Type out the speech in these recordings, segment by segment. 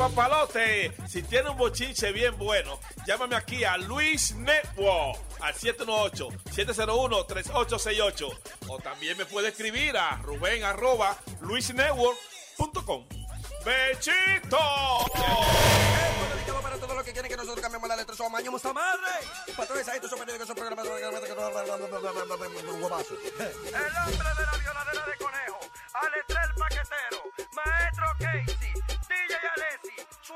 Papalote! Si tiene un bochinche bien bueno, llámame aquí a Luis Network al 718-701-3868. O también me puede escribir a Rubén arroba luisnetwork.com. ¡Bechito! Para todos que quieren que nosotros cambiemos la letra madre. Patrones, ahí estos son periódicos, son. El hombre de la violadera de conejo, Alestrel Paquetero, Maestro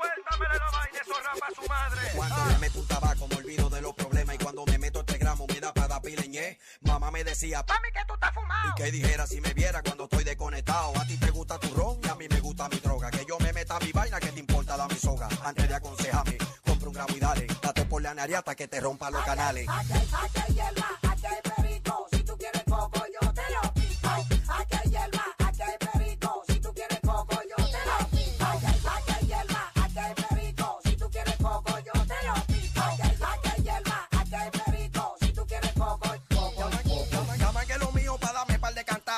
La su madre. Cuando me meto un tabaco, me olvido de los problemas. Y cuando me meto este gramo, me da para dar pileñé. Mamá me decía, Mami, que tú estás fumado. y que dijera si me viera cuando estoy desconectado. A ti te gusta tu ron y a mí me gusta mi droga. Que yo me meta mi vaina, que te importa la mi soga. Antes de aconsejarme, compra un gramo y dale. Date por la nariz hasta que te rompa los canales. Aquí hay, aquí hay hierba, aquí hay perico. Si tú quieres coco,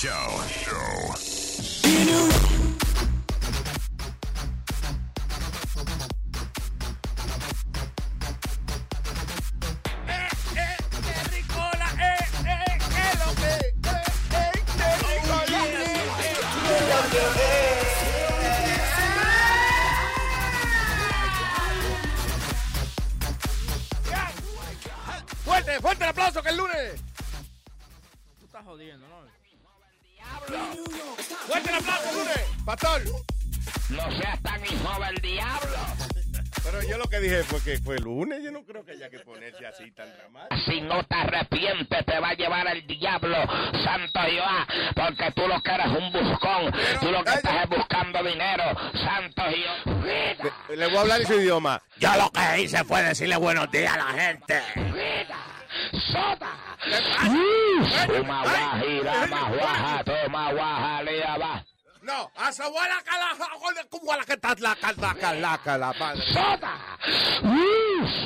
Show. A hablar en su idioma. Yo lo que hice fue decirle buenos días a la gente. ¡Sota! Guajira. No, asabuela calaja, como la que está la calaca, la madre. ¡Sota!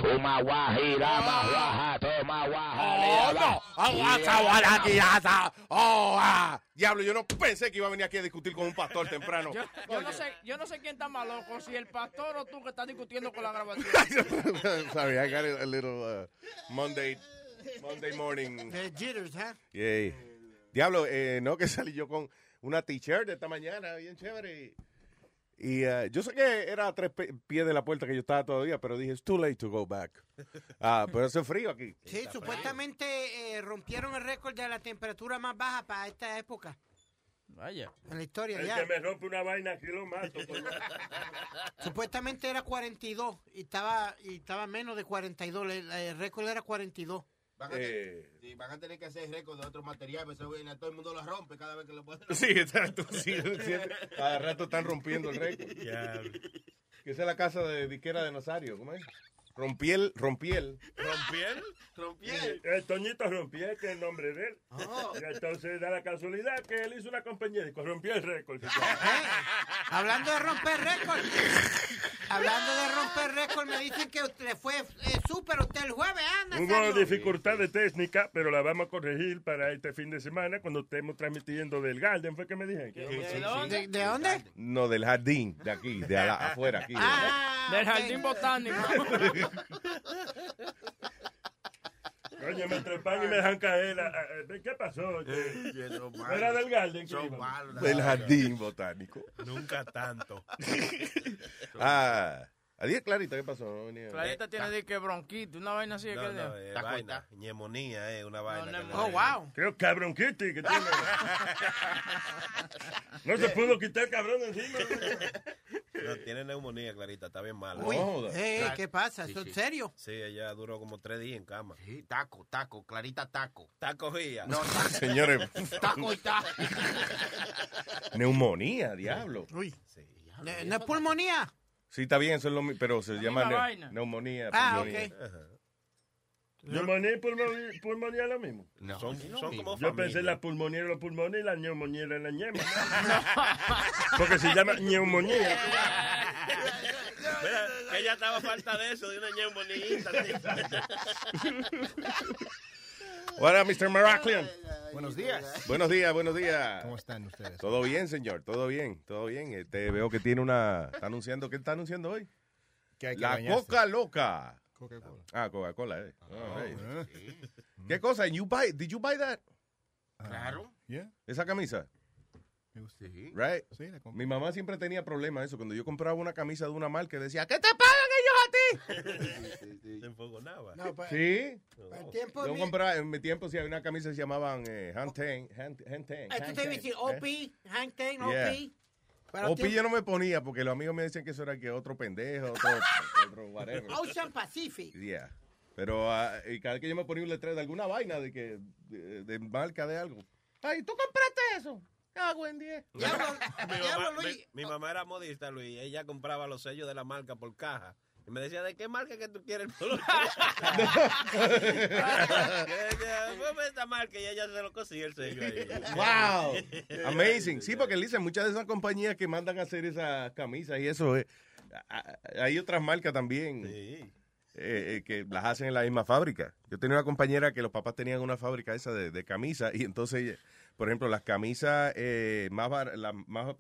Toma guajira, más guaja, toma guaja, Oh, no. Oh, ah. Diablo, yo no pensé que iba a venir aquí a discutir con un pastor temprano. Yo, yo no sé, yo no sé quién está más loco, si el pastor o tú que estás discutiendo con la grabación. Sorry, I got a, a little uh, Monday, Monday morning. The jitters, ¿eh? Yay. Diablo, eh, no, que salí yo con una t-shirt esta mañana, bien chévere. Y, y, uh, yo sé que era a tres pies de la puerta que yo estaba todavía, pero dije, it's too late to go back. Ah, pero hace frío aquí. Sí, supuestamente eh, rompieron el récord de la temperatura más baja para esta época Vaya. en la historia. El ya. que me rompe una vaina aquí lo mato. pues. Supuestamente era 42 y estaba y estaba menos de 42. El, el récord era 42. Van a, Eh. sí, van a tener que hacer récord de otro material, pero todo el mundo lo rompe cada vez que lo ponen. Sí, exacto. Sí, cada rato están rompiendo el récord. Que esa es la casa de Diquera de Nazario, ¿cómo es? Rompiel, Rompiel. ¿Rompiel? Rompiel. El Toñito Rompiel, que es el nombre de él. Oh. Y entonces da la casualidad que él hizo una compañía de rompió el récord. Hablando de romper récord. Hablando de romper récord, me dicen que usted fue eh, súper usted el jueves, anda. Hubo dificultades técnicas, pero la vamos a corregir para este fin de semana cuando estemos transmitiendo del Garden. ¿Fue que me dijeron? ¿De, de dónde? No, del jardín, de aquí, de ala- afuera, aquí. Ah, Del jardín botánico. Coño, me trepan y me dejan caer. a- a- ¿Qué pasó? Era del Garden. Del jardín botánico. Nunca tanto. Ah, adiós, Clarita, ¿qué pasó? No venía. Clarita tiene de que bronquito, una vaina así. No, que no, es vaina. Neumonía es una vaina. Oh, wow. Kitty que tiene. No se pudo quitar el cabrón encima. No, tiene neumonía, Clarita, está bien mala. Uy, eh, ¿qué pasa? ¿Eso en serio? Sí, ella duró como tres días en cama. Sí, taco, taco, clarita taco. Está cogida. No, taco, Señores, taco y taco. neumonía, diablo. Uy. ¿No no es pulmonía? Sí, está bien, eso es lo pero se llama ne- vaina. neumonía. Ah, pulmonía. ok. Neumonía y pulmonía, pulmonía es lo mismo. No, Son, son mismo. como Yo pensé familia. la pulmonía era la pulmonía y la neumonía era la ñema. Porque se llama neumonía. Mira, que ella estaba falta de eso, de una neumonía. What up, Mr. Maraclian? Buenos días. Buenos días, buenos días. ¿Cómo están ustedes? Todo bien, señor, todo bien, todo bien. Este, veo que tiene una... Está anunciando, ¿qué está anunciando hoy? Que hay que La bañarse. Coca Loca. Coca-Cola. Ah, Coca-Cola, eh. Right. Ah, ¿Qué cosa? You buy, did you buy that? Claro. yeah, Esa camisa. Sí. right? Sí, la compré. Mi mamá siempre tenía problemas eso. Cuando yo compraba una camisa de una marca, decía, ¿qué te pagan ti? Se enfogonaba. No, pa- Sí. para el tiempo Yo mío- compraba, en mi tiempo sí había una camisa que se llamaban eh, Hand Ten. Hand Ten, Esto Hand te decir. OP, Hank Ten, Yeah. OP. Para OP tiempo- yo no me ponía porque los amigos me decían que eso era que otro pendejo, otro, otro whatever. Ocean Pacific. Yeah. Pero ah, y cada vez que yo me ponía un letrero de alguna vaina de que de, de marca de algo. Ay, ¿tú compraste eso? Ah, buen día. Diablo, Mi mi, mi mamá era modista, Luis. Ella compraba los sellos de la marca por caja. Y me decía, ¿de qué marca que tú quieres el decía, "Ponme esta marca y ella se lo cosía el sello ahí. Wow. Amazing. Sí, porque Lisa, muchas de esas compañías que mandan a hacer esas camisas y eso, eh, hay otras marcas también Sí. eh, eh, que las hacen en la misma fábrica. Yo tenía una compañera que los papás tenían una fábrica esa de, de camisas y entonces, por ejemplo, las camisas eh, más, bar- las más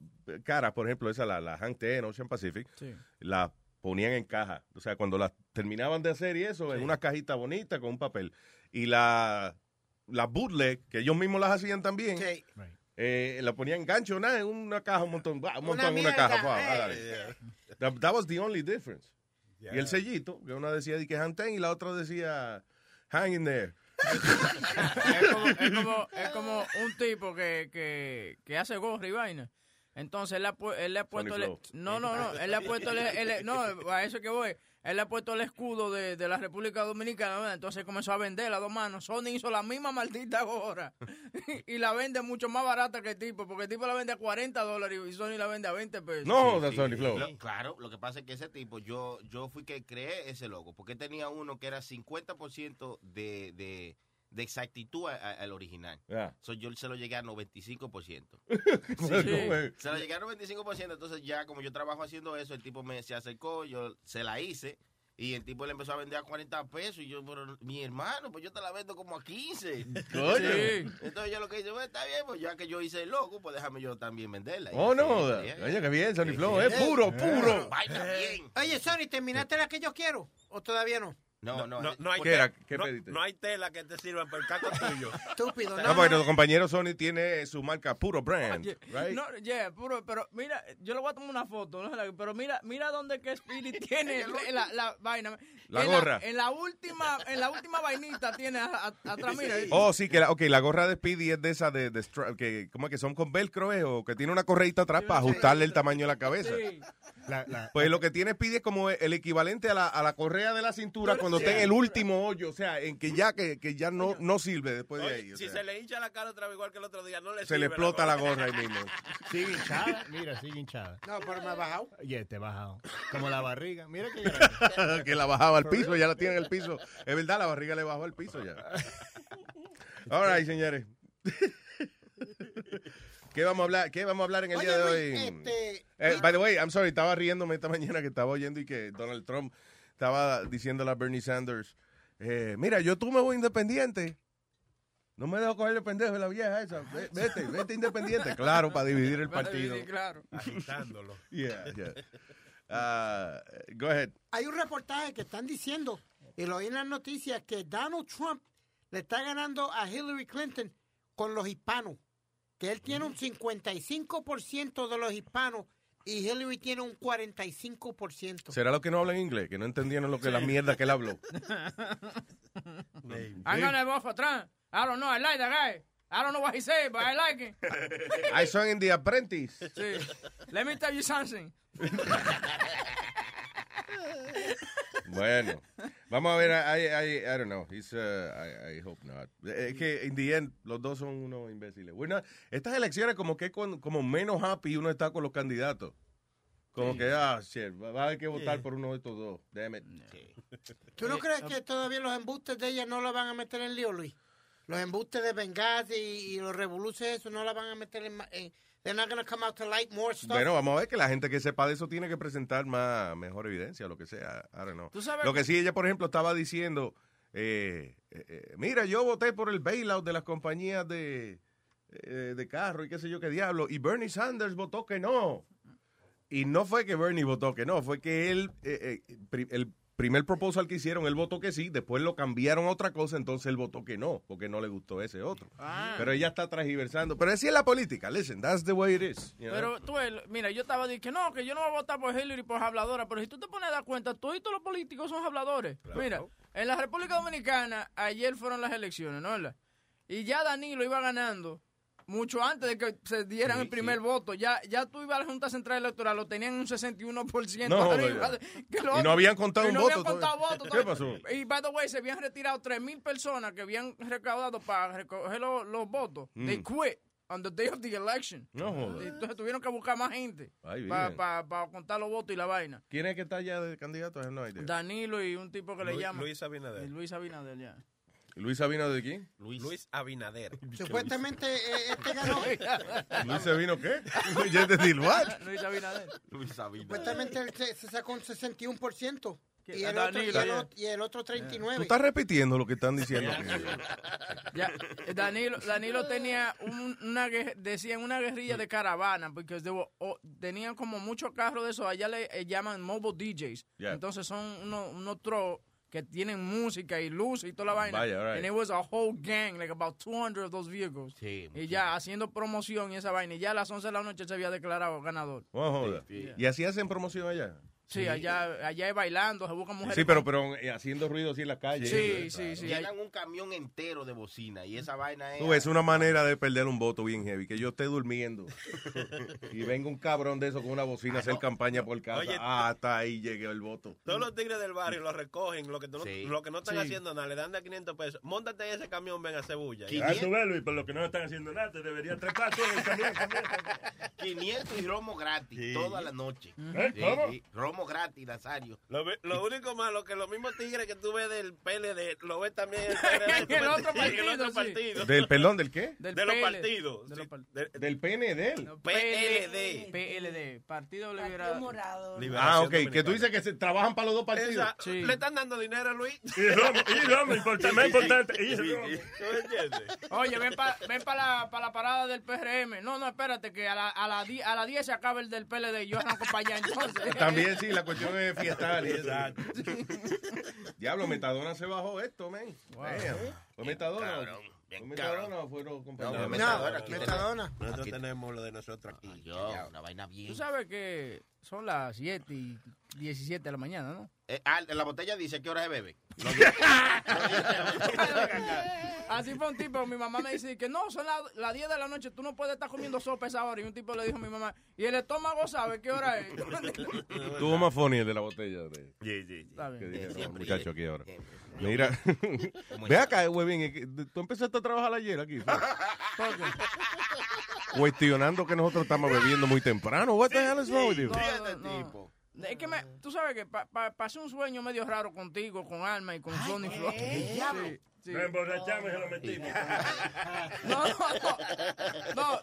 caras, por ejemplo, esa, la, la Hank Ten, Ocean Pacific, Sí. las ponían en caja. O sea, cuando las terminaban de hacer y eso, en una cajita bonita con un papel. Y la, la bootleg, que ellos mismos las hacían también, Sí. eh, la ponían en gancho, nada, en una caja, un montón, bah, un montón en una mierda, caja. eh. ah, dale. That, that was the only difference. Yeah. Y el sellito, que una decía de que ten y la otra decía hang in there. Es como, es como, es como un tipo que, que, que hace gorra y vaina. Entonces él le ha, él le ha puesto... el- no, no, no. Él le ha puesto... el- el- no, a eso que voy. Él le ha puesto el escudo de, de la República Dominicana. ¿verdad? Entonces comenzó a vender a dos manos. Sony hizo la misma maldita gorra. y la vende mucho más barata que el tipo. Porque el tipo la vende a 40 dólares y Sony la vende a 20 pesos. No jodas, Sony Flow. Lo- claro, lo que pasa es que ese tipo, yo, yo fui que creé ese logo, porque tenía uno que era 50% de, de, de exactitud a- a- al original. Ya. So, yo se lo llegué a 95%. Sí. Se lo llegué a 95%, entonces ya como yo trabajo haciendo eso, el tipo me se acercó, yo se la hice. Y el tipo le empezó a vender a 40 pesos. Y yo, pero mi hermano, pues yo te la vendo como a 15. Coño. Sí. Entonces yo lo que hice, bueno, está bien, pues ya que yo hice el logo, pues déjame yo también venderla. Oh, no. Oye, qué bien, Sony Flow. Es puro, puro. Vaina bien. Oye, Sony, ¿terminaste la que yo quiero? ¿O todavía no? No, no, No, no hay ¿Qué te- era? ¿Qué no, pediste? no hay tela que te sirva para el caco tuyo. Estúpido, No, no. porque nuestro compañero Sony tiene su marca Puro Brand. Right? No, yeah, puro, pero mira, yo le voy a tomar una foto, ¿no? pero mira, mira dónde que Spirit tiene la, la vaina. La En gorra. en la última, en la última vainita tiene atrás, mira. ahí. Oh, sí, que la, okay, la gorra de Speedy es de esa de, de stra- que, ¿cómo es que son con velcro eh? o que tiene una correita atrás para ajustarle el tamaño de la cabeza. Sí. La, la, Pues lo que tiene Speedy es como el equivalente a la, a la correa de la cintura cuando está en el último hoyo, o sea, en que ya que, que ya no, no sirve después de ahí. o si sea, se le hincha la cara otra vez igual que el otro día, no le se le explota la gorra ahí mismo. sigue hinchada. Mira, sigue hinchada. No, pero me ha bajado. Oye, te he bajado. Como la barriga. Mira grande. que la bajaba al piso, ya la tiene en el piso. Es verdad, la barriga le bajó al piso ya. All right, señores. ¿Qué vamos a hablar, qué vamos a hablar en el Oye, día de Luis, hoy? este, Eh, by the way, I'm sorry, estaba riéndome esta mañana que estaba oyendo y que Donald Trump estaba diciéndole a Bernie Sanders, eh, mira, yo tú me voy independiente. No me dejo coger el pendejo de la vieja esa. Ve- Vete, vete independiente. Claro, para dividir el partido. dividir, claro. agitándolo. Yeah, yeah. Uh, go ahead. hay un reportaje que están diciendo, y lo oí en las noticias, que Donald Trump le está ganando a Hillary Clinton con los hispanos. Que él tiene un 55% de los hispanos y Hillary tiene un 45%. ¿Será lo que no hablan inglés? Que no entendieron lo que la mierda que él habló. I'm gonna vote for Trump. I don't know, I like that guy. I don't know what he said, but I like him. I saw in The Apprentice. Sí. Let me tell you something. Bueno, vamos a ver. I, I, I don't know. He's, uh, I, I hope not. Es que, in the end, los dos son unos imbéciles. Bueno, estas elecciones, como que con- como menos happy uno está con los candidatos. Como que, ah, shit, va a haber que votar por uno de estos dos. Damn it. ¿Tú no crees que todavía los embustes de ella no la van a meter en lío, Luis? Los embustes de Benghazi y, y los revoluces, eso no la van a meter en... ma- en they're not going to come out to light more stuff. Bueno, vamos a ver que la gente que sepa de eso tiene que presentar más mejor evidencia, lo que sea. I don't know. Tú sabes Lo que sí, ella, por ejemplo, estaba diciendo, eh, eh, eh, mira, yo voté por el bailout de las compañías de, eh, de carro y qué sé yo qué diablo, y Bernie Sanders votó que no. Y no fue que Bernie votó que no, fue que él, eh, eh, el primer proposal que hicieron, él votó que sí, después lo cambiaron a otra cosa, entonces él votó que no, porque no le gustó ese otro. Ah. Pero ella está transgiversando. Pero así es la política, listen, that's the way it is. you know? Pero tú, mira, yo estaba diciendo que no, que yo no voy a votar por Hillary por habladora, pero si tú te pones a dar cuenta, todos los políticos son habladores. Mira, en la República Dominicana, ayer fueron las elecciones, ¿no? ¿verdad? Y ya Danilo iba ganando mucho antes de que se dieran Sí, el primer sí. voto. Ya, ya tú ibas a la Junta Central Electoral, lo tenían un 61% No, arriba. joder, ya. que Y lo no otro- habían contado y un no voto habían contado votos ¿Qué pasó? Y, by the way, se habían retirado 3.000 personas que habían recaudado para recoger los, los votos. Mm. They quit on the day of the election. No jodas. Y Entonces tuvieron que buscar más gente Ay, para bien. contar los votos y la vaina. ¿Quién es que está allá de candidato? No idea. Danilo y un tipo que le Luis- llama. Luis Abinader. Y Luis Abinader, ya. ¿Luis Sabino de quién? Luis, Abinader. Supuestamente eh, este ganó. ¿Luis Sabino qué? Yo entendí, what? Luis Abinader. Luis Abinader. Supuestamente él se, se sacó un 61%. ¿Qué? Y el, otro, y, el, otro- y el otro 39%. Tú estás repitiendo lo que están diciendo. Ya, Danilo, Danilo tenía un- una decían una guerrilla de caravana porque oh, tenían como muchos carros de esos allá le eh, llaman mobile DJs Yeah. entonces son unos tro que tienen música y luz y toda la vaina Vaya, right. and it was a whole gang like about 200 of those vehicles Sí, y ya haciendo promoción y esa vaina y ya a las 11 de la noche se había declarado ganador No joda. ¿Y así hacen promoción allá? Sí, allá, allá es bailando, se buscan mujeres. Sí, pero, pero eh, haciendo ruido así en la calle. Sí, sí, sí. Llenan un camión entero de bocina y esa vaina es... Tú ves una manera de perder un voto bien heavy, que yo esté durmiendo y venga un cabrón de eso con una bocina a hacer campaña por casa. Oye, ah, hasta ahí llegué el voto. Todos los tigres del barrio lo recogen, lo que, tú no- Sí. lo que no están Sí. haciendo nada, le dan de 500 pesos. Móntate en ese camión, ven a Cebulla. Ah, tú ves, Luis, por lo que no están haciendo nada, te debería trepar tú en el camión. 500 y romo gratis Sí. toda la noche. ¿Eh? Sí, ¿Cómo? sí, Gratis, Nazario. Lo, ve- lo único malo que los mismos tigres que tú ves del PLD lo ves también en el, PLD, En el otro en el otro partido, sí. partido. ¿Del perdón del qué? Del de los partidos. De sí, los par- de- Del él. PLD. PLD, Partido Liberal. Morado. Ah, ok, que tú dices que se trabajan para los dos partidos. Esa- Le están dando dinero a Luis. Y romo, y romo, importante, importante. Oye, ven para ven pa la, pa la parada del PRM. No, no, espérate, que a la, a la, di- a la 10 se acaba el del PLD yo arranco para allá entonces. También sí, la cuestión es fiestal. eso. Diablo, Metadona se bajó esto, men. Damn. ¿Fue Metadona? ¿Fue Metadona o fueron compañeros? No, Metadona, aquí Metadona. Nosotros Aquí- tenemos lo de nosotros aquí. Yo, una vaina bien. Tú sabes que son las 7 y 17 de la mañana, ¿no? Eh, ah, en la botella dice qué hora se bebe. Así fue un tipo, mi mamá me dice que no, son las las 10 de la noche, tú no puedes estar comiendo sopa esa hora. Y un tipo le dijo a mi mamá, ¿y el estómago sabe qué hora es? Tuvo más funny el de la botella. De, Está bien. que dijeron muchachos aquí ahora. siempre. Mira, ¿Cómo ve acá, huevín, es que tú empezaste a trabajar ayer aquí. Cuestionando que nosotros estamos bebiendo muy temprano. What the hell is wrong with you? Fíjate, no, tipo. Es que me, tú sabes que pa- pa- pasé un sueño medio raro contigo, con Alma y con Sony Flor. Sí, sí. Nos emborrachamos y se lo metimos. No, no, no. No,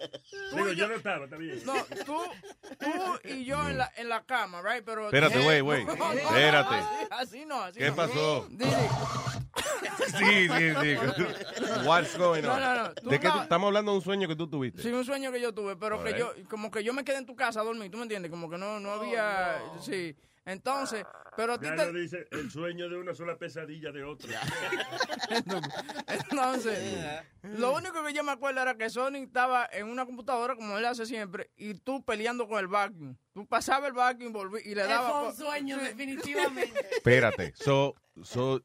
tú Digo, y yo no estaba, está bien. No, tú, tú y yo en la, en la cama, right? Pero Espérate, güey, güey. Espérate. así, así no, así ¿Qué no. pasó? Dile. Sí, sí, sí. What's going No, on? no, no. Tú ¿De qué tú- estamos hablando de un sueño que tú tuviste? Sí, un sueño que yo tuve, pero que Alright. yo, como que yo me quedé en tu casa a dormir, ¿tú me entiendes? Como que no, no había, sí. Entonces, pero a ti Ya te... dice, el sueño de una sola pesadilla de otro. Entonces, lo único que yo me acuerdo era que Sonic estaba en una computadora, como él hace siempre, y tú peleando con el vacuum. Tú pasabas el vacuum volví, y le Fue dabas... un sueño, definitivamente. Espérate. So, so,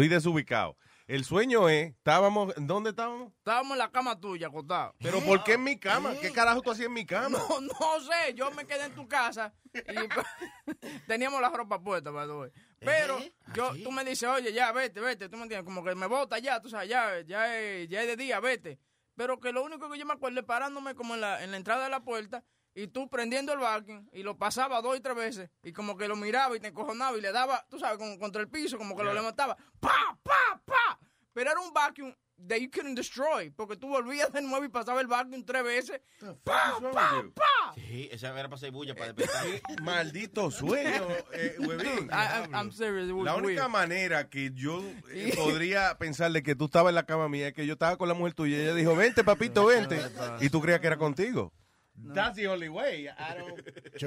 estoy desubicado. El sueño es, estábamos, ¿dónde estábamos? Estábamos en la cama tuya, acostado. Pero ¿por qué en mi cama? ¿Qué carajo tú hacías en mi cama? No, no sé, yo me quedé en tu casa y teníamos la ropa puesta, way. Pero yo, tú me dices, oye, ya, vete, vete, tú me entiendes, como que me bota ya, tú sabes, ya, ya, es, ya es de día, vete. Pero que lo único que yo me acuerdo es parándome como en la, en la entrada de la puerta y tú prendiendo el vacuum y lo pasaba dos y tres veces y como que lo miraba y te encojonaba y le daba, tú sabes, como contra el piso, como que lo levantaba, pa, pa, pa. Pero era un vacuum that you couldn't destroy, porque tú volvías de nuevo y pasaba el vacuum tres veces. Pa, pa, pa. Sí, esa era para hacer bulla, para despertar. Maldito sueño, eh, huevín. I- I'm- I'm serious, La única weird. manera que yo eh, podría pensar de que tú estabas en la cama mía es que yo estaba con la mujer tuya y ella dijo, vente, papito, vente. Y tú creías que era contigo. That's the only way. I don't...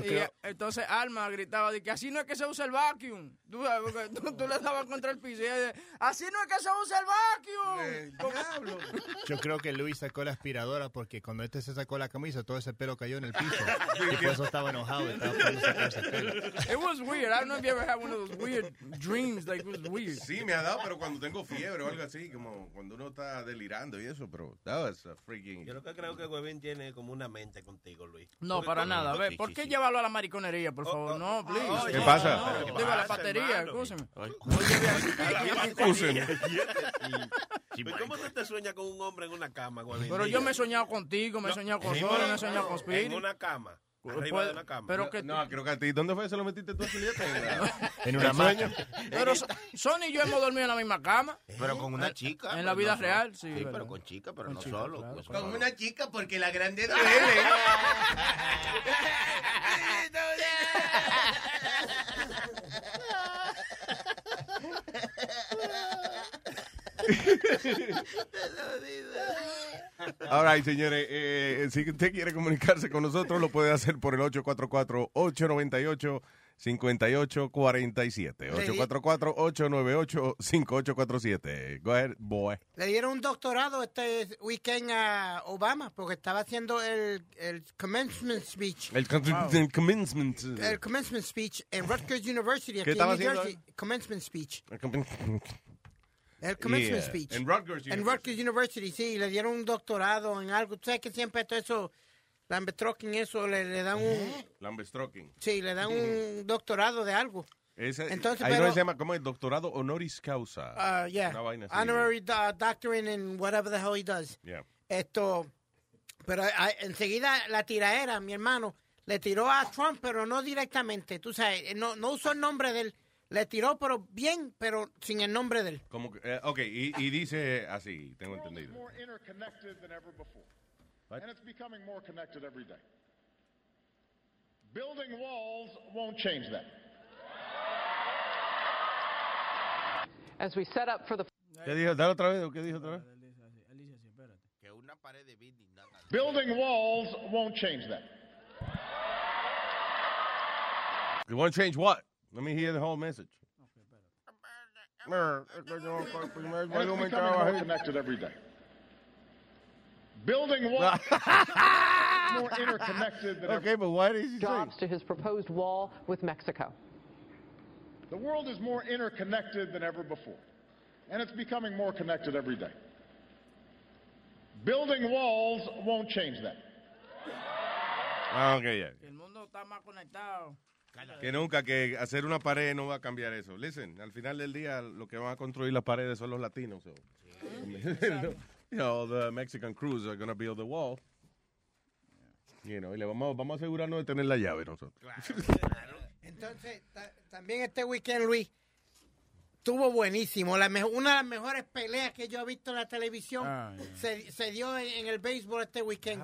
Y, eh, entonces Alma gritaba de que así no es que se usa el vacuum. Tú, tú, tú le dabas contra el piso y ella decía, así no es que se usa el vacuum. Yo creo que Luis sacó la aspiradora porque cuando este se sacó la camisa, todo ese pelo cayó en el piso. Y por eso estaba enojado. Estaba por sacar ese pelo. It was weird. I don't know if you ever had one of those weird dreams. Like, it was weird. Sí, me ha dado, pero cuando tengo fiebre o algo así, como cuando uno está delirando y eso, pero that was a freaking... Yo lo que creo que Huevín tiene como una mente contigo, Luis. No, Porque para nada. A ver, ¿por qué llevarlo a la mariconería, por favor? No, please. oh, ¿Qué pasa? No, ¿Qué digo, a la hermano? escúcheme. Excúseme. ¿Y cómo tú te sueñas con un hombre en una cama? Pero yo me he soñado contigo, me he soñado con Solo, me he soñado con En Spirit. una cama. Arriba de una cama. Pero que No, creo que a ti, ¿dónde fue? ¿Se lo metiste tú a Julieta? En una sueño? Pero So- Sony y yo hemos dormido en la misma cama. Pero con una chica. En la vida no real, sí, Sí, pero con chica, pero Con no chica, solo. claro. pues, Con solo. una chica porque la grande All right, señores, eh, si usted quiere comunicarse con nosotros, lo puede hacer por el 844-898 5847. 844-898-5847. Go ahead, boy. Le dieron un doctorado este weekend a Obama porque estaba haciendo el, el commencement speech. El, con- el commencement. El commencement speech en Rutgers University, aquí en estaba New haciendo Jersey. Commencement speech. El El commencement Yeah. speech. En Rutgers En University. Rutgers University, sí, le dieron un doctorado en algo. Tú sabes que siempre todo eso, Lambert-Trocking, eso, le, le dan un... Lambert-Stroking. Sí, le dan un doctorado de algo. Ese, Entonces, ahí pero- no se llama, ¿cómo es? Doctorado honoris causa. Ah, yeah. Una vaina así. Honorary do- doctorate in whatever the hell he does. Yeah. Esto, pero ah, enseguida la tiraera, mi hermano, le tiró a Trump, pero no directamente. Tú sabes, no, no usó el nombre de él. Le tiró, pero bien, pero sin el nombre de él. Como que, eh, ok, y, y dice así, tengo entendido. more interconnected than ever before. And it's becoming more connected every day. Building walls won't change that. As we set up for the ¿Qué dijo? Dale otra vez, ¿qué dijo otra vez? Que una pared de building. Building walls won't change that. You want to change what? Let me hear the whole message. And it's becoming more connected every day. Building walls more interconnected than Okay, but why did he say? jobs to his proposed wall with Mexico. The world is more interconnected than ever before. And it's becoming more connected every day. Building walls won't change that. Ah, ok, Que nunca, que hacer una pared no va a cambiar eso. Listen, al final del día lo que van a construir las paredes son los latinos. so. you know, the Mexican crews are going to build the wall. You know, y le vamos, vamos a asegurarnos de tener la llave nosotros. Entonces, ta- también este weekend, Luis, estuvo buenísimo. La una de las mejores peleas que yo he visto en la televisión Ah, se, se dio en, en el béisbol este weekend.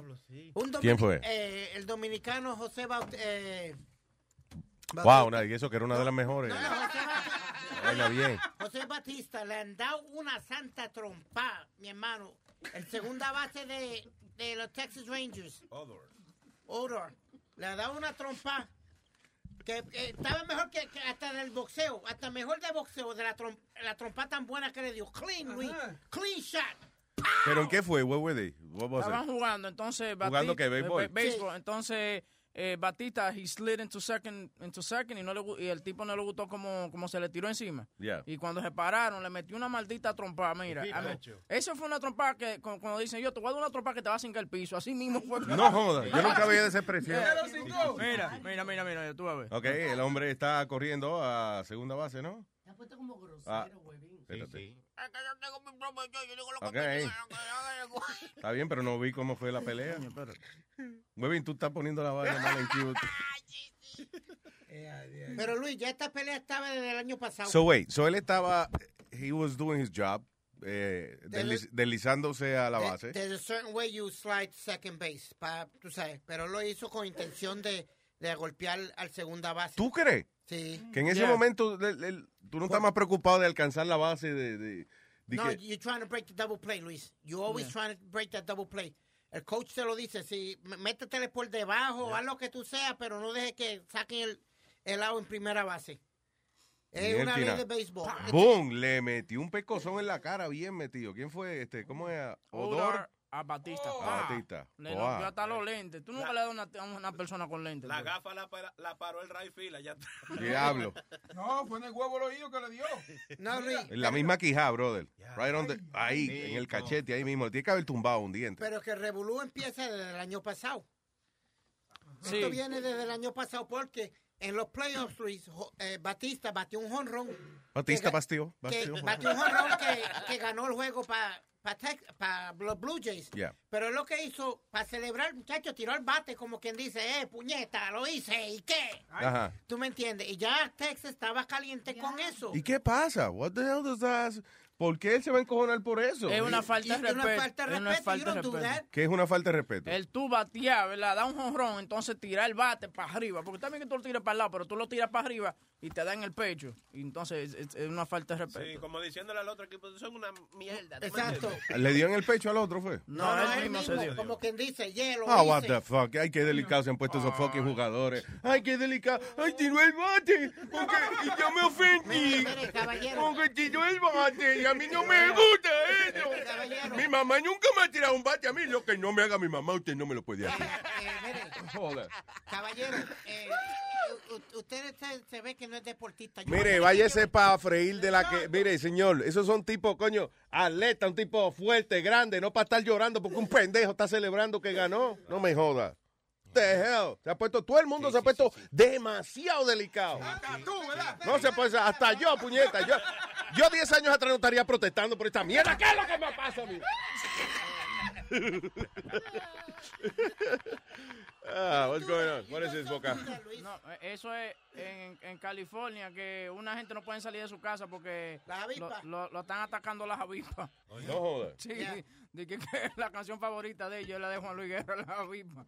Un ¿Quién fue? eh, el dominicano José Baut eh, Wow, una- y eso que era una de las mejores. José, Baila bien. José Batista le han dado una santa trompa, mi hermano. El segunda base de, de los Texas Rangers. Odor. Le ha dado una trompa que, que estaba mejor que, que hasta del boxeo, hasta mejor de boxeo, de la, trom- la trompa tan buena que le dio. Clean, Luis. Clean shot. ¿Pero en qué fue? Where were they? What was Estaban it? jugando, entonces ¿Jugando qué, béisbol? béisbol. Entonces eh, Batista, he slid into second, into second y, no le, y el tipo no le gustó como, como se le tiró encima. Yeah. Y cuando se pararon, le metió una maldita trompa, mira. Sí, a mí- macho. eso fue una trompa que, cu- cuando dicen yo, te voy a dar una trompa que te va a cincar el piso. Así mismo fue. No joda, yo nunca veía esa expresión. Mira, mira, mira, mira, tú vas a ver. Ok, el hombre está corriendo a segunda base, ¿no? Te has puesto como grosero, Ah, huevín. espérate. Es que yo tengo mi propio yo, yo digo lo que Ok. me digan, que Está bien, pero no vi cómo fue la pelea. Webin, tú estás poniendo la vaina mal en cute. Pero Luis, ya esta pelea estaba desde el año pasado. So wait, so él estaba, he was doing his job, eh, desliz- deslizándose a la base. There's a certain way you slide second base, pa, tú sabes, pero lo hizo con intención de, de golpear al segunda base. ¿Tú crees? Sí. Que en ese Yeah. momento el- el- tú no estás más preocupado de alcanzar la base de... de- de No, que- you're trying to break the double play, Luis. You always Yeah. trying to break that double play. El coach te lo dice, si métetele por debajo, haz lo que tú seas, pero no dejes que saquen el, el out en primera base. Es una ley de béisbol. Boom, le metió un pescozón en la cara bien metido. ¿Quién fue este? ¿Cómo es? Odor. A Batista. A Pa. Batista. Le rompió hasta los lentes. Tú nunca le das una, a una persona con lentes. La bro. gafa la, la paró el field allá atrás. Diablo. No, fue en el huevo oído que le dio. No. En la misma quijada, brother. Right on the- ahí, en el cachete, ahí mismo. Le tiene que haber tumbado un diente. Pero que el Revolú empieza desde el año pasado. Sí. Esto viene desde el año pasado porque en los playoffs, Luis, eh, Batista batió un honrón. Batista que, bastió. que bastió. batió un honrón que, que ganó el juego para los Blue Jays. Yeah. Pero lo que hizo, para celebrar, muchacho, tiró el bate como quien dice, eh, puñeta, lo hice, ¿y qué? Ajá. ¿Tú me entiendes? Y ya Texas estaba caliente con eso. ¿Y qué pasa? What the hell does that? ¿Por qué él se va a encojonar por eso? Es una falta de respeto. es una falta you de respeto. ¿Qué es una falta de respeto? El tú batear, ¿verdad? Da un jonrón, entonces tirar el bate para arriba. Porque también que tú lo tiras para el lado, pero tú lo tiras para arriba y te da en el pecho. Y entonces es, es una falta de respeto. Sí, como diciéndole al otro equipo, son una mierda. ¿tú me Exacto. ¿Le dio en el pecho al otro, fue? No, No, él él mismo se mismo, dio. como quien dice, hielo. Ah, what the fuck. Ay, qué delicado se han puesto esos fucking jugadores. Ay, qué delicado. Ay, tiró el bate. Porque y yo me ofendí. Mire, mire, caballero. Porque tiró el bate y a mí no me gusta eso. Mi mamá nunca me ha tirado un bate a mí. Lo que no me haga mi mamá, usted no me lo puede hacer. Eh, mire, Joder. caballero, eh, usted se, ve que no es deportista. Yo- Mire, váyase para freír de la que. Mire, señor, esos son tipos, coño, atleta, un tipo fuerte, grande, no para estar llorando porque un pendejo está celebrando que ganó. No me joda. The hell. Se ha puesto, todo el mundo se ha puesto demasiado delicado. No se puede, hasta yo, puñeta. Yo, yo 10 años atrás no estaría protestando por esta mierda. ¿Qué es lo que me pasa a mí? ah, what's going on? What is this, Boca? No, eh, eso es en, en California, que una gente no puede salir de su casa porque lo, lo- lo están atacando las avispas. No jodas. Sí, de que, que la canción favorita de ellos es la de Juan Luis Guerra, las avispas.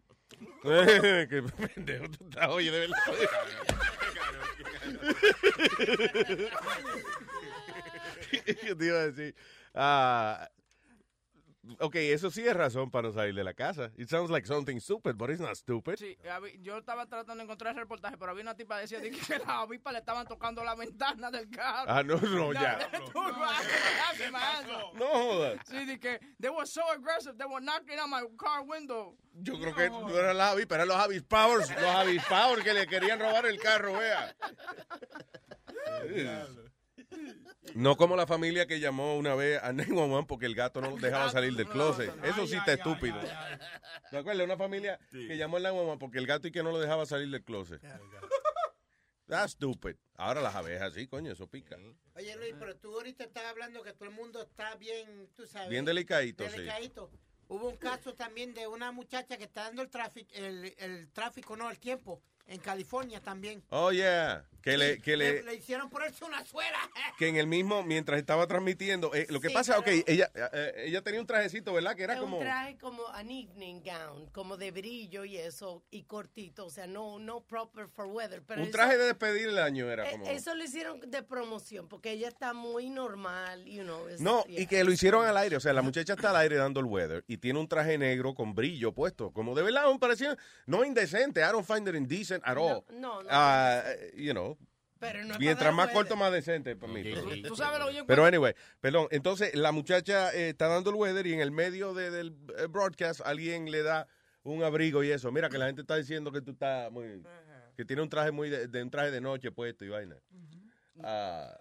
Qué pendejo tú estás, oye, de verdad. ¿Qué te iba a decir? Ah, ok, eso sí es razón para no salir de la casa. It sounds like something stupid, but it's not stupid. Sí, yo estaba tratando de encontrar el reportaje, pero había una tipa que decía de que las avispas le estaban tocando la ventana del carro. Ah, no, no, ya. No jodas. Sí, de que they were so aggressive, they were knocking on my car window. Yo creo que no eran las avispas, eran los avispados, los avispados que le querían robar el carro, vea. No como la familia que llamó una vez a 911 porque el gato no dejaba salir del closet. Eso sí está estúpido. ¿Te acuerdas? Una familia que llamó al 911 porque el gato y que no lo dejaba salir del closet. That's stupid. Ahora las abejas, sí, coño, eso pica. Oye, Luis, pero tú ahorita estás hablando que todo el mundo está bien, tú sabes. Bien delicadito, sí. delicadito. Hubo un caso también de una muchacha que está dando el tráfico, el, el tráfico, no, el tiempo, en California también. Oh, yeah. Que le, que Le, le, hicieron ponerse una suela. que en el mismo, mientras estaba transmitiendo, eh, lo que Sí, pasa, ok, ella, eh, ella tenía un trajecito, ¿verdad? Que era Es como... un traje como an evening gown, como de brillo y eso, y cortito, o sea, no, no proper for weather. Pero Un eso- traje de despedir el año era eh, como... Eso lo hicieron de promoción, porque ella está muy normal, you know. es- No, yeah. y que lo hicieron al aire. O sea, la muchacha está al aire dando el weather y tiene un traje negro con brillo puesto. Como de verdad, me parecía no indecente. I don't find it indecent at all. no, no. Ah, you know. Pero no es Mientras más corto, más decente para mí. pero- Tú sabes lo que yo Pero encuentro- anyway, perdón. Entonces, la muchacha eh, está dando el weather y en el medio de- del eh, broadcast alguien le da un abrigo y eso. Mira que la gente está diciendo que tú estás muy... Que tiene un traje muy de, de- un traje de noche puesto y vaina. Ah,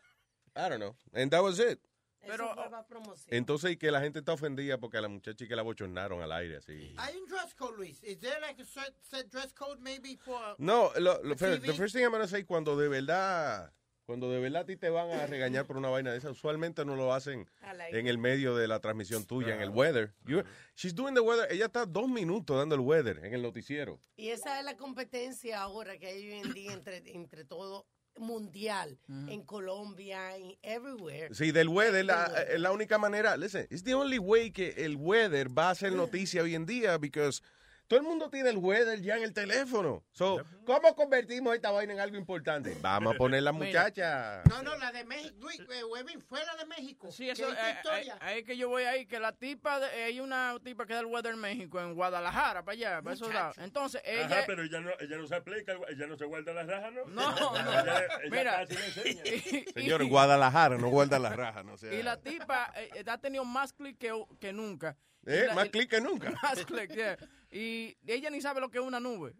I don't know. And that was it. Para promoción. Entonces, y que la gente está ofendida porque a la muchacha y que la bochornaron al aire, así. Hay un dress code, Luis. Is there like a set, set dress code maybe for... No, lo, lo, TV? the first thing I'm gonna say, cuando de verdad, cuando de verdad a ti te van a regañar por una vaina de esa, usualmente no lo hacen en el medio de la transmisión tuya, en el weather. You- she's doing the weather, ella está dos minutos dando el weather en el noticiero. Y esa es la competencia ahora que hay hoy en día entre, entre todo mundial, en Colombia, en everywhere. Sí, del weather, la, es la única manera, listen, it's the only way que el weather va a ser noticia hoy en día, because todo el mundo tiene el weather ya en el teléfono. So, ¿cómo convertimos esta vaina en algo importante? Vamos a poner la Mira. muchacha. No, no, la de México. Eh, Webin, fue la de México. Sí, eso, eh, historia. eh, ahí es que yo voy ahí, que la tipa, de- hay una tipa que da el weather en México, en Guadalajara, para allá, para esos lados. Entonces, ella... Ajá, pero ella no, ella no se aplica, ella no se guarda las rajas, ¿no? No, no. Ella, ella Mira. casi le enseña. Señor, Guadalajara, no guarda la raja, no sé. Y la tipa eh, ha tenido más clic que, que nunca. ¿Eh? La- Más clic que nunca. Más clic, yeah. Y ella ni sabe lo que es una nube.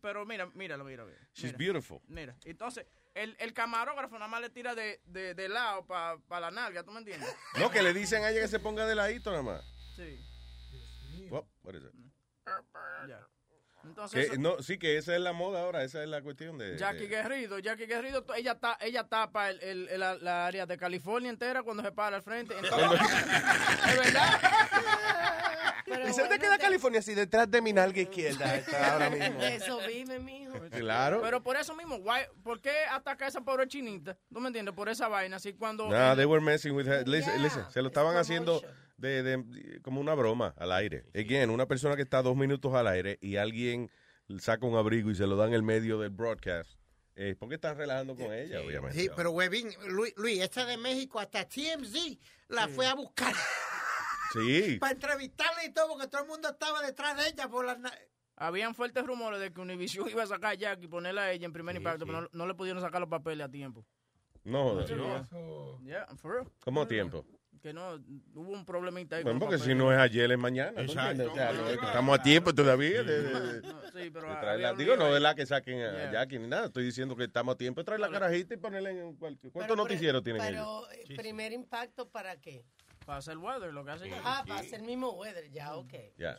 Pero mira, míralo, míralo. mira. She's Mira. beautiful. Mira, entonces, el, el camarógrafo nada más le tira de, de, de lado para la nalga, ¿tú me entiendes? No, que le dicen a ella que se ponga de ladito nada más. Sí. What, what is it? Entonces, Que, eso- no, sí, que esa es la moda ahora, esa es la cuestión de... Jackie de- Guerrido, Jackie Guerrido, ella, ta, ella tapa el, el- el- la, la área de California entera cuando se para al frente. Entonces, es verdad. ¿Y se te queda California así detrás de mi nalga izquierda? está ahora mismo. Eso vive, mijo. Claro. Pero por eso mismo, why- ¿por qué atacar a esa pobre chinita? ¿Tú me entiendes? Por esa vaina, así cuando... No, they were messing with her. Listen, listen, se lo estaban haciendo de, de- como una broma al aire. Again, una persona que está dos minutos al aire y alguien saca un abrigo y se lo da en el medio del broadcast. Eh, ¿Por qué están relajando con ella, obviamente? Sí, pero Webin, Luis, Luis, esta de México, hasta TMZ la fue a buscar Sí. para entrevistarla y todo, porque todo el mundo estaba detrás de ella por las... Habían fuertes rumores de que Univision iba a sacar a Jack y ponerla a ella en primer impacto, pero no, no le pudieron sacar los papeles a tiempo. No, joder. Yeah, for real. ¿Cómo tiempo? Que no, hubo un problemita ahí. Bueno, porque si no es ayer, es mañana. estamos a tiempo todavía de, Sí, pero de traerla. Digo, no es la que saquen a Yeah. Jackie ni nada. Estoy diciendo que estamos a tiempo de traer la carajita y ponerla en cualquier... ¿Cuántos Pero, noticieros tienen ellos? Pero, eh, primer impacto, ¿para qué? Para hacer weather, lo que hace Ah, para hacer el mismo weather, ya, ok. Ya.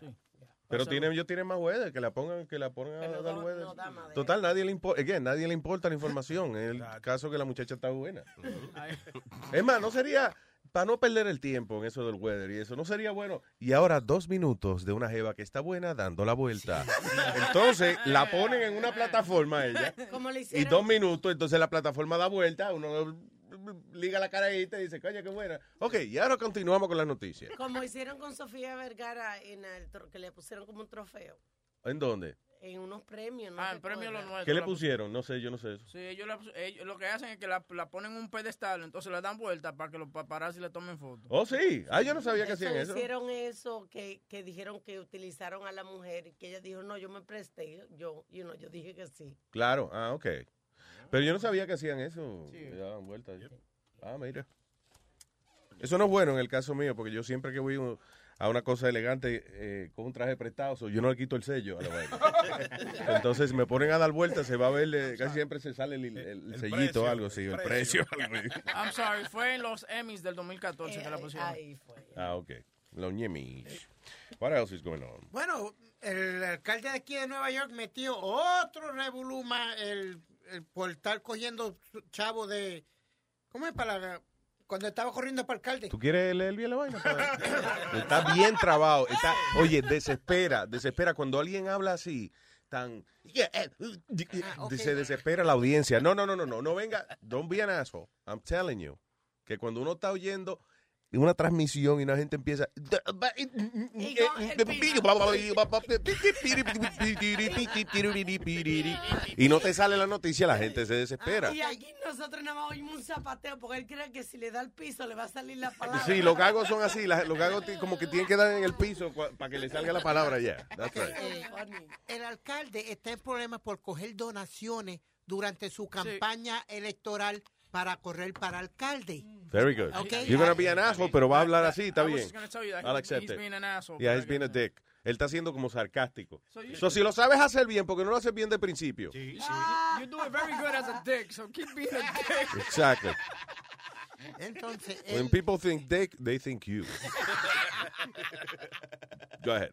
Pero tienen, ellos tienen más weather, que la pongan, que la pongan a dar no- weather. no da madera. Total, nadie le importa, nadie le importa la información. En el caso que la muchacha está buena. Es más, no sería, para no perder el tiempo en eso del weather y eso, no sería bueno. Y ahora dos minutos de una jeva que está buena dando la vuelta. Entonces, la ponen en una plataforma ella. Como le Y dos minutos, entonces la plataforma da vuelta, uno liga la carajita y dice, coño, qué buena. Ok, y ahora continuamos con las noticias. como hicieron con Sofía Vergara en el tro- que le pusieron como un trofeo ¿En dónde? En unos premios. ¿no Ah, en premio lo acuerdas? nuestro. ¿Qué le la- pusieron? No sé, yo no sé eso. Sí, ellos, la ellos lo que hacen es que la, la ponen en un pedestal, entonces le dan vuelta para que los paparazzi le tomen fotos. Oh, sí. Ah, yo no sabía que Eso, hacían eso. Hicieron eso que, que dijeron que utilizaron a la mujer y que ella dijo, no, yo me presté. Yo, you know, yo dije que sí. Claro, ah, ok. Pero yo no sabía que hacían eso. Le daban vueltas. Ah, mira. Eso no es bueno en el caso mío, porque yo siempre que voy a una cosa elegante eh, con un traje prestado, so, yo no le quito el sello a la vaina. Entonces me ponen a dar vueltas, se va a ver, eh, casi siempre se sale el, el- el sellito precio, o algo así, el precio. así. I'm sorry, fue en los Emmys del 2014 que la Eh, pusieron. ahí fue. Ah, ok. Los ñemis. What else is going on? Bueno, el alcalde de aquí de Nueva York metió otro revoluma el, el- por estar cogiendo chavo de... ¿Cómo es para Cuando estaba corriendo para alcalde. ¿Tú quieres leer bien la vaina? Está bien trabado. Está, oye, desespera, desespera. Cuando alguien habla así, tan... Se desespera la audiencia. No, no, no, no, no, no venga. Don't be an asshole. I'm telling you. Que cuando uno está oyendo una transmisión y una gente empieza... Y no te sale la noticia, la gente se desespera. Y aquí nosotros nada más oímos un zapateo porque él cree que si le da el piso le va a salir la palabra. Sí, los gagos son así. Los gagos como que tienen que dar en el piso para que le salga la palabra ya. That's right. Eh, el alcalde está en problemas por coger donaciones durante su campaña electoral para correr para alcalde. Very good. Okay. You're gonna be an asshole, pero va a hablar así, está bien. you I'll accept he's it. being an asshole, Yeah, he's being a dick. Él está siendo como sarcástico. So you- So, si lo sabes hacer bien, porque no lo haces bien de principio. You, you do it very good as a dick, so keep being a dick. Exactly. Entonces, When él- people think dick, they think you. Go ahead.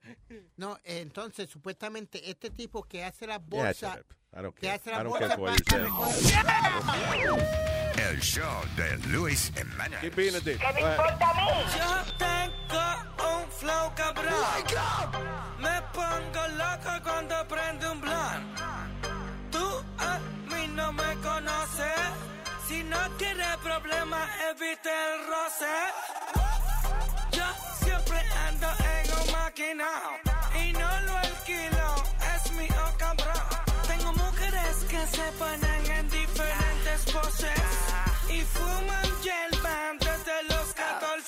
no, entonces supuestamente este tipo que hace las Yeah, bolsas, shut up. I don't que care. hace I las don't El show de Luis a dick. ¿Qué me importa a mí? Yo tengo un flow cabrón. Me pongo loco cuando prende un blunt. Tú a mí no me conoces. Si no quieres problemas, evite el roce. Yo siempre ando en un maquinao.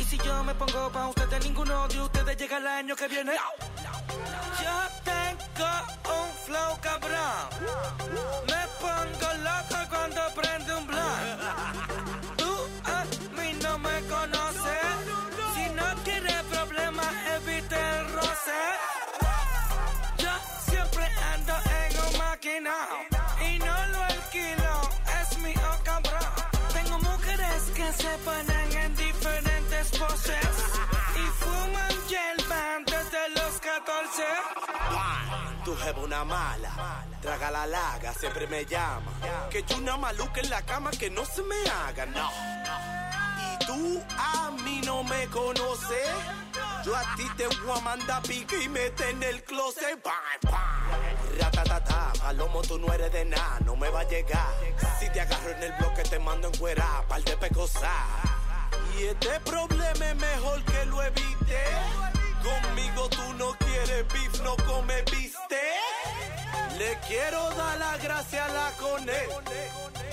Y si yo me pongo pa' ustedes, ninguno de ustedes llega el año que viene. Yo tengo un flow cabrón. Me pongo loco cuando prende un blunt. Jeva una mala, traga la laga, siempre me llama. Que yo una maluca en la cama que no se me haga, no. Y tú a mí no me conoces. Yo a ti te voy a mandar pique y mete en el closet. Bam, bam. Ratatata, palomo, tú no eres de nada, no me va a llegar. Si te agarro en el bloque, te mando en cuera, par de pecosas. Y este problema es mejor que lo evite. Conmigo tú no quieres beef, no come viste. Le quiero dar la gracia a la cone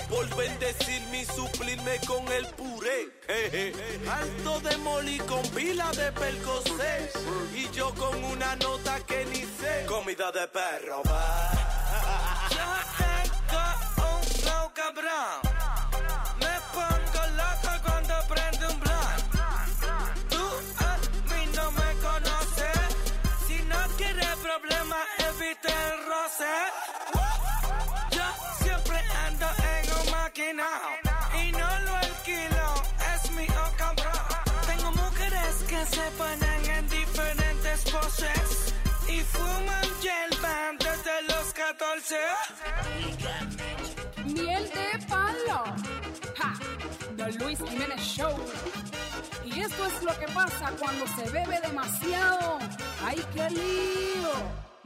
por bendecirme y suplirme con el puré. Alto de moli con pila de percocé y yo con una nota que ni sé. Comida de perro, va. Tengo un cabrón. Miel de palo. Ja, The Luis Jiménez Show. Y esto es lo que pasa cuando se bebe demasiado. ¡Ay, qué lío!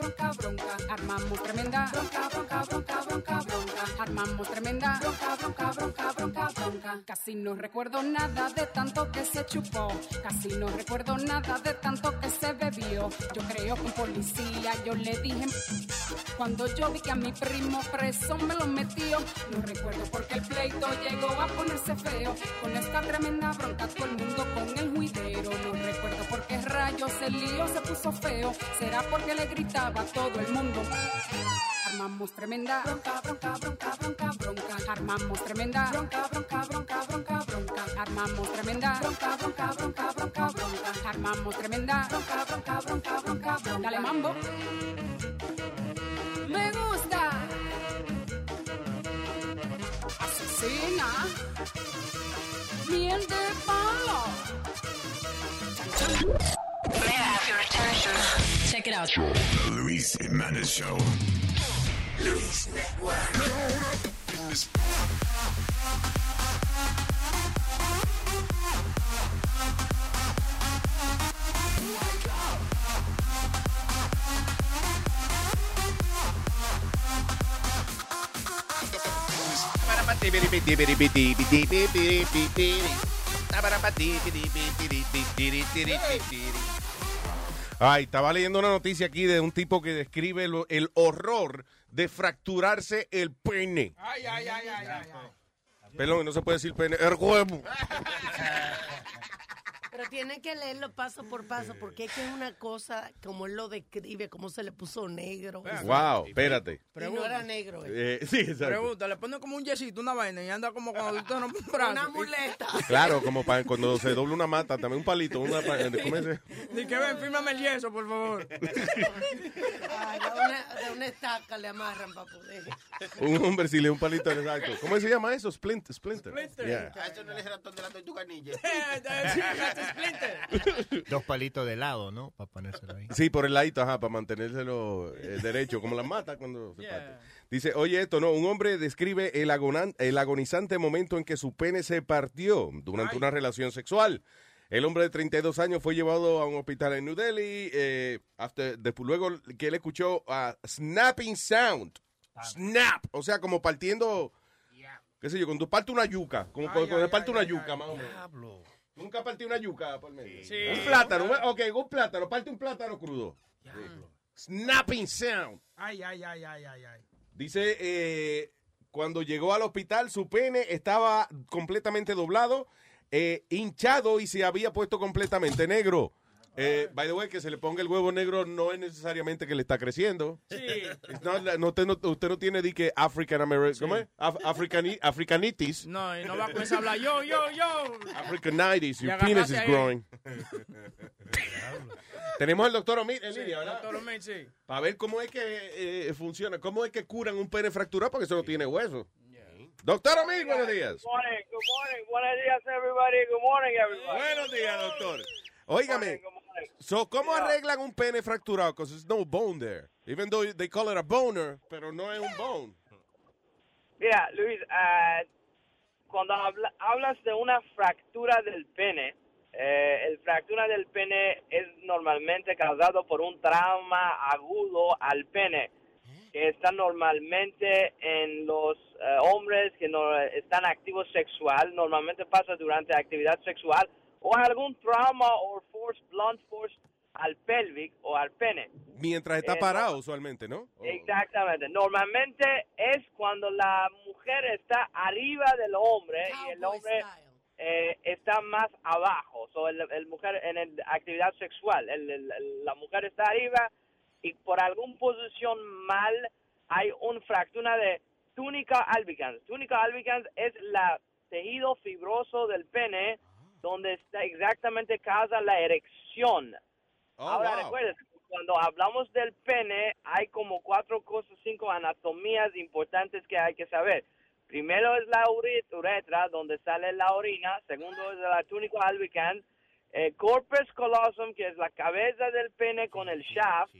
bronca, bronca. Armamos tremenda bronca, bronca, bronca, bronca, bronca. Armamos tremenda bronca, bronca, bronca, bronca, bronca. Casi no recuerdo nada de tanto que se chupó. Casi no recuerdo nada de tanto que se bebió. Yo creo que un policía yo le dije cuando yo vi que a mi primo preso me lo metió. No recuerdo por qué el pleito llegó a ponerse feo. Con esta tremenda bronca todo el mundo con el juidero. No recuerdo por qué rayos el lío se puso feo. Será porque le gritaba a todo el mundo. Armamos tremenda bronca, bronca, bronca, bronca, bronca. Armamos tremenda bronca, bronca, bronca, bronca, bronca. Armamos tremenda bronca, bronca, bronca, bronca, bronca. Armamos tremenda bronca, bronca, bronca, bronca, bronca. Dale mambo. Me gusta. Asesina. Miel de palo. May I have your attention? Check it out. The Luis Jimenez Show. Luis Network. Ay, estaba leyendo una noticia aquí de un tipo que describe lo- el horror de fracturarse el pene. Ay, ay, ay, ay, ay. Perdón, no se puede decir pene, el huevo. Pero tiene que leerlo paso por paso, porque es que es una cosa, como él lo describe, como se le puso negro. Wow, espérate. Y no era negro. eh. Eh, sí, exacto. Pregunta, le ponen como un yesito, una vaina y anda como cuando tú tienes un brazo. Una muleta. Claro, como para cuando se dobla una mata, también un palito, una ¿cómo? Ni que ven, fírmame el yeso, por favor. Ay, de, una, de una estaca le amarran para poder. Un hombre si le un palito exacto. ¿Cómo se llama eso? Splint, splinter. Splinter. Yeah. A eso no le ratón de la tortuga ninja. Dos palitos de lado, ¿no? Para ponérselo ahí. Sí, por el ladito, ajá, para mantenérselo eh, derecho, como las mata cuando se parte. Dice, oye esto, no, un hombre describe el, agonan- el agonizante momento en que su pene se partió durante una relación sexual. El hombre de 32 años fue llevado a un hospital en New Delhi, eh, after- después luego que él escuchó a snapping sound. Snap, o sea, como partiendo, qué sé yo, cuando parte una yuca, como cuando cuando parte una yuca, más o menos. Nunca partí una yuca por medio. Sí. Un plátano, ok, un plátano, parte un plátano crudo. Snapping sound. Ay, ay, ay, ay, ay, ay. Dice, eh, cuando llegó al hospital, su pene estaba completamente doblado. eh, hinchado y se había puesto completamente negro. Eh, by the way, que se le ponga el huevo negro no es necesariamente que le está creciendo. Sí. Not no, usted, no, usted no tiene di que African American, ¿cómo es? Af- Africani- Africanitis. No, y no va a comenzar a hablar yo, yo, yo. Africanitis, your penis is ahí. growing. Tenemos al doctor Omid en Sí, línea, ¿verdad? doctor Omid, sí. Para ver cómo es que eh, funciona, cómo es que curan un pene fracturado porque eso no tiene hueso. Doctor Omid, buenos días. Good morning, good morning. Buenos días, everybody. Good morning, everybody. Buenos días, doctor. Óigame, so, ¿cómo arreglan un pene fracturado? Because there's no bone there. Even though they call it a boner, pero no es un bone. Mira, Luis, ah, cuando habla- hablas de una fractura del pene, eh, el fractura del pene es normalmente causado por un trauma agudo al pene, que está normalmente en los eh, hombres que no están activos sexual, normalmente pasa durante actividad sexual, o algún trauma o force, blunt force al pelvic o al pene. Mientras está Eh, parado, usualmente, ¿no? Exactamente. Normalmente es cuando la mujer está arriba del hombre y el hombre eh, está más abajo. So, el, el mujer en el- actividad sexual, el- el- el- la mujer está arriba y por alguna posición mal hay una fractura de túnica albicans. Túnica albicans es la tejido fibroso del pene donde está exactamente causa la erección. Ahora wow. recuerden, cuando hablamos del pene, hay como cuatro cosas, cinco anatomías importantes que hay que saber. Primero es la ure- uretra, donde sale la orina. Segundo es la túnica albicans. Eh, corpus callosum, que es la cabeza del pene con el shaft.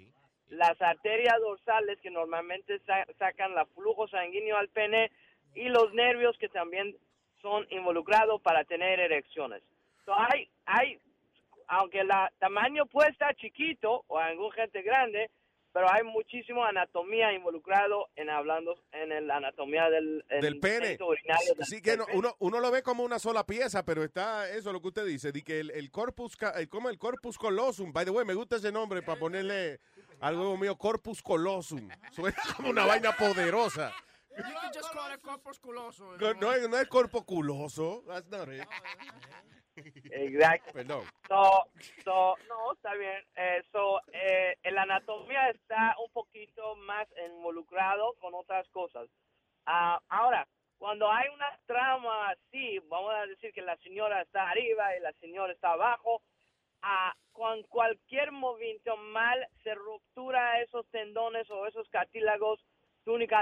Las arterias dorsales, que normalmente sa- sacan el flujo sanguíneo al pene. Y los nervios, que también son involucrados para tener erecciones. So, hay, hay aunque el tamaño puede estar chiquito o algún gente grande, pero hay muchísimo anatomía involucrado en hablando en la anatomía del, el Del pene. urinario del- Sí que del no- pene. uno, uno lo ve como una sola pieza, pero está eso lo que usted dice, de que el, el corpus, el, como el corpus callosum, by the way, me gusta ese nombre para ponerle al huevo mío corpus callosum. Suena como una vaina poderosa. You can just call it corpusculoso. No, no es, no es corpoculoso. That's not it. Exacto. Perdón. So, so, no, está bien. Eh, so, eh, el anatomía está un poquito más involucrado con otras cosas. Ah, ahora, cuando hay una trama así, vamos a decir que la señora está arriba y la señora está abajo, ah, con cualquier movimiento mal se ruptura esos tendones o esos cartílagos túnica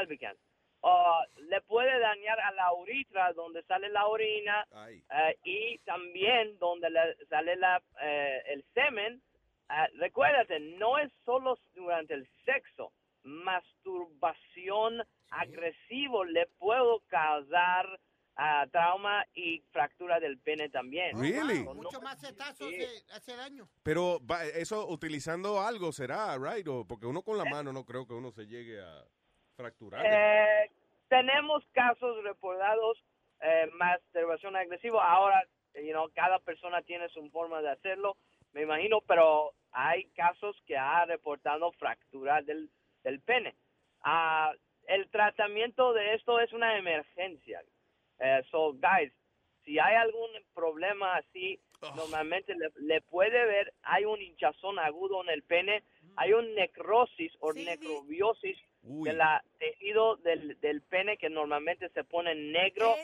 O le puede dañar a la uretra donde sale la orina eh, y también donde le sale la, eh, el semen. Ah, recuérdate, no es solo durante el sexo. Masturbación agresivo le puede causar ah, trauma y fractura del pene también. Really? No- Mucho más cetazo Sí. hace, daño. Pero eso utilizando algo será, right? O porque uno con la mano no creo que uno se llegue a fracturar. Eh, tenemos casos reportados eh, masturbación agresiva. Ahora, you know, cada persona tiene su forma de hacerlo, me imagino, pero hay casos que ha reportado fractura del, del pene. Ah, el tratamiento de esto es una emergencia. Eh, so, guys, si hay algún problema así, normalmente le, le puede ver, hay un hinchazón agudo en el pene, hay un necrosis o necrobiosis de la tejido del, del pene que normalmente se pone negro.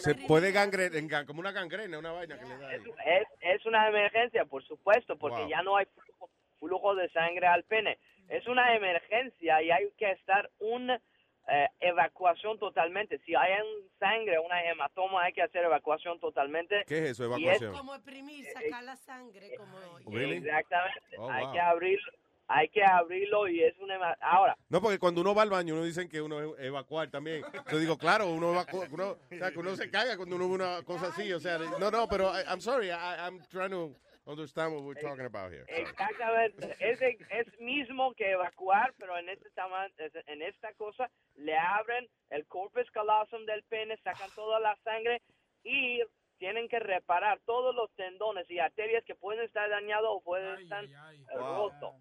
Se puede gangrenar, como una gangrena, una vaina que le da. ahí. Es, es una emergencia, por supuesto, porque Wow. ya no hay flujo, flujo de sangre al pene. Es una emergencia y hay que estar una eh, evacuación totalmente. Si hay un sangre, una hematoma, hay que hacer evacuación totalmente. ¿Qué es eso, Y evacuación? Como exprimir, sacar la sangre, como... Really? Exactamente. Oh, hay wow. que abrir, hay que abrirlo y es una ahora. No, porque cuando uno va al baño, uno dicen que uno evacuar también. Yo digo, claro, uno evacua, uno, o sea, que uno se caga cuando uno ve una cosa así. O sea, no, no, pero I, I'm sorry, I, I'm trying to understand what we're talking about here. Sorry. Exactamente. Es, es mismo que evacuar, pero en este tama- en esta cosa le abren el corpus callosum del pene, sacan toda la sangre y tienen que reparar todos los tendones y arterias que pueden estar dañados o pueden estar eh, rotos.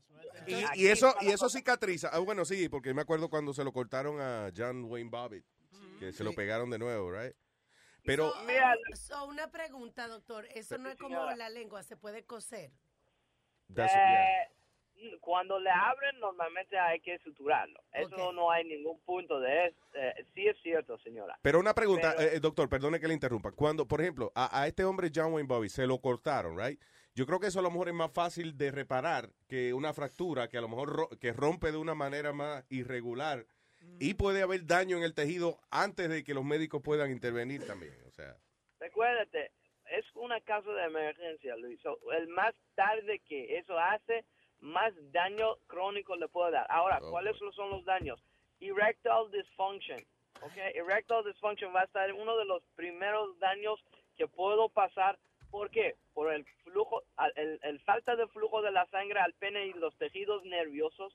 Y, y eso y eso cicatriza. Ah, bueno, sí, porque me acuerdo cuando se lo cortaron a John Wayne Bobbitt, que se lo pegaron de nuevo, right? Pero, Mira, So, una pregunta, doctor. Eso no es como señora. la lengua, se puede coser. that's- yeah. Eh, cuando le abren, normalmente hay que suturarlo. Eso no hay ningún punto de eso. Eh, sí es cierto, señora. Pero una pregunta, Pero- eh, doctor, perdone que le interrumpa. Cuando, por ejemplo, a, a este hombre John Wayne Bobby se lo cortaron, right? Yo creo que eso a lo mejor es más fácil de reparar que una fractura que a lo mejor ro- que rompe de una manera más irregular y puede haber daño en el tejido antes de que los médicos puedan intervenir también. O sea, Recuérdate, es una caso de emergencia, Luis. So, el más tarde que eso hace, más daño crónico le puede dar. Ahora, Oh, ¿cuáles son los daños? Erectile dysfunction. Okay, erectile dysfunction va a estar uno de los primeros daños que puedo pasar. ¿Por qué? Por el flujo, el, el falta de flujo de la sangre al pene y los tejidos nerviosos.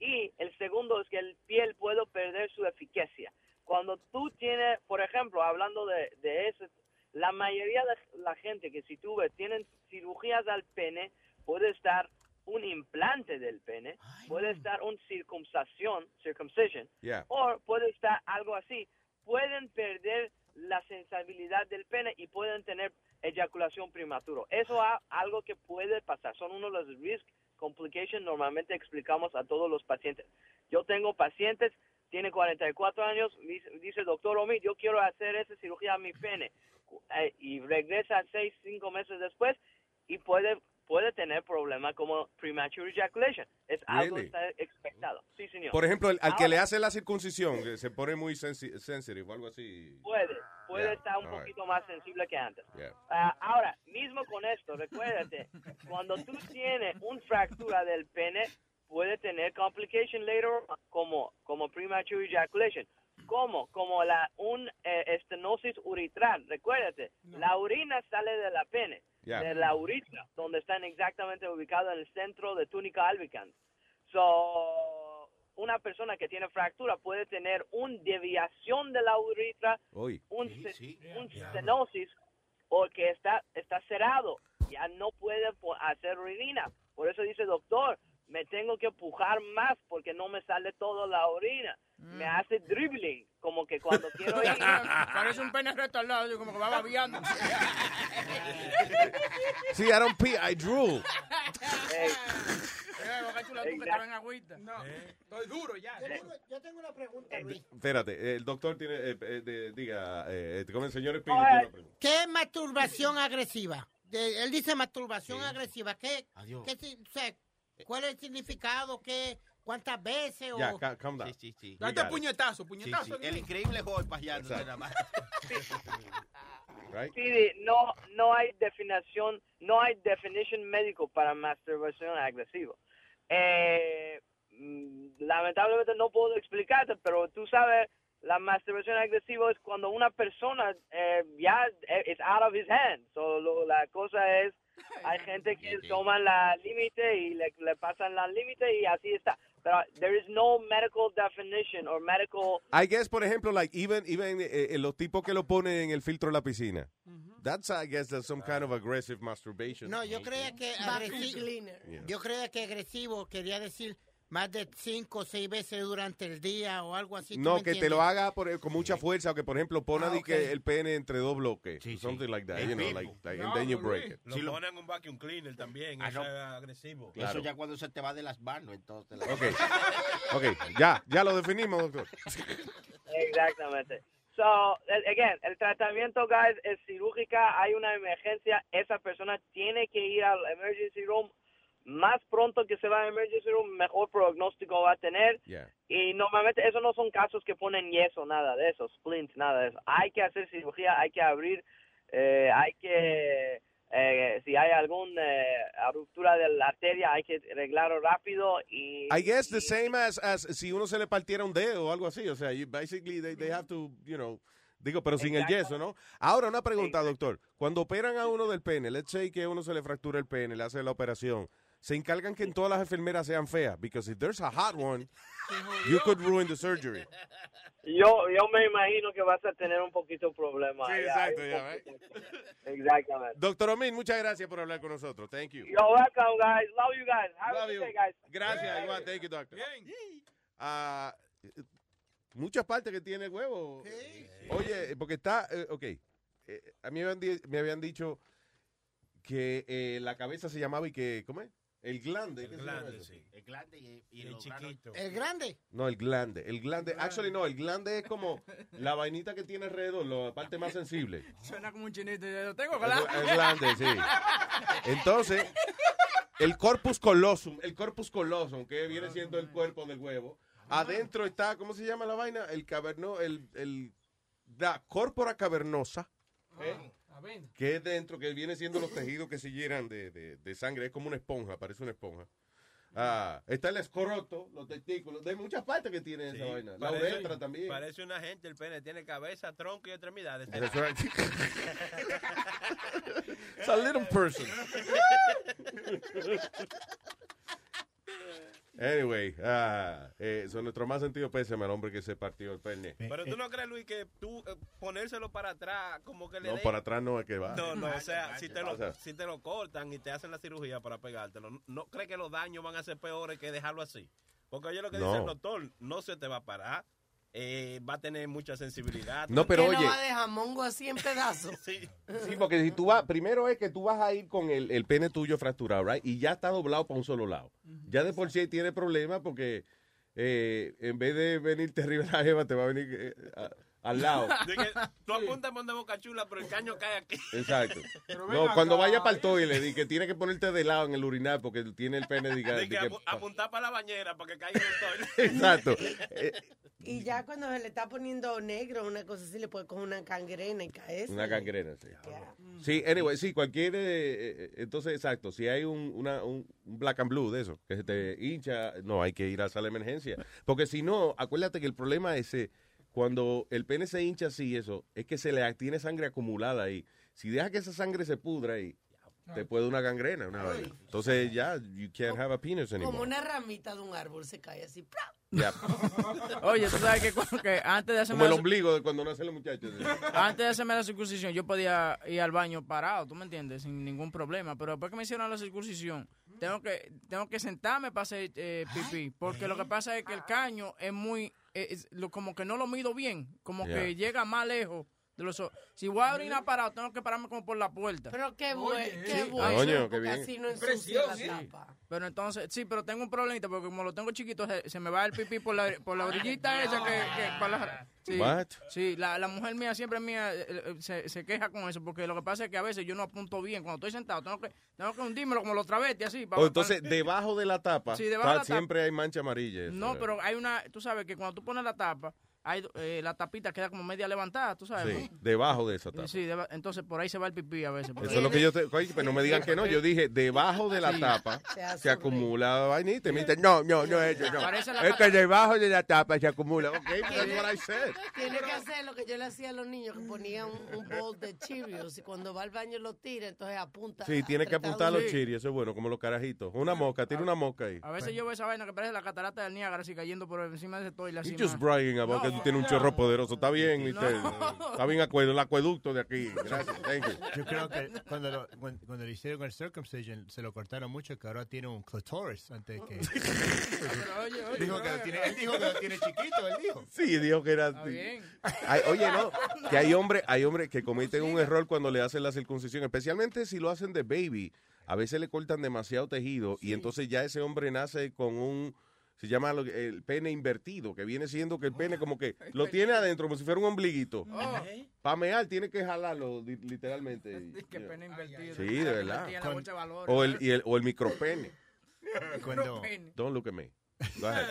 Y el segundo es que el piel puede perder su eficacia. Cuando tú tienes, por ejemplo, hablando de, de ese, la mayoría de la gente que si tú ves tienen cirugías al pene, puede estar un implante del pene, puede estar una circunstación, circumcision, Yeah. o puede estar algo así. Pueden perder la sensibilidad del pene y pueden tener eyaculación prematuro. Eso es algo que puede pasar. Son uno de los risk complications normalmente explicamos a todos los pacientes. Yo tengo pacientes, tiene 44 años, dice, dice doctor Omi, yo quiero hacer esa cirugía a mi pene. Eh, y regresa seis, cinco meses después y puede puede tener problemas como premature ejaculation. Es algo Really? está expectado. Sí, señor. por ejemplo, el- al que Ahora, le hace la circuncisión, que se pone muy sensi- sensitive o algo así. Puede, puede Yeah, estar un all right. poquito más sensible que antes. Yeah. Ah, ahora, mismo con esto, recuérdate, cuando tú tienes una fractura del pene, puede tener complication later on, como, como premature ejaculation. ¿Cómo? Como la, un eh, estenosis uretral. Recuérdate, la orina sale de la pene, Yeah. de la uretra, donde están exactamente ubicados en el centro de túnica albicans. So, una persona que tiene fractura puede tener una deviación de la uretra Uy. un, un stenosis o que está, está cerrado, ya no puede hacer orina. Por eso dice, doctor, me tengo que empujar más porque no me sale toda la orina. Me hace dribbling, como que cuando quiero ir... Parece un pene retardado, así como que va babiando. Sí, I don't pee, I drool. Eh, ven agüita. No, estoy duro ya. Yo tengo, yo tengo una pregunta, Luis. Espérate, el doctor tiene, eh, eh, de- diga, eh, como el señor Espíritu. Oye. una pregunta. ¿Qué es masturbación agresiva? De- él dice masturbación agresiva. ¿Qué, Adiós. qué si- o sea, ¿Cuál es el significado? ¿Qué, ¿Cuántas veces? O... Ya, ca- calm down. Sí, sí, sí. Date puñetazo, puñetazo. sí. El increíble nada más. Right? Sí, no, no hay definición, no hay definition médico para masturbación agresiva. Eh, mm, lamentablemente no puedo explicarte, pero tú sabes, la masturbación agresiva es cuando una persona eh, ya es out of his hands. So, lo- la cosa es, hay gente que toman la límite y le, le pasan la límite y así está. Pero there is no medical definition or medical I guess, por ejemplo, like even, even eh, eh, los tipos que lo ponen en el filtro de la piscina. That's, I guess, that's some kind of aggressive masturbation. No, yo creía que agresivo. cleaner. Yeah. Yo creía que agresivo quería decir más de cinco o seis veces durante el día o algo así. ¿tú No, que te entiendes? lo haga por, con mucha fuerza, o que por ejemplo pone Ah, di ok. que el pene entre dos bloques. something like that, El you know, like, like, No, and then you break Luis. it. Lo ponen un vacuum cleaner también, Ah, eso no. es agresivo. Eso ya cuando se te va de las manos, entonces. la- Ok, ok, ya, ya lo definimos, doctor. Exactamente. So, again, el tratamiento, guys, es cirúrgica, hay una emergencia, esa persona tiene que ir al emergency room. Más pronto que se va al emergency room, mejor pronóstico va a tener. Yeah. Y normalmente esos no son casos que ponen yeso, nada de eso, splints, nada de eso. Hay que hacer cirugía, hay que abrir, eh, hay que, eh, si hay alguna ruptura de la arteria, hay que arreglarlo rápido y... I guess the same as, as si uno se le partiera un dedo o algo así. O sea, you, basically they, they have to, you know, digo, pero sin el yeso, ¿no? Ahora, una pregunta, doctor. Cuando operan a uno del pene, let's say que a uno se le fractura el pene, le hacen la operación, se encargan que en todas las enfermeras sean feas, because if there's a hot one, you could ruin the surgery. Yo, yo me imagino que vas a tener un poquito de problema. Sí, allá. exacto, ya, Exactamente. Doctor Omin, muchas gracias por hablar con nosotros. Thank you. You're welcome, guys. Love you guys. Have a Love good you. day, guys. Gracias, igual. Thank you, doctor. Ah, muchas partes que tiene el huevo. Oye, porque está, eh, ok, eh, a mí me habían, di- me habían dicho que eh, la cabeza se llamaba y que, ¿cómo es? El glande. ¿qué se llama eso? El glande y, y El los chiquito. El grande. No, el glande. El glande, actually no, el glande es como la vainita que tiene alrededor, la parte más sensible. Suena como un chinito. Yo tengo El, claro. el glande, sí. Entonces, el corpus callosum, el corpus callosum, que viene siendo el cuerpo del huevo, adentro está, ¿cómo se llama la vaina? El caverno, el, el, la corpora cavernosa, ¿eh? Que es dentro, que viene siendo los tejidos que se llenan de, de- de sangre, es como una esponja, parece una esponja. Ah, está el escroto, los testículos, de muchas partes que tiene esa vaina. La Parece- uretra también. Parece una gente, el pene tiene cabeza, tronco y extremidades. Eso es- It's a little person. Anyway, ah, eh, son nuestro más sentido pésame al hombre que se partió el pene. Pero tú no crees, Luis, que tú eh, ponérselo para atrás, como que le No, para atrás no es que va. No, no, o sea, si te, lo, si te lo cortan y te hacen la cirugía para pegártelo, ¿no, no crees que los daños van a ser peores que dejarlo así? Porque oye lo que No. dice el doctor, no se te va a parar, eh, va a tener mucha sensibilidad. No, pero ¿Qué oye- lo va a dejar mongo así en pedazos? sí. Sí, porque si tú vas, primero es que tú vas a ir con el, el pene tuyo fracturado, right? Y ya está doblado para un solo lado. Ya de por sí tiene problemas porque eh, en vez de venirte arriba la jeva, te va a venir eh, a- al lado. De que tú apuntas por de boca chula, pero el caño cae aquí. Exacto. No, acá, cuando vaya para el toile, di que tiene que ponerte de lado en el urinar porque tiene el pene, diga, De di que que- apu- apuntar para la bañera para que caiga en el toile. Exacto. Eh, Y ya cuando se le está poniendo negro, una cosa así, le puede coger una cangrena y caerse. Una gangrena, sí. Sí, anyway, sí, cualquier. eh, eh, entonces, exacto, si hay un, una, un un black and blue de eso, que se te hincha, no, hay que ir a sala de emergencia. Porque si no, acuérdate que el problema es eh, cuando el pene se hincha así, eso, es que se le tiene sangre acumulada ahí. Si deja que esa sangre se pudra ahí, te puede una gangrena, una vaina. Entonces ya, you can't have a penis Como anymore. una ramita de un árbol se cae así. Oye, tú sabes que, antes de hacerme Como el la- ombligo de cuando nacen los muchachos. antes de hacerme la circuncisión, yo podía ir al baño parado, ¿tú me entiendes? Sin ningún problema. Pero después que me hicieron la circuncisión, tengo que tengo que sentarme para hacer eh, pipí. Porque lo que pasa es que el caño es muy. Es lo- como que no lo mido bien. Como que llega más lejos de los ojos. Si voy a orinar parado, tengo que pararme como por la puerta. Pero qué, bue- qué Sí. bueno, Coño, qué porque bien. así no ensucia la Sí. tapa. Pero entonces, sí, pero tengo un problemita porque como lo tengo chiquito, se, se me va el pipí por la, por la orillita esa que, que para la- sí, What? sí, la, la mujer mía siempre mía eh, eh, se, se queja con eso porque lo que pasa es que a veces yo no apunto bien. Cuando estoy sentado, tengo que, tengo que hundírmelo como los travetes así. pa- O entonces, debajo de la tapa, Sí, debajo de la está- siempre hay mancha amarilla. eso, No, pero hay una, tú sabes que cuando tú pones la tapa, hay eh, la tapita queda como media levantada, tú sabes. Sí, debajo de esa tapa. Sí, deba- entonces por ahí se va el pipí a veces. Eso es lo que yo te. Oye, pero no me digan que no. Yo dije, debajo de la tapa Se acumula vainita. Y me dicen, no, no, no es eso. No. Es que debajo de la tapa se acumula. Ok, that's what I said. Tiene que hacer lo que yo le hacía a los niños, que ponían un, un bowl de Cheerios y cuando va al baño lo tira, entonces apunta. Sí, tiene que apuntar los chiris. Eso es bueno, como los carajitos. Una mosca, tiene una mosca ahí. A veces yo veo esa vaina que parece la catarata del Niágara así cayendo por encima de ese toile así. You just man. bragging about que tú tienes un chorro poderoso. Está bien. Está bien acuerdo, el acueducto de aquí. Gracias, thank you. Yo creo que cuando, lo, cuando, cuando le hicieron el circumcision se lo cortaron mucho que ahora tiene un clitoris antes que... dijo que lo tiene, él dijo que lo tiene chiquito, él dijo. Sí, dijo que era. bien. Ay, oye, no, que hay hombres hay hombres que cometen un error cuando le hacen la circuncisión, especialmente si lo hacen de baby. A veces le cortan demasiado tejido y entonces ya ese hombre nace con un. Se llama lo que- el pene invertido, que viene siendo que el pene como que lo tiene adentro, como si fuera un ombliguito. Oh. Para mear tiene que jalarlo, li- literalmente. Qué pena invertido. Sí, de verdad. O el, y el, o el micropene. Cuando, Don't look at me. Go ahead.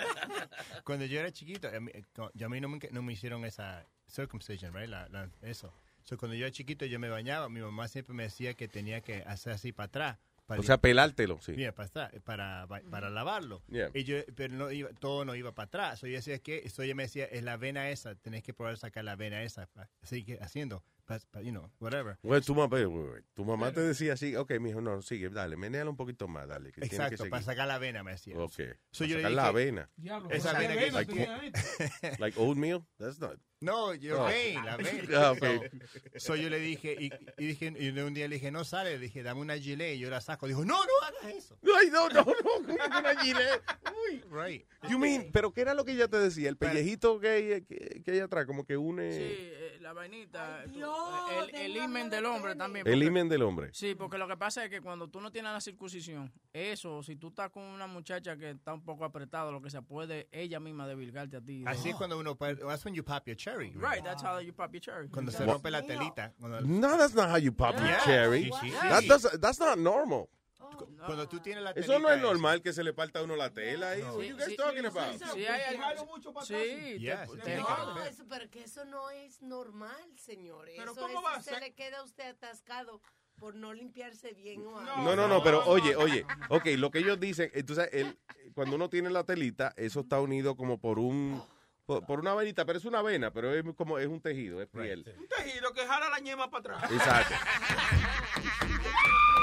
cuando yo era chiquito, a mí, eh, yo a mí no me, no me hicieron esa circumcision, right? La- la- eso. So, cuando yo era chiquito, yo me bañaba. Mi mamá siempre me decía que tenía que hacer así para atrás. Para O sea, pelártelo, sí. Yeah, para, atrás, para, para lavarlo. Yeah. Y yo, pero no iba, todo no iba para atrás. So, yo decía que, eso ella me decía, es la vena esa, tenés que poder sacar la vena esa. Así que haciendo, pa- you know, whatever. Bueno, tu mamá, wait, wait, wait. tu mamá te decía así, ok, mijo, no, sigue, dale, menéalo un poquito más, dale. Que tiene que Exacto, seguir. para sacar la vena, me decía. Ok. So, Para yo le sacar la avena. Diablo, Esa ¿sabe vena que- vena like, tenía like oatmeal? That's not. No, yo Oh. vein, la vein. Ah. So, so yo le dije, y, y dije, y un día le dije, no sale, le dije, dame una gilet, y yo la saco. Dijo, no, no hagas eso. Ay, no, no, no, una gilet. Uy. Right. You mean, pero ¿qué era lo que ella te decía? El pellejito que que, que ella trae, como que une. Sí, eh, la vainita. tú- el, el, el himen del hombre también. El himen del hombre. Sí, porque lo que pasa es que cuando tú no tienes la circuncisión, eso, si tú estás con una muchacha que está un poco apretada, lo que se puede ella misma debilgarte a ti. Así es cuando uno... That's when you pop your cherry. Right, that's how you pop your cherry. Cuando se rompe la telita. No, that's not how you pop your cherry. That that's not normal. Cuando tú tienes la telita... Eso no es normal que se le parta a uno la tela. ahí. You guys talking about? Sí, hay sí, te- tiene que No, eso, pero que eso no es normal, señores. Pero eso ¿cómo es va se le queda a usted atascado por no limpiarse bien o algo. No, no, no, pero oye, oye, ok, lo que ellos dicen, entonces, el, cuando uno tiene la telita, eso está unido como por un, por, por una venita, pero es una vena, pero es como, es un tejido, es piel. Un tejido que jala la ñema para atrás. Exacto.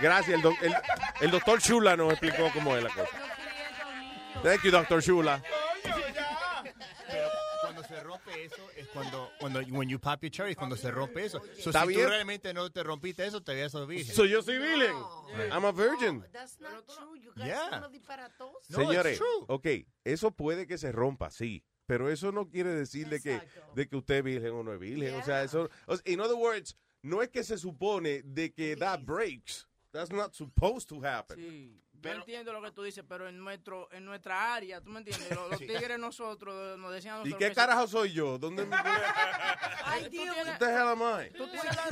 Gracias, el, doc- el, el doctor Shula nos explicó cómo es la cosa. Thank you, doctor Shula. Pero cuando se rompe eso es cuando, cuando when you pop your cherry, es cuando se rompe eso. So, si bien. tú realmente no te rompiste eso, te veas virgen. So yo soy virgen. I'm a virgin. That's not true. You guys Yeah. disparatosos. Señores, ok, eso puede que se rompa, sí. Pero eso no quiere decir de que, de que usted es virgen o no es virgen. O sea, eso. in other words, no es que se supone de que that breaks. That's not supposed to happen. Sí, yo entiendo lo que tú dices, pero en nuestro en nuestra área, ¿tú me entiendes? Los, los tigres nosotros nos decían a ¿Y nosotros qué carajo soy yo? ¿Dónde me Ay, Tú Dios. tienes- What the hell am I? Tú tienes la,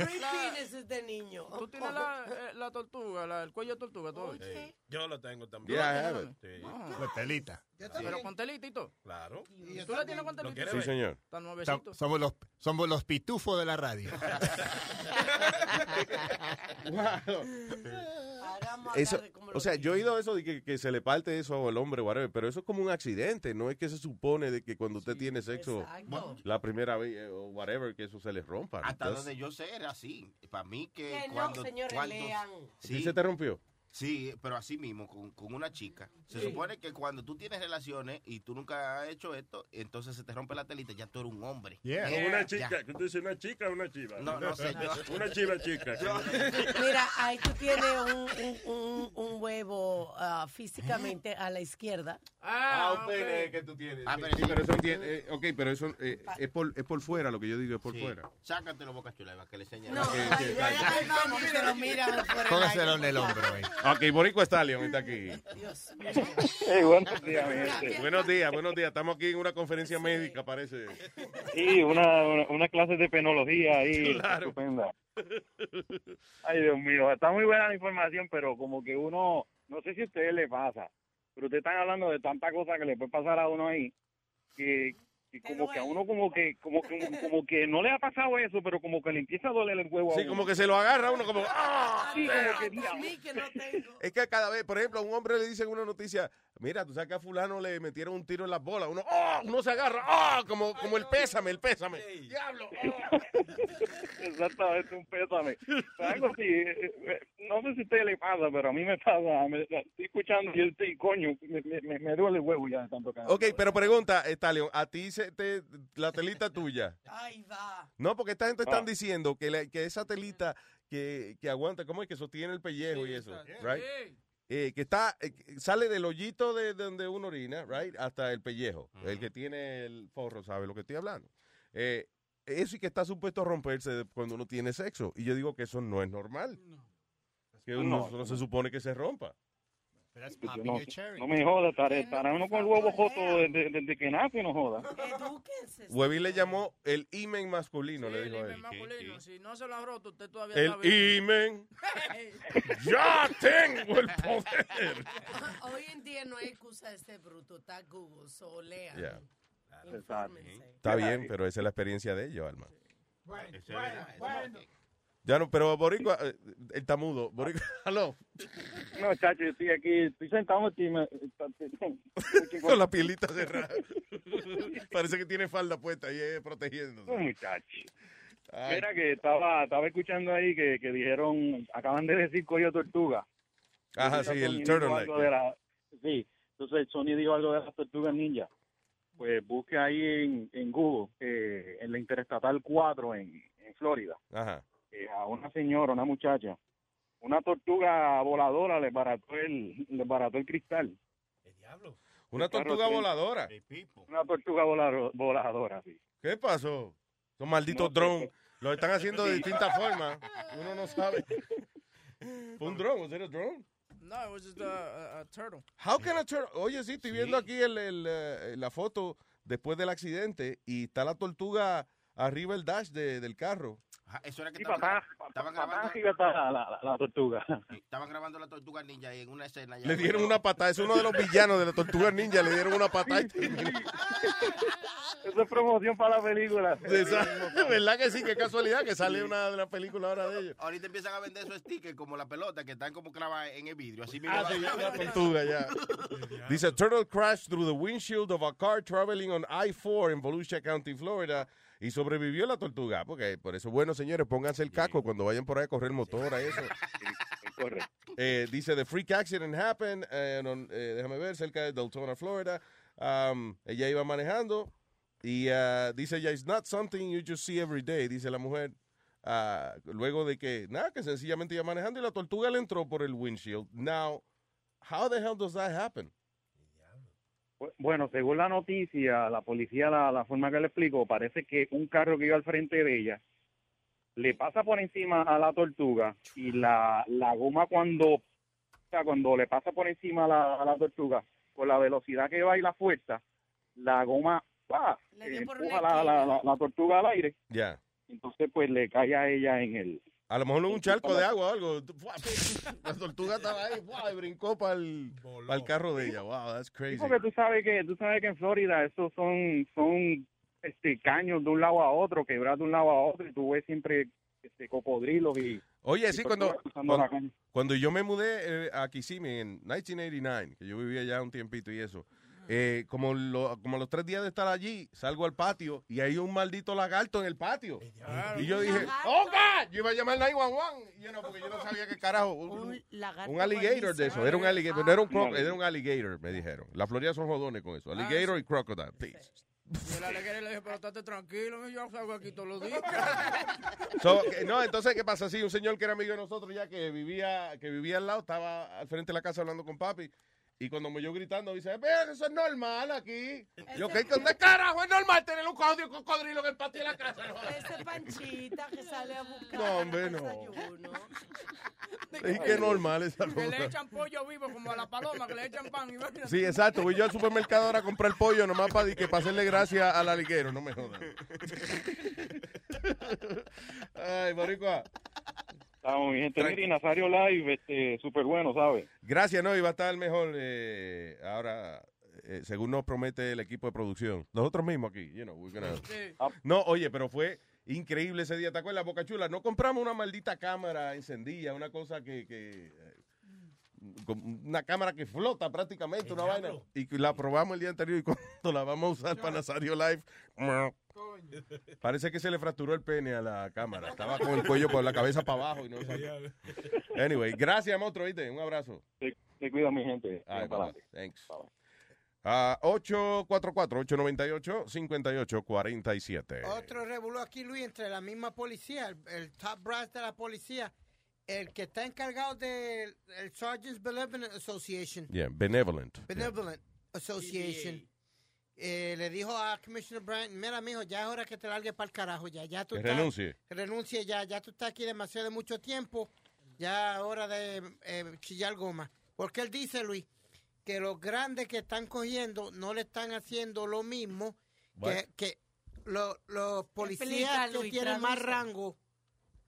de niño. tú tienes la, eh, la tortuga, la- el cuello de tortuga, todo. Sí. Yo lo tengo también. Yeah, I have it. Sí. Con telita. Pero con telita y todo. Claro. ¿Tú la tienes con ¿Lo telita? Sí, señor. Som- nuevecito. Somos los, somos los pitufos de la radio. Eso, o sea, yo he oído eso de que, que se le parte eso al hombre, whatever, pero eso es como un accidente, no es que se supone de que cuando usted tiene sexo Exacto. la primera vez eh, o whatever, que eso se le rompa. Hasta Entonces, donde yo sé era así. Para mí que, Que no, cuando... señores, cuando- lean. ¿Sí se te rompió? Sí, pero así mismo, con, con una chica. Se Sí. supone que cuando tú tienes relaciones y tú nunca has hecho esto, entonces se te rompe la telita, ya tú eres un hombre. Con Yeah. una chica, ¿tú dices una chica o una chiva? No, no sé, yo- Una chiva chica. Mira, ahí tú tienes un, un, un, un huevo ah, físicamente a la izquierda. Ah, un pene que tú tienes. Ah, pero sí, sí. pero eso entiende, eh, ok, pero eso eh, es, por, es por fuera, lo que yo digo es por Sí. fuera. Sácatelo, boca chula, para que le enseñe. No, que el Póngaselo Ok, Boricua Stallion está aquí. Dios buenos días, mi gente. Buenos días, buenos días. Estamos aquí en una conferencia médica, parece. Sí, una, una, una clase de penología ahí Claro. estupenda. Ay, Dios mío, está muy buena la información, pero como que uno, no sé si a ustedes le pasa, pero ustedes están hablando de tantas cosas que le puede pasar a uno ahí, que, que como que a uno como que, como, como, como que no le ha pasado eso, pero como que le empieza a doler el huevo a Sí, uno. como que se lo agarra uno como... ¡Ah! Sí, como que A diablo. mí que no tengo. Es que cada vez, por ejemplo, a un hombre le dicen una noticia, mira, tú sabes que a fulano le metieron un tiro en las bolas, uno, ¡ah! uno se agarra, ¡ah! como, como el pésame, el pésame. Diablo. Exactamente, un pésame. Algo así, eh, eh, no sé si a usted le pasa, pero a mí me pasa, me, estoy escuchando y estoy, coño, me, me- me, duele el huevo ya de tanto que Ok, pero pregunta, Stallion, ¿a ti se te, la telita tuya? Ay, va. No, porque esta gente están Ah. diciendo que, la- que esa telita que, que aguanta, ¿cómo es que sostiene el pellejo y eso? Right? Eh, que está, eh, sale del hoyito de, de donde uno orina, right, hasta el pellejo. El que tiene el forro sabe lo que estoy hablando. Eh, eso y que está supuesto a romperse cuando uno tiene sexo. Y yo digo que eso no es normal. Que uno No. no se supone que se rompa. Yo no, no me joda, estaré, estará uno con el huevo joto desde, desde que nace, no joda. Webby le llamó el imen masculino, le El dijo a himen él. masculino. Si no se lo ha roto, usted todavía El está imen. ¡Ya tengo el poder! Hoy en día no hay excusa de ser bruto, está Google, so lean. Infórmense. Está bien, pero esa es la experiencia de ellos, Alma. Bueno, es bueno, verdad, eso bueno. Ya no, pero Boricua, eh, él está mudo. Boricua, aló. No, chacho, yo estoy aquí, estoy sentado aquí. Me, Con la pielita cerrada. Parece que tiene falda puesta y es protegiéndose. No, muchacho. Ay. Mira que estaba, estaba escuchando ahí que, que dijeron, acaban de decir coño tortuga. Ajá, sí, el algo de la- sí, entonces Sony dijo algo de las tortugas ninja. Pues busque ahí en, en Google, eh, en la Interestatal 4 en, en Florida, Ajá. Eh, a una señora, una muchacha, una tortuga voladora le barató el, le barató el cristal. Una El carro tortuga tren. voladora. Una tortuga volaro- voladora, sí. ¿Qué pasó? Son malditos No drones. Lo están haciendo de distintas formas. Uno no sabe. Fue un drone, ¿was it a drone? No, it was just a, a- a turtle. How can a turtle? Oye, sí, estoy viendo aquí el, el, eh, la foto después del accidente y está la tortuga arriba el dash de- del carro. Ajá, Eso era que Sí, estaban, papá, estaban papá, grabando, la, la- la tortuga. estaban grabando la tortuga ninja y en una escena ya Le dieron una patada. Es uno de los villanos de la tortuga ninja. Le dieron una patada. y. Eso es promoción para la película. Esa- ¿Verdad que sí? Qué casualidad que sale una de las películas ahora de ellos. Ahorita empiezan a vender esos stickers como la pelota que están como clavadas en el vidrio. Así mismo. Ah, sí, una tortuga ya. Dice, turtle crashed through the windshield of a car traveling on I-4 en Volusia County, Florida. Y sobrevivió la tortuga. Porque por eso, bueno, señores, pónganse el casco cuando vayan por ahí a correr motor a eso. Eh, dice, the freak accident happened, eh, on- eh, déjame ver, cerca de Deltona, Florida. Um, ella iba manejando y ah, dice ella, it's not something you just see every day, dice la mujer. Ah, luego de que, nada, que sencillamente iba manejando y la tortuga le entró por el windshield. Now, how the hell does that happen? Bu- Bueno, según la noticia, la policía, la, la forma que le explico, parece que un carro que iba al frente de ella le pasa por encima a la tortuga y la, la goma cuando, o sea, cuando le pasa por encima a la, a la tortuga, con la velocidad que va y la fuerza, la goma ¡pah! Le dio por empuja la, la- la tortuga al aire, Ya. entonces pues le cae a ella en el... A lo mejor un charco de agua o algo. La tortuga estaba ahí y brincó para el, carro de ella. Wow, that's crazy. porque tú sabes que tú sabes que en Florida esos son son este caños de un lado a otro, quebrados de un lado a otro y tú ves siempre este cocodrilos y Oye, y sí, cuando, cuando, cuando yo me mudé eh, a Kissimmee en 1989, que yo vivía allá un tiempito y eso, eh, como, lo- como los tres días de estar allí, salgo al patio y hay un maldito lagarto en el patio. Y yo dije, ¡Oh, God! Yo iba a llamar 911, you know, porque yo no sabía qué carajo. Un, Un lagarto un alligator de eso, era un alligator, Ah. no era un, croc- era un alligator, me dijeron. La Florida son jodones con eso. Alligator y crocodile, peace. Yo la le dije, pero estate tranquilo, yo salgo aquí todos los días. So, no, entonces, ¿qué pasa? Sí, un señor que era amigo de nosotros ya que vivía, que vivía al lado, estaba al frente de la casa hablando con papi. Y cuando me oyó gritando, dice, vean, eso es normal aquí. Yo, ¿qué, ¿qué carajo es normal tener un código cocodrilo en el patio de la casa? Ese panchita que sale a buscar. No, hombre, no. Es que normal esa Que le echan pollo vivo como a la paloma, que le echan pan. imagínate. Sí, exacto. Voy yo al supermercado ahora a comprar pollo nomás para que para hacerle gracia al aliguero. No me jodan. Ay, boricua. Estamos bien, gente. Mira, y Nazario Live, este, súper bueno, ¿sabes? Gracias, no, iba a estar mejor eh, ahora, eh, según nos promete el equipo de producción. Nosotros mismos aquí, you know, we're gonna- No, oye, pero fue increíble ese día, ¿te acuerdas, Boca Chula? No compramos una maldita cámara encendida, una cosa que... que eh, una cámara que flota prácticamente, una vaina. Y la probamos el día anterior y cuando la vamos a usar para Nazario Live, parece que se le fracturó el pene a la cámara. Estaba con el cuello por la cabeza para abajo y no sabía. Anyway, gracias, monstruo, ¿viste? Un abrazo. Te, te cuida, mi gente. Ay, Para bye, bye. Thanks. Ah, 844-898-5847. Otro revolú aquí, Luis, entre la misma policía, el, el top brass de la policía, el que está encargado del el Sergeants Benevolent Association, Yeah, benevolent. Benevolent Association, eh, le dijo a Commissioner Bryant, mira, mijo, ya es hora que te largues para el carajo, ya, ya tú Que estás- renuncie. renuncie ya, ya tú estás aquí demasiado de mucho tiempo, ya es hora de eh, chillar goma. Porque él dice, Luis, que los grandes que están cogiendo no le están haciendo lo mismo What? que, que lo- los policías Explica, que Luis, tienen más rango,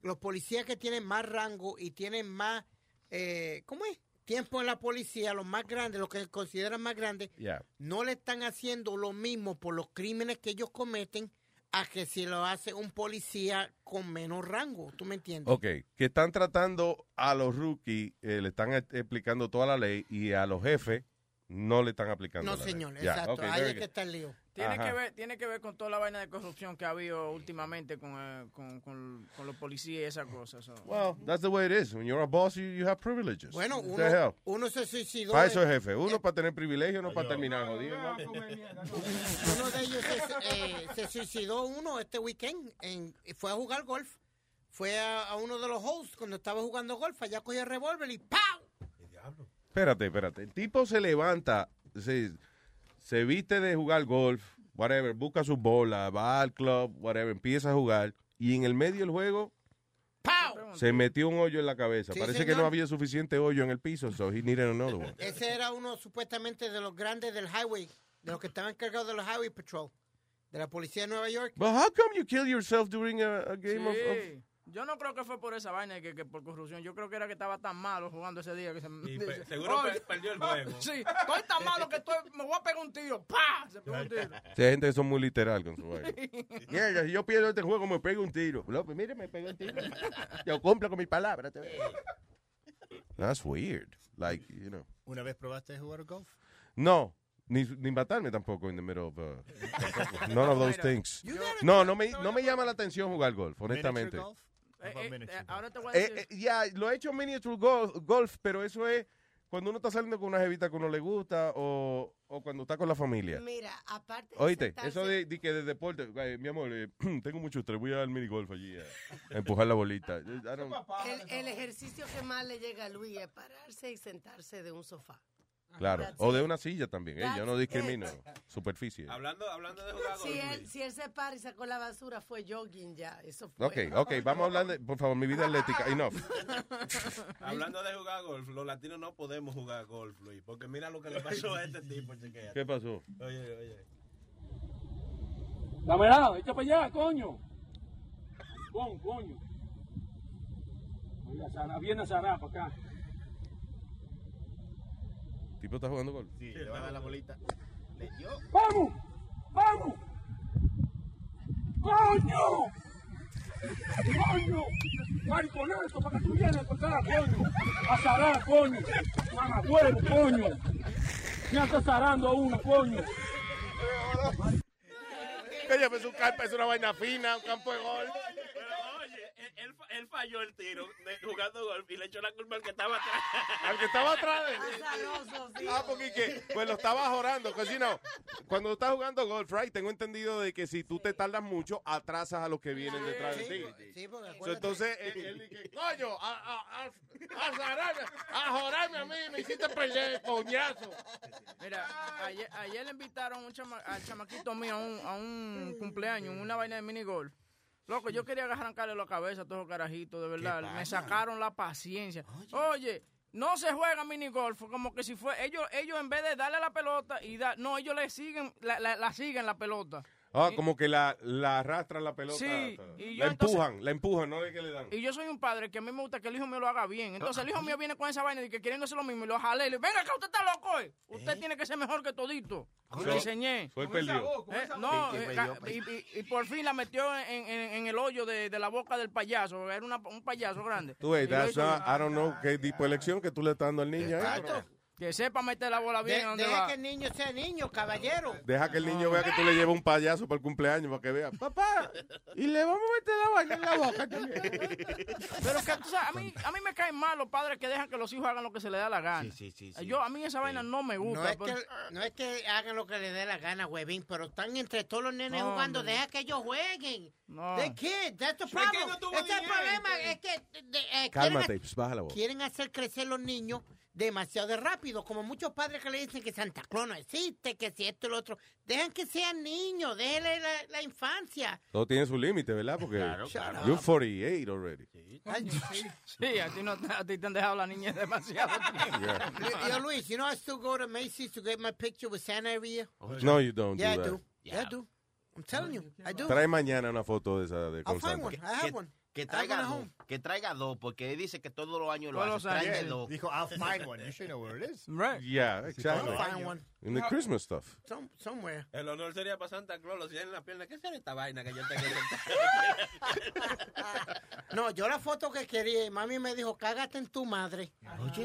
los policías que tienen más rango y tienen más, eh, ¿cómo es? Tiempo en la policía, los más grandes, los que consideran más grandes, Yeah. no le están haciendo lo mismo por los crímenes que ellos cometen a que si lo hace un policía con menos rango. ¿Tú me entiendes? Ok, que están tratando a los rookies, eh, le están e- explicando toda la ley y a los jefes no le están aplicando No, la señor, ley. Exacto. ok, Ahí very es que está el lío. Tiene Ajá. que, ver, tiene que ver con toda la vaina de corrupción que ha habido últimamente con, eh, con, con, con los policías y esas cosas. so. Well, that's the way it is. When you're a boss, you, you have privileges. Bueno, uno, the hell? uno se suicidó. Para eso eh, es jefe. Uno para tener privilegio, no para terminar jodido. Uno de ellos se, eh, se suicidó uno este weekend. En, fue a jugar golf. Fue a, a uno de los hosts cuando estaba jugando golf. Allá cogió el revólver y ¡pau! Espérate, espérate. El tipo se levanta, se, se viste de jugar golf, whatever, busca sus bolas, va al club, whatever, empieza a jugar y en el medio del juego ¡Pow! se metió un hoyo en la cabeza. Sí, Parece que no había suficiente hoyo en el piso, so he needed another one. Ese era uno supuestamente de los grandes del highway, de los que estaban encargados de los highway patrol, de la policía de Nueva York. But how come you kill yourself during a, a game of, of-. Yo no creo que fue por esa vaina que, que por corrupción. Yo creo que era que estaba tan malo jugando ese día que se pe- seguro Oye, per- perdió el juego. Sí, estoy tan malo que estoy, me voy a pegar un tiro. ¡Pah! Se pegó un tiro. Sí, hay gente que son muy literal con su vaina. Mierda, si yo pierdo este juego, me pego un tiro. López, mire, me pego un tiro. Yo cumplo con mi palabra. te veo. That's weird. Like, you know. ¿Una vez probaste jugar golf? No, ni, ni matarme tampoco in the middle of uh, none of those things. No, no me, no me llama la atención jugar golf, honestamente. Golf? Eh, eh, eh, ahora te voy a decir. ya, lo he hecho miniature golf, golf, pero eso es cuando uno está saliendo con una jevita que uno le gusta o, o cuando está con la familia. Mira, aparte de Oíste, sentarse- eso de, de que de deporte, eh, mi amor, eh, tengo mucho estrés, voy a dar mini golf allí a, a empujar la bolita. El, el ejercicio que más le llega a Luis es pararse y sentarse de un sofá. Claro, o de una silla también, eh, yo no discrimino, it. superficie. Hablando, hablando de jugar golf. Si él, si él se para y sacó la basura, fue jogging ya. Eso fue. Ok, ok, vamos a hablar de, por favor, mi vida atlética, enough. Hablando de jugar golf, los latinos no podemos jugar golf, Luis, porque mira lo que le pasó a este tipo, chequea. ¿Qué pasó? Oye, oye. Dame lado, echa para allá, coño. Con, coño. Viene Sara para acá. ¿Tipo está jugando golf? Sí, le va a dar la bolita. Le dio. ¡Vamos! ¡Vamos! ¡Coño! ¡Coño! ¡Mariconazo para que tú vienes para acá, coño! ¡A Sara, coño! ¡Mamá huevo, coño! ¡Me está zarando a uno, coño! Oye, pues un campo es una vaina fina, un campo de golf. Él, él fa- él falló el tiro de, jugando golf y le echó la culpa al que estaba atrás. Al que estaba atrás de Azaroso, sí. Ah, porque que, pues lo estaba jorando. Because, you know, cuando tú estás jugando golf, right, tengo entendido de que si tú te tardas mucho, atrasas a los que vienen detrás de ti. Sí, porque So, entonces, él, él dice, coño, a, a, a, a zararme, a jorarme a mí, me hiciste perder, coñazo. Mira, ayer, ayer le invitaron un chama- al chamaquito mío a un, a un cumpleaños, una vaina de minigolf. Loco, yo quería arrancarle la cabeza a todos los carajitos, de verdad. Me sacaron la paciencia. Oye, no se juega minigolf como que si fue... Ellos ellos en vez de darle la pelota y dar... No, ellos le siguen, la, la, la siguen la pelota. Ah, como que la, la arrastran la pelota. Sí, la y yo empujan, entonces- la empujan, no es que le dan. Y yo soy un padre que a mí me gusta que el hijo mío lo haga bien. Entonces el hijo mío viene con esa vaina de que queriendo hacer lo mismo y lo jalé. Y le digo, venga acá, usted está loco, eh. Usted tiene que ser mejor que todito. Y le enseñé. Fue el perdió. Eh, no, eh, ca- y, y- y por fin la metió en, en- en el hoyo de, de la boca del payaso. Era una- un payaso grande. Tú ves, Y lo that's hizo- not- I don't know qué tipo de elección que tú le estás dando al niño. eh, pero Que sepa meter la bola bien De- donde deja va. que el niño sea niño, caballero. Deja que el niño vea que tú le llevas un payaso para el cumpleaños para que vea, papá, y le vamos a meter la vaina en la boca también. Pero que tú sabes, a mí, a mí me caen mal los padres que dejan que los hijos hagan lo que se les da la gana. Sí, sí, sí. Yo, a mí esa vaina no me gusta. No es, pero- que, no es que hagan lo que les dé la gana, huevín, pero están entre todos los nenes No, jugando. Deja que ellos jueguen. No. The kids, that's the que problem. es el dinero, problema, que- es que de- de- eh, quieren, Cálmate, pues, baja la voz. quieren hacer crecer los niños demasiado de rápido, como muchos padres que le dicen que Santa Claus no existe, que si esto y lo otro. Dejan que sean niños, déjenle la, la infancia. Todo tiene su límite, ¿verdad? Porque Claro, claro. you're 48 already. Ay, Sí, a ti, no, a ti te han dejado la niña demasiado tiempo. Yeah. Yo, Luis, you know I still go to Macy's to get my picture with Santa every year? No, you don't Yeah, I do that. do. Yeah, I do. I'm telling you, I do. Trae mañana una foto de esa de I'll con find Santa. one. I have one. Que I traiga dos. Que traiga dos, porque él dice que todos los años lo hace. los años, Traiga sí. dos. Dijo, I'll find one. You should know where it is. Right. Yeah, exactly. I'll find one. In the Christmas stuff. Some, somewhere. El honor sería para Santa Claus, en la pierna. ¿Qué será esta vaina que yo tengo? No, yo la foto que quería, mami me dijo, cágate en tu madre.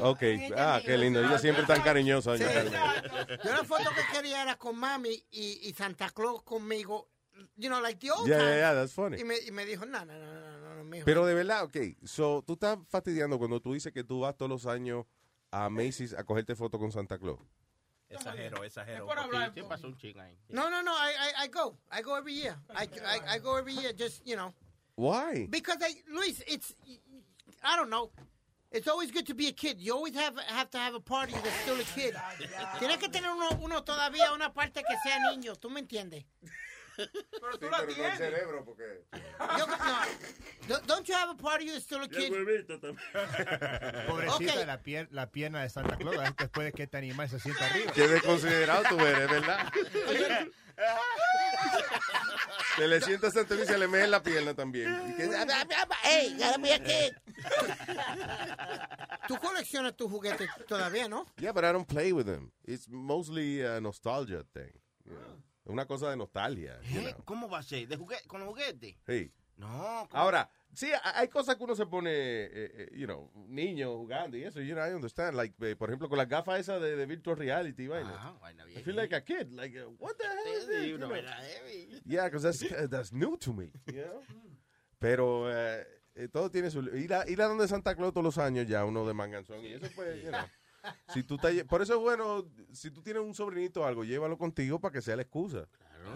Ok, ah, qué lindo. Ella siempre tan cariñosa. Sí. Yo la foto que quería era con mami y, y Santa Claus conmigo. You know, like the old Yeah, yeah, times. yeah, that's funny. Y me, y me dijo, no, no, no, no, Pero de verdad, ok, so, tú estás fastidiando cuando tú dices que tú vas todos los años a Macy's a cogerte foto con Santa Claus. Exagero, exagero. por hablar, Sí, pasó un ching ahí. No, no, no, I, I, I go. I go every year. I, I, I go every year, just, you know. Why? Because, I, Luis, it's, I don't know. It's always good to be a kid. You always have, have to have a party that's still a kid. Tienes que tener uno, uno todavía una parte que sea niño, ¿tú me entiendes? Pero tú la no el cerebro, porque... Yo- no. Don't- you have a part of you that's still a kid? huevito también. Pobrecita, Ok. la, pier- la pierna de Santa Claus, después de que este animal se sienta arriba. Qué desconsiderado tú eres, ¿verdad? Se le sienta a Santa Luis y se le meje la pierna también. Y que- Hey, gotta be a kid. Tú coleccionas tus juguetes todavía, ¿no? Yeah, but I don't play with them. It's mostly a nostalgia thing. you know. Una cosa de nostalgia. you ¿Eh? know. ¿Cómo va a ser? ¿De juguete, ¿Con los juguetes? Sí. No. ¿cómo? Ahora, sí, ha- hay cosas que uno se pone, eh, eh, you know, niño jugando y eso, you know, I understand. Like, eh, por ejemplo, con las gafas esas de, de virtual reality, vaina. Ah, vaina I bien. feel like a kid. Like, uh, what the hell is this? You know? Yeah, because that's, uh, that's new to me, you know? Pero eh, todo tiene su... Ir a, ir a donde Santa Claus todos los años ya, uno de manganzón. Y eso pues, you know, si tú lle- por eso es bueno, si tú tienes un sobrinito o algo, llévalo contigo para que sea la excusa.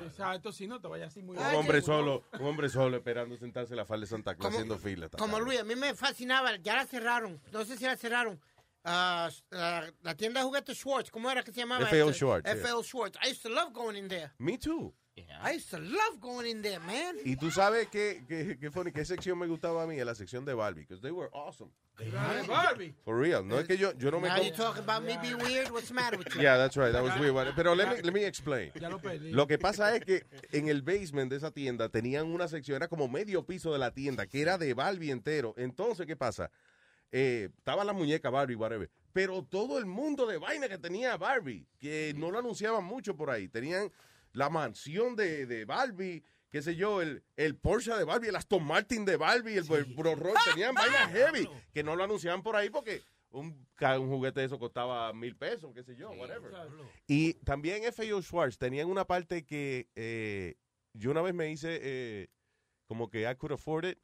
Exacto, si no te vayas así muy Un hombre solo, un hombre solo esperando sentarse en la falda de Santa Claus haciendo fila. Como. Luis, a mí me fascinaba, ya la cerraron, no sé si la cerraron. Ah, la, la tienda de juguetes Schwartz, ¿cómo era que se llamaba? F.L. Schwartz, yeah. F.L. Schwartz. I used to love going in there. Me too. I used to love going in there, man. Y tú sabes que, que, que funny, qué sección me gustaba a mí, la sección de Barbie, because they were awesome. Barbie. For real. No es que yo, yo no me... Now you talking about me being weird, what's the matter with you? Yeah, that's right. That was weird. Pero let me, let me explain. Ya lo perdí. Lo que pasa es que en el basement de esa tienda tenían una sección, era como medio piso de la tienda, que era de Barbie entero. Entonces, ¿qué pasa? Eh, estaba la muñeca Barbie, whatever. Pero todo el mundo de vaina que tenía Barbie, que no lo anunciaban mucho por ahí. Tenían la mansión de, de Barbie, qué sé yo, el, el Porsche de Barbie, el Aston Martin de Barbie, el, el Bro Roll, tenían vainas heavy, que no lo anunciaban por ahí porque un, un juguete de eso costaba mil pesos, qué sé yo, whatever. Y también F.A.O. Schwartz tenían una parte que eh, yo una vez me hice eh, como que I could afford it,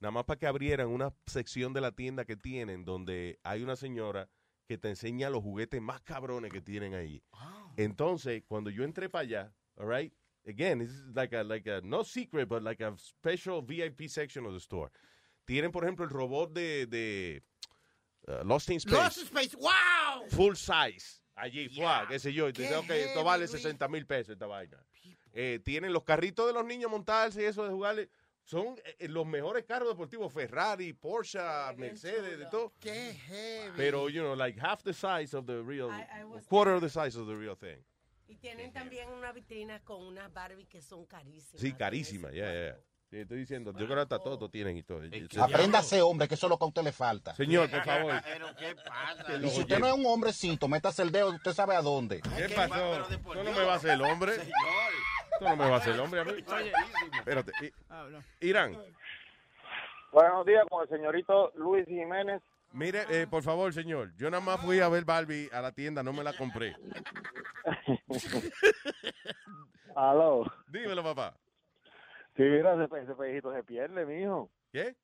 nada más para que abrieran una sección de la tienda que tienen donde hay una señora que te enseña los juguetes más cabrones que tienen ahí. Entonces, cuando yo entré para allá, all right, again, this is like a, like a, no secret, but like a special VIP section of the store. Tienen, por ejemplo, el robot de, de uh, Lost in Space. Lost in Space, wow! Full size. Allí, fuá, qué sé yo. Y te Qué dice, ok, esto vale Luis. 60 mil pesos esta vaina. Eh, tienen los carritos de los niños montarse y eso de jugarle. Son eh, los mejores carros deportivos, Ferrari, Porsche, Mercedes, de todo. Qué heavy. Pero, you know, like half the size of the real, I- I quarter of the size of the real thing. Y tienen también una vitrina con unas Barbie que son carísimas. Sí, carísima, ya, ya. Sí, estoy diciendo, yo creo que hasta todo tienen y todo. Aprenda a ser hombre, que eso es lo que a usted le falta. Señor, por favor. Pero, ¿qué pasa? Y si usted no es un hombrecito, métase el dedo, usted sabe a dónde. ¿Qué pasó? Esto no me va a hacer el hombre. Esto no me va a hacer el hombre a mí. Espérate. Irán. Buenos días con el señorito Luis Jiménez. Mire, eh, por favor, señor. Yo nada más fui a ver Barbie a la tienda, no me la compré. Aló. Dímelo, papá. Sí, mira, ese, pe- ese pellejito se pierde, mijo. ¿Qué?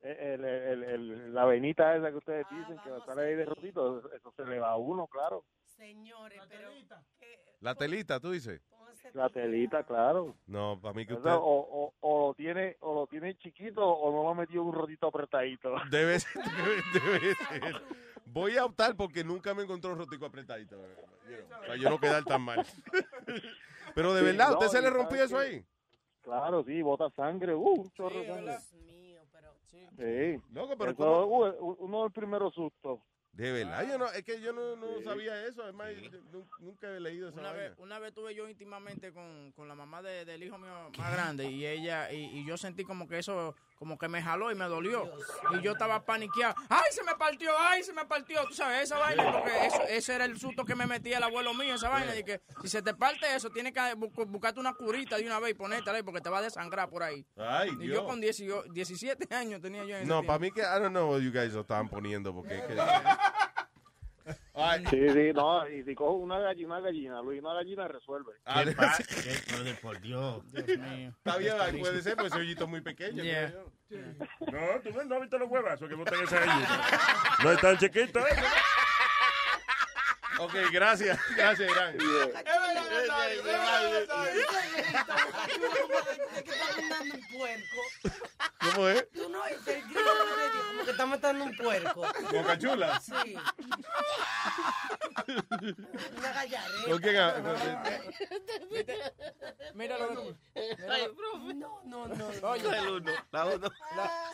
El, el, el, el- la venita esa que ustedes dicen que va a estar ahí de rotito, eso, eso se le va a uno, claro. Señores, pero La telita, tú dices. La telita, claro. No, para mí que usted... o, o, o lo tiene o lo tiene chiquito o no lo ha metido un rotito apretadito. Debe ser, debe, debe ser. Voy a optar porque nunca me encontró un rotico apretadito. Para yo no quedar tan mal. Pero de Sí, verdad, no, ¿usted se le rompió eso que- ahí? Claro, sí, bota sangre, uh, un chorro de sangre. Sí. Loco, pero Eso, uh, uno del primero susto. De verdad, yo no, es que yo no, no Sí. sabía eso. Además, nunca he leído esa Una vez, una vez tuve yo íntimamente con, con la mamá de- del hijo mío más grande y ella y, y yo sentí como que eso como que me jaló y me dolió. Y yo estaba paniqueado. Ay se me partió ay se me partió tú sabes esa vaina porque eso, ese era el susto que me metía el abuelo mío esa vaina y que si se te parte eso tienes que bu- buscarte una curita de una vez y ponértela ahí porque te va a desangrar por ahí. Ay, y Dios. yo con 18 17 años tenía yo en No, para mí que, I don't know what you guys lo estaban poniendo porque es que... Sí, sí, no, y si cojo una gallina, una gallina, Luis, una gallina resuelve. Ah, ¿Qué pasa? ¿Qué- por Dios. Dios mío. Está bien, ay, puede ser, pues ese hoyito es muy pequeño. Yeah. No, tú ves, no has visto los huevazos que botan esa gallina. No es tan chiquito, ¿eh? Ok, gracias, gracias, Irán. que está matando un puerco. ¿Cómo es? Tú no oíste el grito que te dio, como que está matando un puerco. Boca Chula. Sí. Una gallareta. ¿Con quién ha- Mira lo. Ay, profe. No, no, no. Oye, El uno, la uno.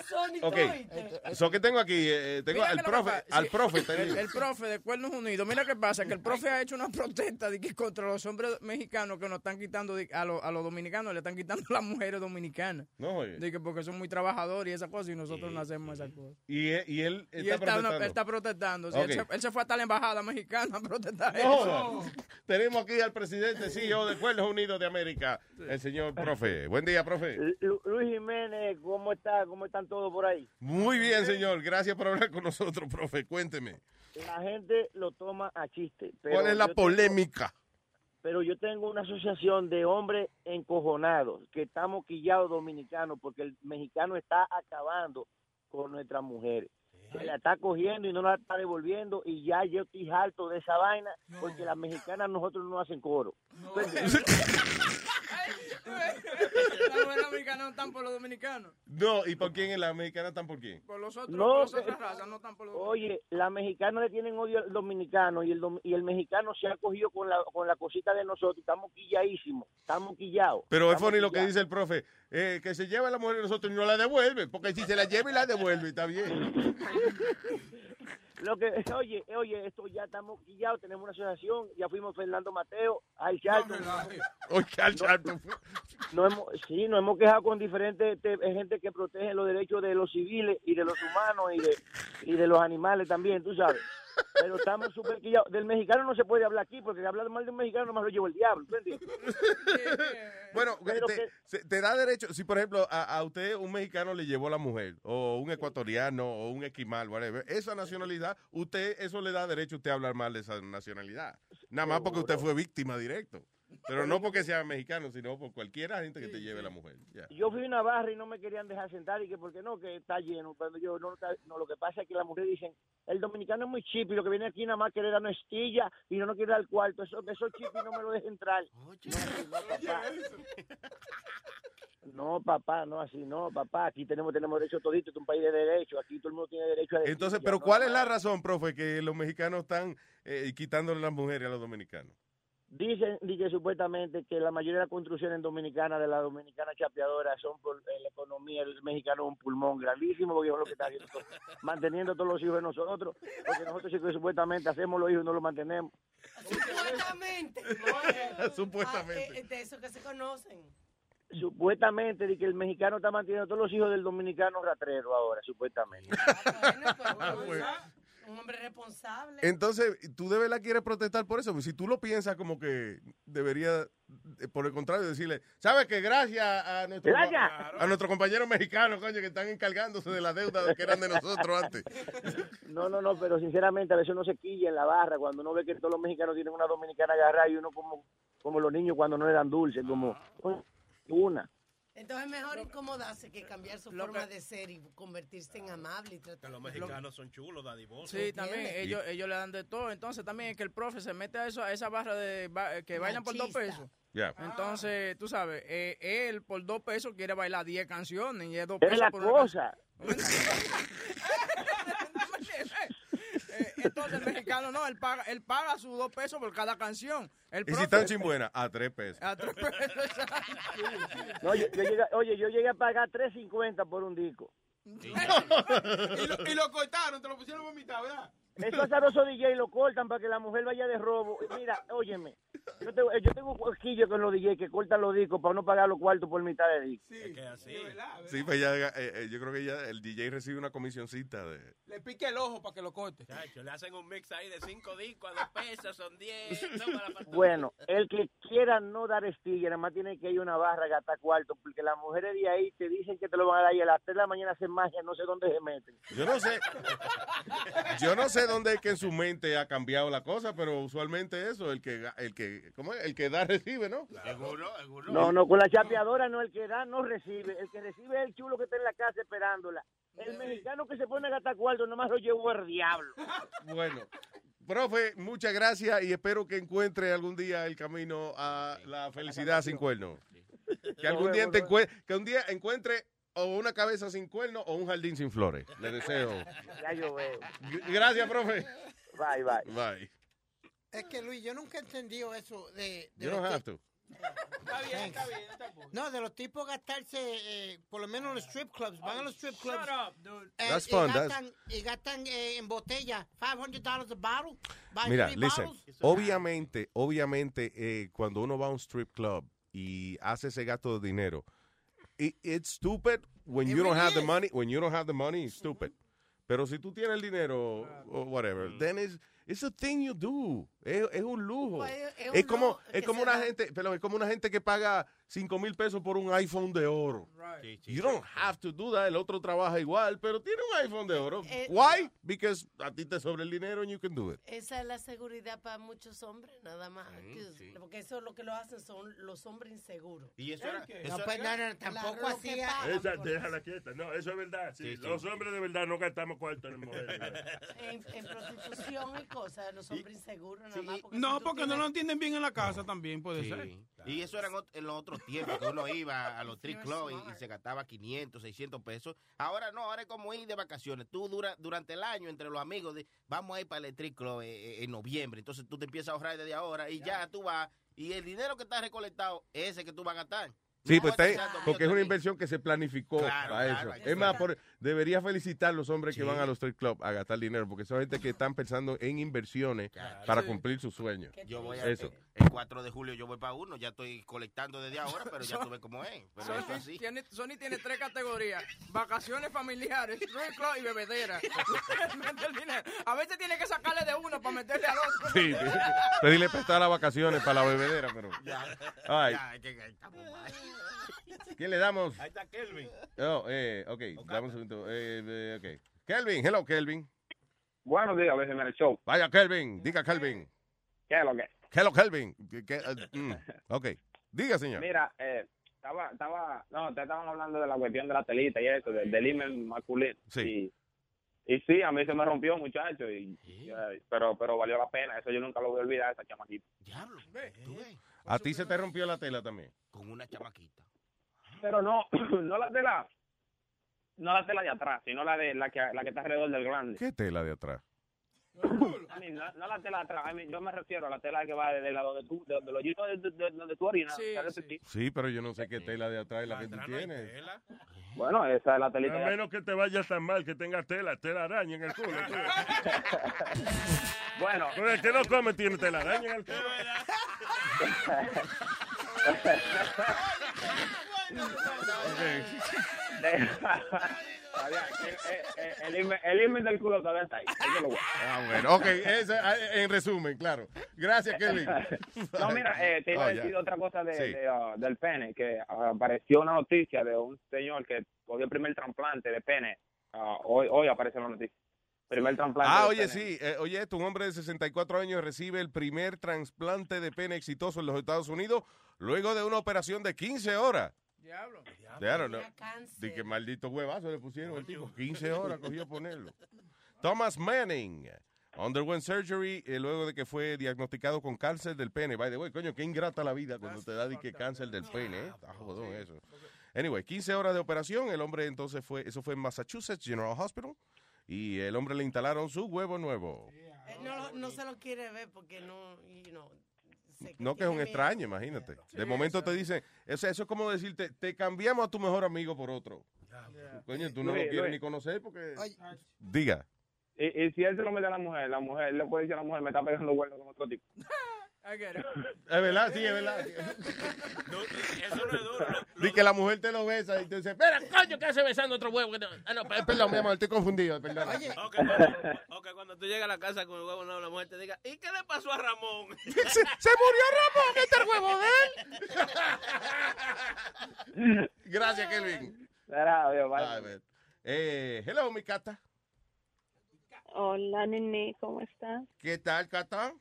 Sony Ok, Toite. so que tengo aquí, eh, tengo Mira al profe, al profe. El profe de Cuernos Unidos. Mira qué pasa, que el profe ha hecho una protesta de que contra los hombres mexicanos que nos están quitando, de- a, los- a los dominicanos le están quitando las mujeres dominicanas. No, oye. De que porque son muy trabajadores y esas cosas y nosotros no hacemos esas cosas. Y, él- y él Y está él está, protestando. él está protestando. sí, él, se, él se fue hasta la embajada mexicana a protestar No, eso. Tenemos aquí al presidente CEO de Cuernos Unidos de América, el señor profe. Buen día, profe. Lu- Luis Jiménez, ¿cómo está? ¿Cómo están todos por ahí? Muy bien, señor. Gracias por hablar con nosotros, profe. Cuénteme. La gente lo toma a chiste. pero ¿Cuál es la tengo- polémica? pero yo tengo una asociación de hombres encojonados que estamos quillados dominicanos porque el mexicano está acabando con nuestras mujeres. Se la está cogiendo y no la está devolviendo y ya yo estoy harto de esa vaina porque las mexicanas nosotros no hacen coro. Las mujeres americanas no están por los dominicanos. No, ¿y por quién en la mexicana están por quién? Por los otros, No, por las que- otras razas, no están por los Oye, las mexicanas le tienen odio al dominicano y el, dom- y el mexicano se ha cogido con la, con la cosita de nosotros. Estamos quilladísimos, estamos quillados. Pero es funny lo que dice el profe, eh, que se lleva la mujer de nosotros y no la devuelve, porque si se la lleva y la devuelve, está bien. Lo que, oye, oye, esto ya estamos quillados, tenemos una asociación, ya fuimos Fernando Mateo, al Charlton. Charlton. No hemos, sí, nos hemos quejado con diferentes te- gente que protege los derechos de los civiles y de los humanos y de, y de los animales también, tú sabes. Pero estamos súper quillados. Del mexicano no se puede hablar aquí, porque hablar mal de un mexicano nomás lo lleva el diablo. Bueno, que- te da derecho, si por ejemplo a, a usted un mexicano le llevó la mujer, o un ecuatoriano, o un esquimal, whatever, esa nacionalidad, usted, eso le da derecho a usted a hablar mal de esa nacionalidad. Nada más porque usted fue víctima directo. Pero no porque sea mexicano, sino por cualquiera gente que te lleve la mujer. Yo fui a una barra y no me querían dejar sentar y que porque no, que está lleno. Cuando yo no, no, lo que pasa es que las mujeres dicen, el dominicano es muy chip y lo que viene aquí nada más quiere dar una estilla y no nos quiere dar el cuarto. Eso, eso chip y no me lo deja entrar. No, no, papá. No, papá, no así, no, papá. Aquí tenemos tenemos derecho todito, es un país de derecho. Aquí todo el mundo tiene derecho a decir Entonces, pero no, ¿cuál es la razón, profe, que los mexicanos están eh, quitándole las mujeres a los dominicanos? Dicen, dicen supuestamente que la mayoría de las construcciones dominicanas de la dominicana chapeadora son por eh, la economía. El mexicano un pulmón grandísimo porque es lo que está haciendo, manteniendo todos los hijos de nosotros. Porque nosotros sí que supuestamente hacemos los hijos y no los mantenemos. Supuestamente. Supuestamente. Ah, eh, de eso que se conocen. Supuestamente de que el mexicano está manteniendo todos los hijos del dominicano ratrero ahora, supuestamente. Un hombre responsable. Entonces, ¿tú de verdad quieres protestar por eso? Pues si tú lo piensas como que debería, eh, por el contrario, decirle, ¿sabes que Gracias a nuestro, Gracias. a nuestros compañeros mexicanos, coño, que están encargándose de la deuda que eran de nosotros antes. No, no, no, pero sinceramente a veces uno se quilla en la barra cuando uno ve que todos los mexicanos tienen una dominicana agarrada y uno como, como los niños cuando no le dan dulce, como una. Entonces es mejor incomodarse que cambiar su forma de ser y convertirse en amable y tratar. Los mexicanos son chulos, dadivosos. Sí, también ellos, ellos le dan de todo. Entonces también es que el profe se mete a, eso, a esa barra de ba- que bailan por dos pesos. Ya. Entonces, tú sabes, eh, él por dos pesos quiere bailar 10 canciones y es dos Es pesos la por una cosa. Entonces el mexicano no, él paga, él paga sus dos pesos por cada canción. El Y si están chimbuenas, a tres pesos. A tres pesos, exacto. No, yo, yo llegué- oye, yo llegué a pagar 3.50 por un disco. y, lo, y lo cortaron, te lo pusieron por mitad, ¿verdad? Esos azarosos DJ lo cortan para que la mujer vaya de robo. Mira, óyeme, yo tengo, yo tengo un huequillo con los DJ que cortan los discos para no pagar los cuartos por mitad de disco. Sí, así. Sí, pues ya, eh, eh, yo creo que ya el DJ recibe una comisioncita de... Le pique el ojo para que lo corte. Chacho, le hacen un mix ahí de cinco discos a dos pesos, son diez. Bueno, el que quiera no dar estilla, nada más tiene que ir a una barra a gastar cuarto, porque las mujeres de ahí te dicen que te lo van a dar y a las 3 de la mañana hacen magia, no sé dónde se meten. Yo no sé, yo no sé dónde es que en su mente ha cambiado la cosa, pero usualmente eso, el que, el que, ¿cómo es? El que da recibe, ¿no? Seguro, seguro. No, no, con la chapeadora no, el que da no recibe, el que recibe es el chulo que está en la casa esperándola. El mexicano que se pone a gastar cuarto nomás lo llevó el diablo. Bueno, profe, muchas gracias y espero que encuentre algún día el camino a la felicidad sin cuerno. Que algún día, te encue- que un día encuentre o una cabeza sin cuerno o un jardín sin flores. Le deseo. Ya yo veo. Gracias, profe. Bye, bye. Bye. Es que Luis, yo nunca he entendido eso de... de You don't have to. Está bien, está bien. Está bien. No, de los tipos gastarse, eh, por lo menos en los strip clubs, van a los strip clubs. Shut up, dude. eh, That's y fun, gastan, y gastan eh, en botella $500 a bottle. buy Mira, three listen, bottles. obviamente, obviamente, eh, cuando uno va a un strip club y hace ese gasto de dinero, it- it's stupid when It you don't have the money. When you don't have the money, it's mm-hmm. stupid. Pero si tú tienes el dinero o whatever, then it's, it's a thing you do. Es, es un lujo. Pues, es- es es un como lujo es como una da. gente, pero es como una gente que paga 5 mil pesos por un iPhone de oro. You don't have to do that. El otro trabaja igual, pero tiene un iPhone de oro. Eh, Why? Because a ti te sobra el dinero and you can do it. Esa es la seguridad para muchos hombres, nada más. Mm, Que- sí. Porque eso lo que lo hacen son los hombres inseguros. Y eso era. No, pues, no, no, tampoco hacía... Esa, déjala quieta. No, eso es verdad. Sí, Sí, sí. Los hombres de verdad no gastamos cuarto en mujeres. En, en prostitución y cosas, los hombres inseguros, nada Sí, más. y- Porque si No, porque no lo entienden bien en la casa también, puede ser. Y eso era en los otros tiempos, que uno iba a los strip club y, y se gastaba 500, 600 pesos. Ahora no, ahora es como ir de vacaciones. Tú dura, durante el año, entre los amigos, de, vamos a ir para el strip club eh, eh, en noviembre. Entonces tú te empiezas a ahorrar desde ahora y ya tú vas. Y el dinero que está recolectado, ese que tú vas a gastar. Sí, pues está- pensar, "Mío, porque es una también". inversión que se planificó Claro, para claro, eso. Es más, por, debería felicitar a los hombres que van a los strip club a gastar dinero, porque son gente que están pensando en inversiones Claro. para Sí. cumplir sus sueños. Yo voy a, Eso. El 4 de julio yo voy para uno, ya estoy colectando desde ahora, pero ya tú ves cómo es. Pero eso Sony así. tiene, Sony tiene tres categorías: vacaciones familiares, strip club y bebedera. A veces tiene que sacarle de uno para meterle al otro. Sí, pedirle prestar las vacaciones para la bebedera, pero... Ay, Ya, que- que estamos mal. ¿Quién le damos? Ahí está Kelvin. Oh, eh, ok, dame un segundo. Eh, eh, ok. Kelvin, hello, Kelvin. Buenos días, Luis Jiménez Show. Vaya, Kelvin, diga, Kelvin. ¿Qué es lo que es? Hello, Kelvin. Que- que, eh, mm, ok, diga, señor. Mira, eh, estaba, estaba, no, te estaban hablando de la cuestión de la telita y eso, del, del email masculino. Sí. Y, y sí, a mí se me rompió, muchacho, y, eh, pero, pero valió la pena. Eso yo nunca lo voy a olvidar, esa chamaquita. Diablo, tú ves, A ti se te rompió la tela también. con una chamaquita. Pero no, no la tela, no la tela de atrás, sino la de la que, la que está alrededor del grande. ¿Qué tela de atrás? No, no la tela de atrás, a mí, yo me refiero a la tela que va del lado de tu, de, de los de, de, de, donde tú orinas. ¿sabes? Sí. Sí, pero yo no sé qué tela de atrás es la que tú tienes. Bueno, esa es la telita. A de- menos que te vayas tan mal que tengas tela, tela araña en el culo. tú. Bueno. Porque el que no come tiene tela araña en el culo. El, el del culo todavía está ahí. Ah, bueno, ok, ah, en resumen, claro. Gracias, Kelvin. No, mira, eh, te iba Oh, a ya. decir otra cosa de, Sí. de, ah, del pene, que ah, apareció una noticia de un señor que cogió el primer trasplante de pene. Hoy, hoy aparece la noticia. Primer trasplante Ah, oye, pene. sí. eh, oye, esto, un hombre de 64 años recibe el primer trasplante de pene exitoso en los Estados Unidos luego de una operación de 15 horas. Diablo. No. De que maldito huevazo le pusieron el tipo. 15 horas cogió ponerlo. Thomas Manning underwent surgery eh, luego de que fue diagnosticado con cáncer del pene. By the way, coño, qué ingrata la vida cuando te da que cáncer del pene, ¿eh? Está jodón eso. Anyway, 15 horas de operación. El hombre entonces fue, eso fue en Massachusetts General Hospital. Y el hombre le instalaron su huevo nuevo. Eh, No, no se lo quiere ver porque no, you know, No que es un extraño, imagínate. De momento te dicen, o sea, eso es como decirte, te cambiamos a tu mejor amigo por otro. Coño, tú no lo quieres Luis. ni conocer porque... Diga. Y, y si él se lo mete a la mujer, la mujer le puede decir a la mujer, me está pegando huevo con otro tipo. Es verdad, sí, es verdad. Eso no es duro. Di que la mujer te lo besa y tú dices, espera, coño, ¿qué hace besando otro huevo? Ah, no, pe- perdón, mi amor, estoy confundido, perdón. O que, cuando, o que cuando tú llegas a la casa con el huevo nuevo, la mujer te diga, ¿y qué le pasó a Ramón? se, se murió Ramón, este es el huevo de él. Gracias, Kelvin. A ver. Eh, hello, mi cata. Hola, nene, ¿cómo estás? ¿Qué tal, cata?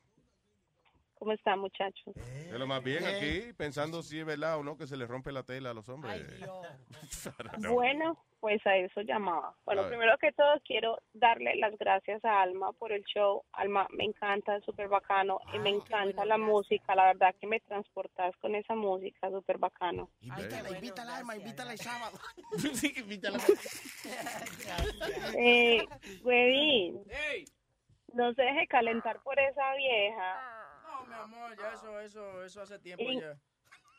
¿Cómo están, muchachos? De lo más bien aquí, pensando si es verdad o no que se le rompe la tela a los hombres. Don't know. Bueno, pues a eso llamaba. Bueno, primero que todo quiero darle las gracias a Alma por el show. Alma, me encanta, súper bacano y me encanta la música. La verdad que me transportas con esa música, súper bacano. Invítala, invítala, Alma, invítala el sábado. sí, invítala. Eh, Huevín, No se deje calentar por esa vieja. Mi amor, ya eso, eso, eso hace tiempo In- ya.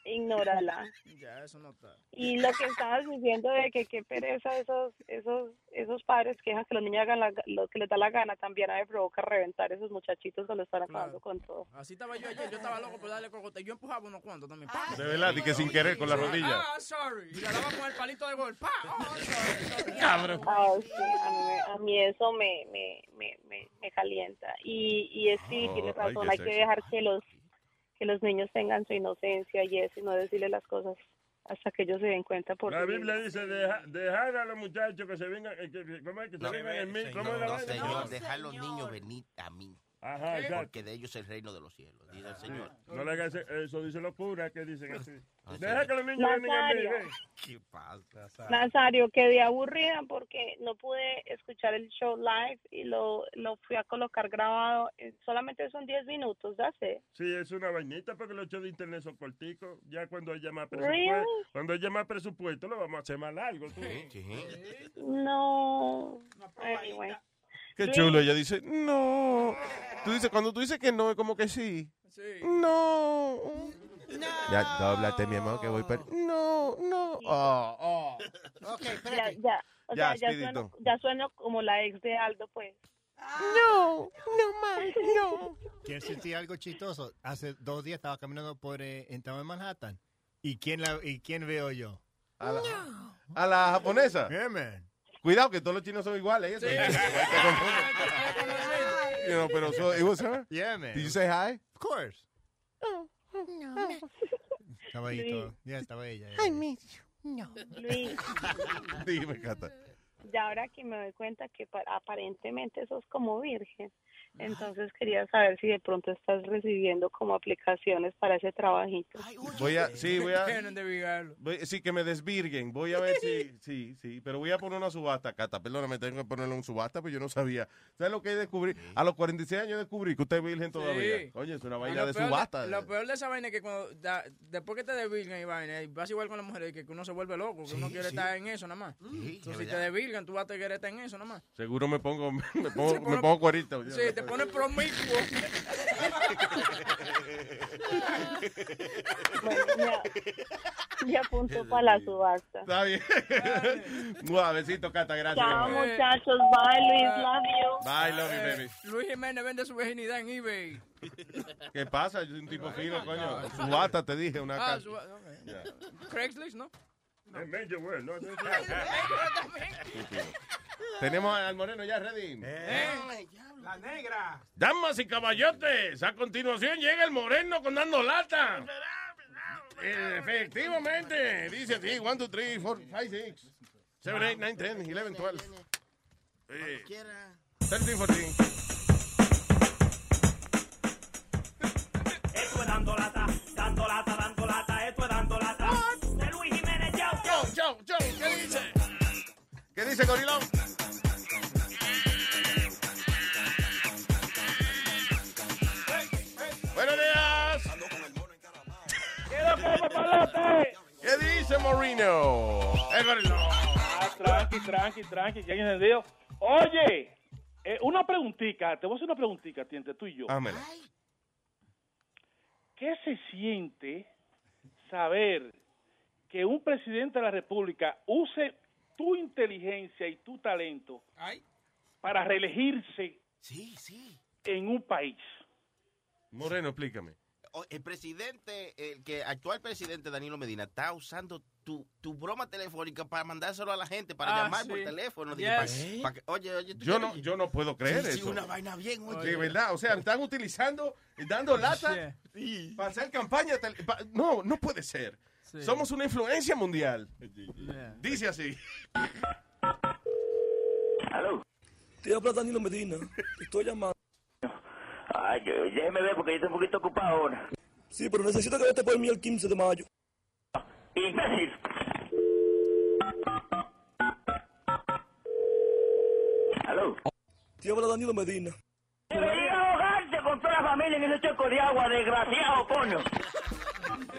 Ignórala. Ya, eso no está. Y lo que estabas diciendo de que qué pereza esos esos esos padres que dejan que los niños hagan la- lo que les da la gana también a mí me provoca reventar esos muchachitos que lo están acabando con todo. Así estaba yo ayer, yo estaba loco por darle cocote. Yo empujaba unos cuantos también. De verdad, y que sin querer con la rodilla. Ah, sorry. Y la daba con el palito de gol. Oh, sorry, sorry. Cabrón. Ah, sí, a mí, a mí eso me, me, me, me, me calienta. Y, y es, sí, Oh, tiene razón, hay que sexy. dejar que los, que los niños tengan su inocencia y eso, y no decirle las cosas hasta que ellos se den cuenta por La sí Biblia dice, deja- dejar a los muchachos que se vengan, eh, que, que- ¿cómo es? Que se No, vengan en mí. señor, ¿Cómo es la no, vaina? señor, dejar los niños venir a mí. Ajá, exacto. Porque de ellos es el reino de los cielos, dice el Señor. No le hagas eso, eso dice los curas que dicen así. Ah, Deja sí. que los niños vengan a mí. Nazario. ven. ¿Qué pasa? Nazario, quedé aburrida porque no pude escuchar el show live y lo, lo fui a colocar grabado. Solamente son 10 minutos, ya sé. Sí, es una vainita porque los shows de internet son corticos. Ya cuando haya más presupuesto, Really? cuando haya más presupuesto lo vamos a hacer más largo. tú. No. Anyway. Qué chulo. Ella dice, no. Tú dices, cuando tú dices que no, es como que sí. No. Ya, dóblate, mi amor, que voy para... No, no. Oh, oh. Ya, ya, o Ya, sea, ya, sueno, ya sueno como la ex de Aldo, pues. No, no más, no. ¿Quieres sentir algo chistoso? Hace dos días estaba caminando por eh, en Town en Manhattan. ¿Y quién, la, ¿Y quién veo yo? A la, a la japonesa. Yeah, man. Cuidado, que todos los chinos son iguales. ¿eh? Confunden. You know, pero so, it was her? Yeah, man. Did you say hi? Of course. No. Estaba ahí todo. Ya estaba ella. I miss No. Luis, Dime, Cata. ya ahora que me doy cuenta que pa- aparentemente sos como virgen, entonces quería saber si de pronto estás recibiendo como aplicaciones para ese trabajito. Voy a, sí, voy a, voy- sí, que me desvirguen. Voy a ver si, sí, sí, pero voy a poner una subasta, Cata. Perdóname, tengo que ponerle un subasta, pero yo no sabía. ¿Sabes lo que descubrí? A los 46 años descubrí que usted es virgen todavía. Sí. Oye, es una Y vaina de subasta. Lo peor de esa vaina es que cuando, da- después que te desvirgan y vaina, y vas igual con las mujeres, que uno se vuelve loco, que uno quiere sí. estar en eso nada más. Entonces, si te desvirgan, tú vas a querer estar en eso nada más. Seguro me pongo, me pongo, me pongo cuerito. Sí, te pones promiscuo. Bueno, ya, ya apunto para la subasta. Está bien. Besito, Cata, gracias. Chao, muchachos. Bye, Luis. Love you. Bye, love you, Eh, baby. Luis Jiménez vende su virginidad en eBay. ¿Qué pasa? Yo soy un tipo fino, coño. Subasta, te dije, una Ah, casa. Craigslist, ¿no? Es Major World, ¿no? Tenemos al moreno ya ready. La negra. Damas y caballotes, a continuación llega el moreno con dando lata. Eh, efectivamente, dice así, 1, 2, 3, 4, 5, 6, 7, 8, 9, 10, 11, 12. Eh, 13, 14. Esto es dando lata, dando lata, dando lata, esto es dando lata. De Luis Jiménez, chao. Chau, chau, ¿qué dice? ¿Qué dice, Gorilón? ¿Qué dice Gorilón. Ah, tranqui, tranqui, tranqui, que hay encendido. Oye, eh, una preguntita, te voy a hacer una preguntita, ti, entre tú y yo. Ámela. ¿Qué se siente saber que un presidente de la República use tu inteligencia y tu talento para reelegirse en un país? Moreno, explícame. El presidente, el que actual presidente Danilo Medina está usando tu, tu broma telefónica para mandárselo a la gente, para Ah, llamar por teléfono. Dije, Yes. que- oye, oye, tú Yo no, yo no puedo creer Sí, sí, eso. una vaina bien, oye. De verdad, o sea, están utilizando, dando lata para hacer campaña. No, no puede ser. Somos una influencia mundial. Dice así. Te habla Danilo Medina. Te estoy llamando. Ay, déjeme ver porque yo estoy un poquito ocupado ahora. Sí, pero necesito que vete por mí el 15 de mayo. Imbécil. ¿Aló? Te habla Danilo Medina. Debería ahogarte con toda la familia en ese choco de agua, desgraciado, coño.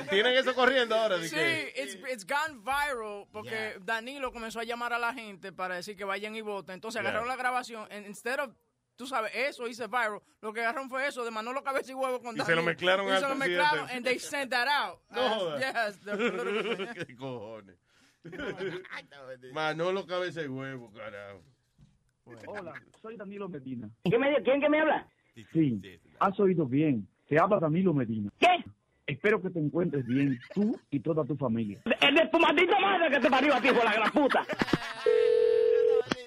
Tienen eso corriendo ahora. Sí, it's, it's gone viral porque Danilo comenzó a llamar a la gente para decir que vayan y voten. Entonces Yeah. agarraron la grabación and instead of tú sabes, eso hice viral. Lo que agarraron fue eso de Manolo Cabeza y Huevo con Y se lo mezclaron Y al se lo presidente. mezclaron, and they sent that out. No yes, the political- ¿Qué cojones? Manolo cabeza de huevo, carajo. Hola, soy Danilo Medina. ¿Quién, me, ¿Quién que me habla? Sí, has oído bien. Te habla Danilo Medina. ¿Qué? Espero que te encuentres bien, tú y toda tu familia. El de tu maldita madre que te parió a ti, por la gran puta.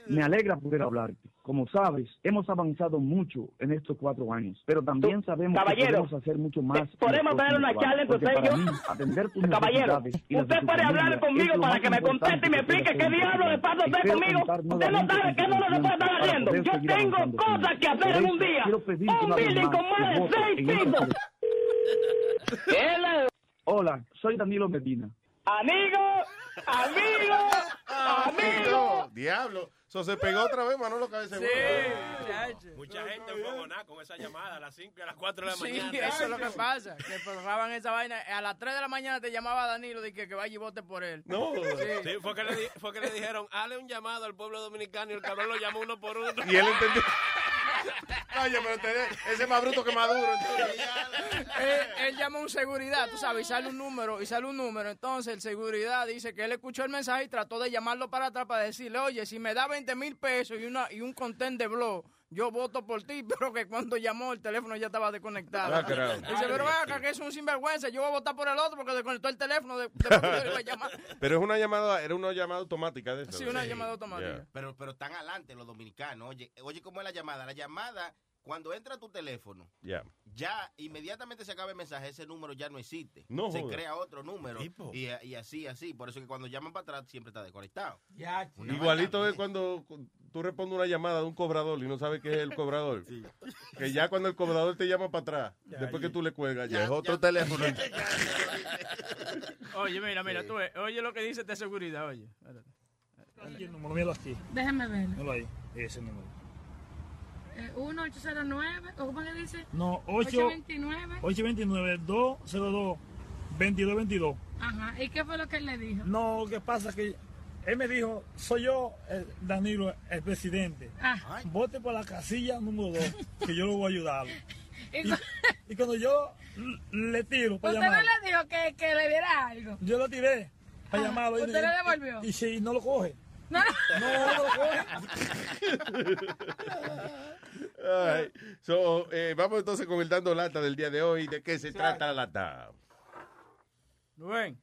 Me alegra poder hablarte. Como sabes, hemos avanzado mucho en estos cuatro años, pero también sabemos que podemos hacer mucho más. en ¿podemos tener una charla entre porque usted y para yo? mí, atender tus Caballero, usted puede hablar conmigo para que me conteste y me explique qué diablo le pasa a usted conmigo. Usted no sabe que no lo puede estar haciendo. Yo tengo cosas que hacer en un día. Un building con más de seis pisos. Hola, soy Danilo Medina. Amigo, amigo, amigo. Diablo. Eso se pegó otra vez, Manolo cabeza de huevo. Mucha gente enfogonada con esa llamada a las 5 y a las 4 de la Sí, mañana. eso es lo que pasa. Que programaban esa vaina. A las 3 de la mañana te llamaba Danilo y que, que vaya y vote por él. No. Sí, fue, que le, di- fue que le dijeron, hale un llamado al pueblo dominicano y el cabrón lo llamó uno por uno. Y él entendió. Oye, pero te- ese es más bruto que Maduro. él, él llama a un seguridad, tú sabes, y sale un número, y sale un número. Entonces el seguridad dice que él escuchó el mensaje y trató de llamarlo para atrás para decirle, oye, si me da 20 mil pesos y, una, y un content de blog, yo voto por ti, pero que cuando llamó el teléfono ya estaba desconectado. Ah, carajo. Dice, pero acá que es un sinvergüenza, yo voy a votar por el otro porque desconectó el teléfono de. Pero es una llamada, era una llamada automática de eso. Sí, una llamada automática. Pero, pero están adelante los dominicanos. Oye, oye, ¿cómo es la llamada? La llamada, cuando entra tu teléfono, Ya. ya inmediatamente se acaba el mensaje, ese número ya no existe. No se crea otro número. Y, y así, así. Por eso que cuando llaman para atrás siempre está desconectado. Una Igualito es cuando tú respondes una llamada de un cobrador y no sabes qué es el cobrador. Que ya cuando el cobrador te llama para atrás, después que tú le cuelgas, ya, es otro teléfono. Oye, mira, mira, tú oye lo que dice de seguridad, oye. Espérate. El número, míralo aquí. Déjame ver. Míralo ahí, ese número. Eh, 1809, ¿o cómo que dice? No, 8, 829. 829-202-2222. Ajá, ¿y qué fue lo que él le dijo? No, lo que pasa es que él me dijo, soy yo, el Danilo, el presidente. Ah. Vote por la casilla número 2, que yo lo voy a ayudar. ¿Y cuando yo le tiro para ¿Usted no le dijo que, que le diera algo? yo lo tiré para Ah, llamarlo. y- ¿usted le y- devolvió? Y, si no lo coge. No. No, no lo coge. Ay, so, eh, vamos entonces con el dando lata del día de hoy. ¿De qué se trata la lata? Rubén.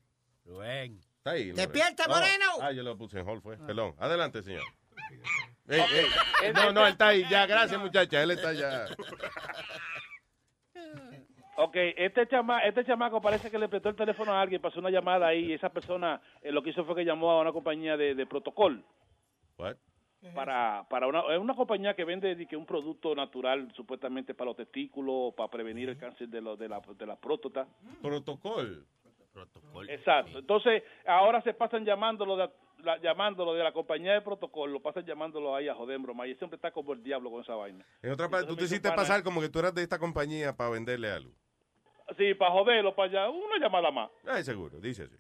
Rubén. Está ahí. Rubén. ¡Despierta, Moreno! Ah, yo lo puse en hold, fue. Perdón. Adelante, señor. Ey, ey. No, no, él está ahí. Ya, gracias, muchacha. Él está ya. Ok, este, chama, este chamaco parece que le prestó el teléfono a alguien, pasó una llamada ahí y esa persona eh, lo que hizo fue que llamó a una compañía de, de protocolo. What? Para, para una, es una compañía que vende di que un producto natural supuestamente para los testículos, para prevenir el cáncer de, lo, de, la, de la próstata. Protocolo. Exacto. Entonces, ahora se pasan llamándolo de, la, llamándolo de la compañía de protocolo, lo pasan llamándolo ahí a joder, broma. Y siempre está como el diablo con esa vaina. En otra parte, tú te hiciste pana- pasar como que tú eras de esta compañía para venderle algo. Sí, para joderlo, para allá, una llamada más. Ay, seguro, dice así.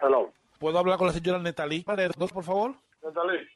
Hello. ¿Puedo hablar con la señora Netalí Dos, por favor? Natalie.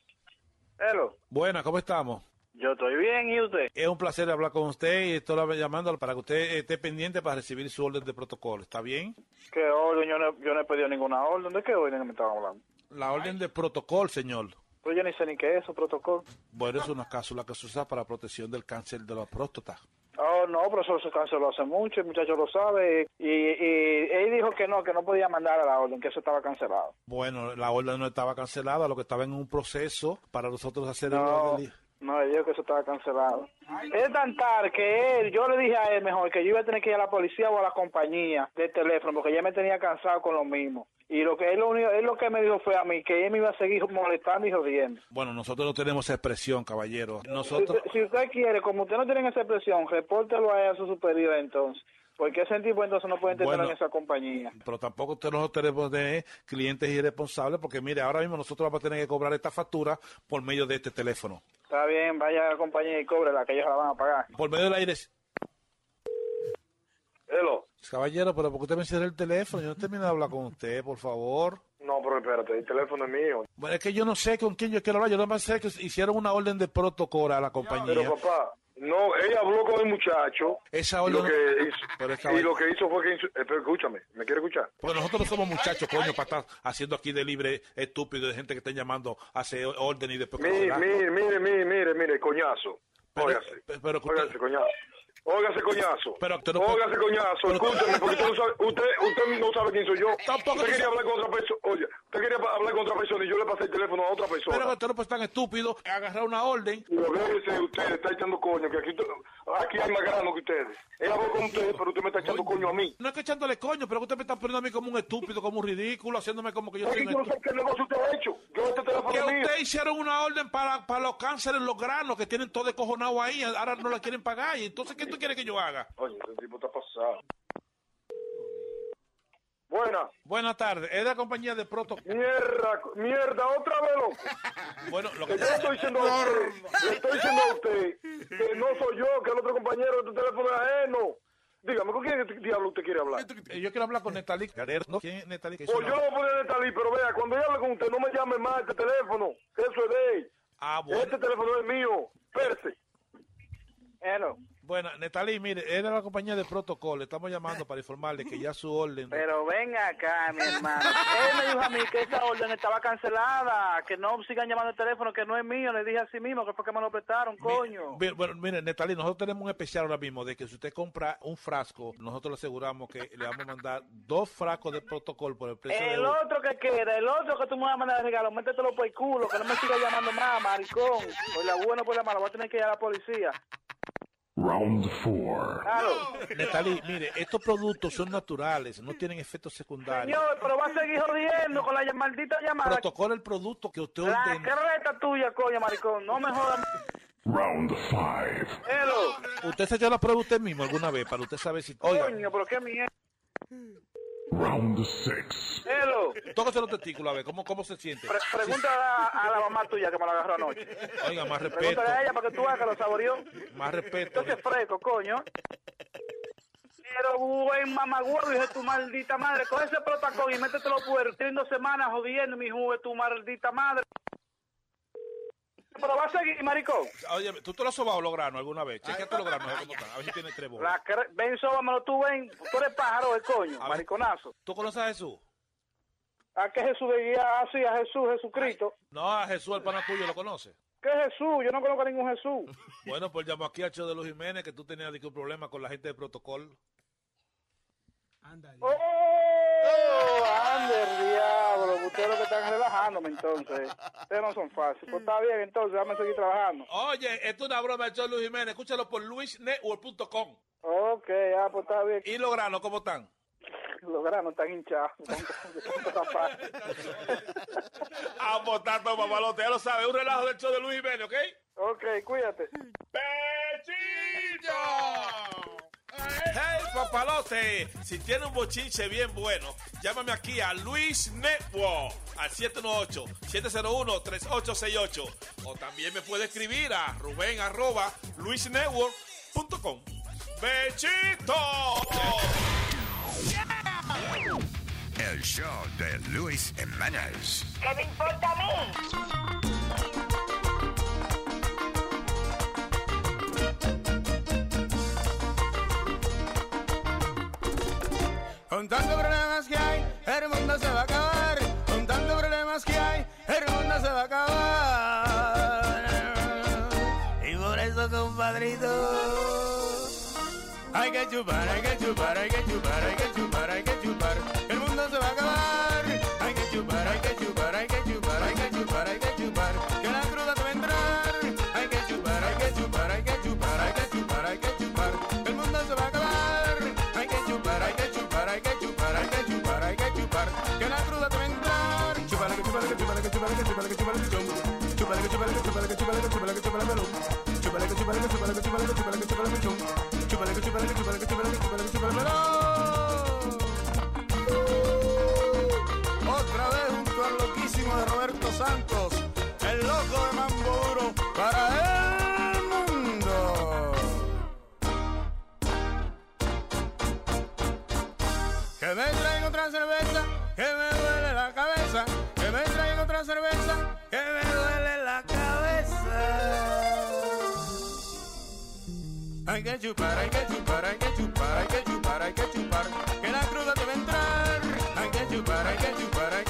Hello. Buena, ¿cómo estamos? Yo estoy bien, ¿y usted? Es un placer hablar con usted y estoy llamando para que usted esté pendiente para recibir su orden de protocolo. ¿Está bien? ¿Qué orden? Yo no, yo no he pedido ninguna orden. ¿De qué orden me estaban hablando? La orden de protocolo, señor. Pues yo ni sé ni qué es eso, protocolo. Bueno, es una cápsula que se usa para protección del cáncer de la próstata. Oh, no, pero eso se canceló hace mucho, el muchacho lo sabe. Y, y él dijo que no, que no podía mandar a la orden, que eso estaba cancelado. Bueno, la orden no estaba cancelada, lo que estaba en un proceso para nosotros hacer el No, orden. No, dijo que eso estaba cancelado. Es tan tarde que él, yo le dije a él mejor que yo iba a tener que ir a la policía o a la compañía de teléfono porque ya me tenía cansado con lo mismo. Y lo que él lo, único, él lo que me dijo fue a mí que él me iba a seguir molestando y jodiendo. Bueno, nosotros no tenemos esa expresión, caballero. Nosotros... si usted quiere, como usted no tiene esa expresión, repórtelo a, él, a su superior entonces. Porque ese tipo entonces no puede entrar Bueno. en esa compañía. Pero tampoco usted nosotros tenemos de clientes irresponsables porque mire, ahora mismo nosotros vamos a tener que cobrar esta factura por medio de este teléfono. Está bien, vaya a la compañía y cóbrela, que ellos la van a pagar. Por medio del aire. Hello. Caballero, pero ¿por qué usted me cierra el teléfono? Yo no termino de hablar con usted, por favor. No, pero espérate, el teléfono es mío. Bueno, es que yo no sé con quién yo quiero hablar. Yo nada más sé que hicieron una orden de protocolo a la compañía. Pero papá, no, ella habló con el muchacho. Esa orden lo que hizo, Pero y lo que hizo fue que... insu- eh, pero escúchame, ¿me quiere escuchar? Porque nosotros no somos muchachos, coño, para estar haciendo aquí de libre estúpido de gente que está llamando a hacer orden y después... Mire, mire, mire, mire, mire, mire, coñazo. Óigase. pero que Óigase, coñazo. Óigase, coñazo. Pero usted no coñazo. Escúcheme, porque usted no, sabe, usted, usted no sabe quién soy yo. Tampoco Usted quería hablar con otra persona. Oye, usted quería hablar con otra persona y yo le pasé el teléfono a otra persona. Pero usted no puede tan estúpido agarrar una orden. Pero déjese usted, está echando coño, que aquí, aquí hay más grano que ustedes. Ella habló con ustedes, pero usted me está echando coño a mí. No es que echándole coño, pero usted me está poniendo a mí como un estúpido, como un ridículo, haciéndome como que yo soy un yo no sé estúpido. qué negocio usted ha hecho. Yo este teléfono Que es mío. usted hicieron una orden para, para los cánceres, los granos, que tienen todo descojonado ahí, ahora no la quieren pagar. Y entonces, ¿qué tú quieres que yo haga? Oye, ese tipo está pasado. Buena. Buenas tardes, es de la compañía de protocolo. Mierda, mierda, otra vez, loco. Bueno, lo Que yo estoy diciendo a usted, le estoy diciendo a usted que no soy yo, que el otro compañero de tu teléfono es ajeno. Dígame, ¿con quién diablo usted quiere hablar? Eh, Yo quiero hablar con Netalik. ¿No? ¿Quién es? Pues yo lo voy a poner lista, pero vea, cuando yo hable con usted, no me llame más a este teléfono, eso es de él. Ah, bueno. Este teléfono es mío, espérese. Hello. Bueno, Netali, mire, es de la compañía de protocolo. Estamos llamando para informarle que ya su orden. Pero venga acá, mi hermano. Él me dijo a mí que esa orden estaba cancelada, que no sigan llamando el teléfono, que no es mío. Le dije así mismo que fue que me lo prestaron, coño. Bien, Bueno, mire, Netali, nosotros tenemos un especial ahora mismo de que si usted compra un frasco, nosotros le aseguramos que le vamos a mandar dos frascos de protocolo por el precio El otro que queda, el otro que tú me vas a mandar de regalo, métetelo por el culo, que no me sigas llamando más, maricón. Por la buena o por la mala, voy a tener que ir a la policía. Round four. Claro. Netali, mire, estos productos son naturales, no tienen efectos secundarios. Señor, pero va a seguir jodiendo con la maldita llamada. Protocolo el producto que usted La ordena. creta tuya, coño, maricón. No me jodas. Round five. Hello. ¿Usted se dio la prueba usted mismo alguna vez para usted saber si... Oiga, Coño, pero qué mierda. Round six. Hello. tóquese los testículos a ver, ¿cómo, cómo se siente? Pre- pregunta a, a la mamá tuya que me la agarró anoche. Oiga, más respeto, Pregúntale a ella para que tú hagas que lo saboreó. más respeto. Entonces fresco, coño. Pero buen mamagüevo, hijo de tu maldita madre. Coge ese protacón y métetelo puerto. Tienen dos semanas jodiendo, mi hijo de tu maldita madre. Pero va a seguir, maricón. Oye, ¿tú te lo has sobado los granos alguna vez? Chequeate los granos, a ver cómo están, a ver si tiene tres bolas. La cre- ven, sóbamelo tú, ven. Tú eres pájaro de coño, A ver. mariconazo. ¿Tú conoces a Jesús? ¿A qué Jesús veía así? A Jesús, Jesucristo. No, a Jesús, el pana tuyo, ¿lo conoce? ¿Qué Jesús? Yo no conozco a ningún Jesús. Bueno, pues llamó aquí al show de Luis Jiménez que tú tenías de que un problema con la gente de protocolo. ¡Oh! ¡Ande el diablo! Ustedes lo que están relajándome entonces. Ustedes no son fáciles. Pues está bien, entonces, déjame seguir trabajando. Oye, esto es una broma de Luis Jiménez. Escúchalo por luisnetwork.com. Ok, ah, pues está bien. ¿Y los granos cómo están? Los granos están hinchados. A todo papalote, ya lo sabes. Un relajo del show de Luis Jiménez, ¿ok? ok, cuídate. ¡Pechito! Hey, papalote, si tiene un bochinche bien bueno, llámame aquí a Luis Network al 718-701-3868. O también me puede escribir a Rubén arroba luisnetwork.com. ¡Bechito! El show de Luis Jiménez. ¿Qué me importa a mí? Con tantos problemas que hay, el mundo se va a acabar. Con tantos problemas que hay, el mundo se va a acabar. Y por eso, compadrito, hay que chupar, hay que chupar, hay que chupar, hay que chupar, hay que chupar. Otra vez junto al loquísimo de Roberto Santos, el loco de Mambo para el mundo. Que me traiga otra cerveza, que me duele la cabeza. Hay que chupar, hay que chupar, hay que chupar, hay que chupar, hay que chupar. Que la cruda te va a entrar. Hay que chupar, hay que chupar, hay que chupar,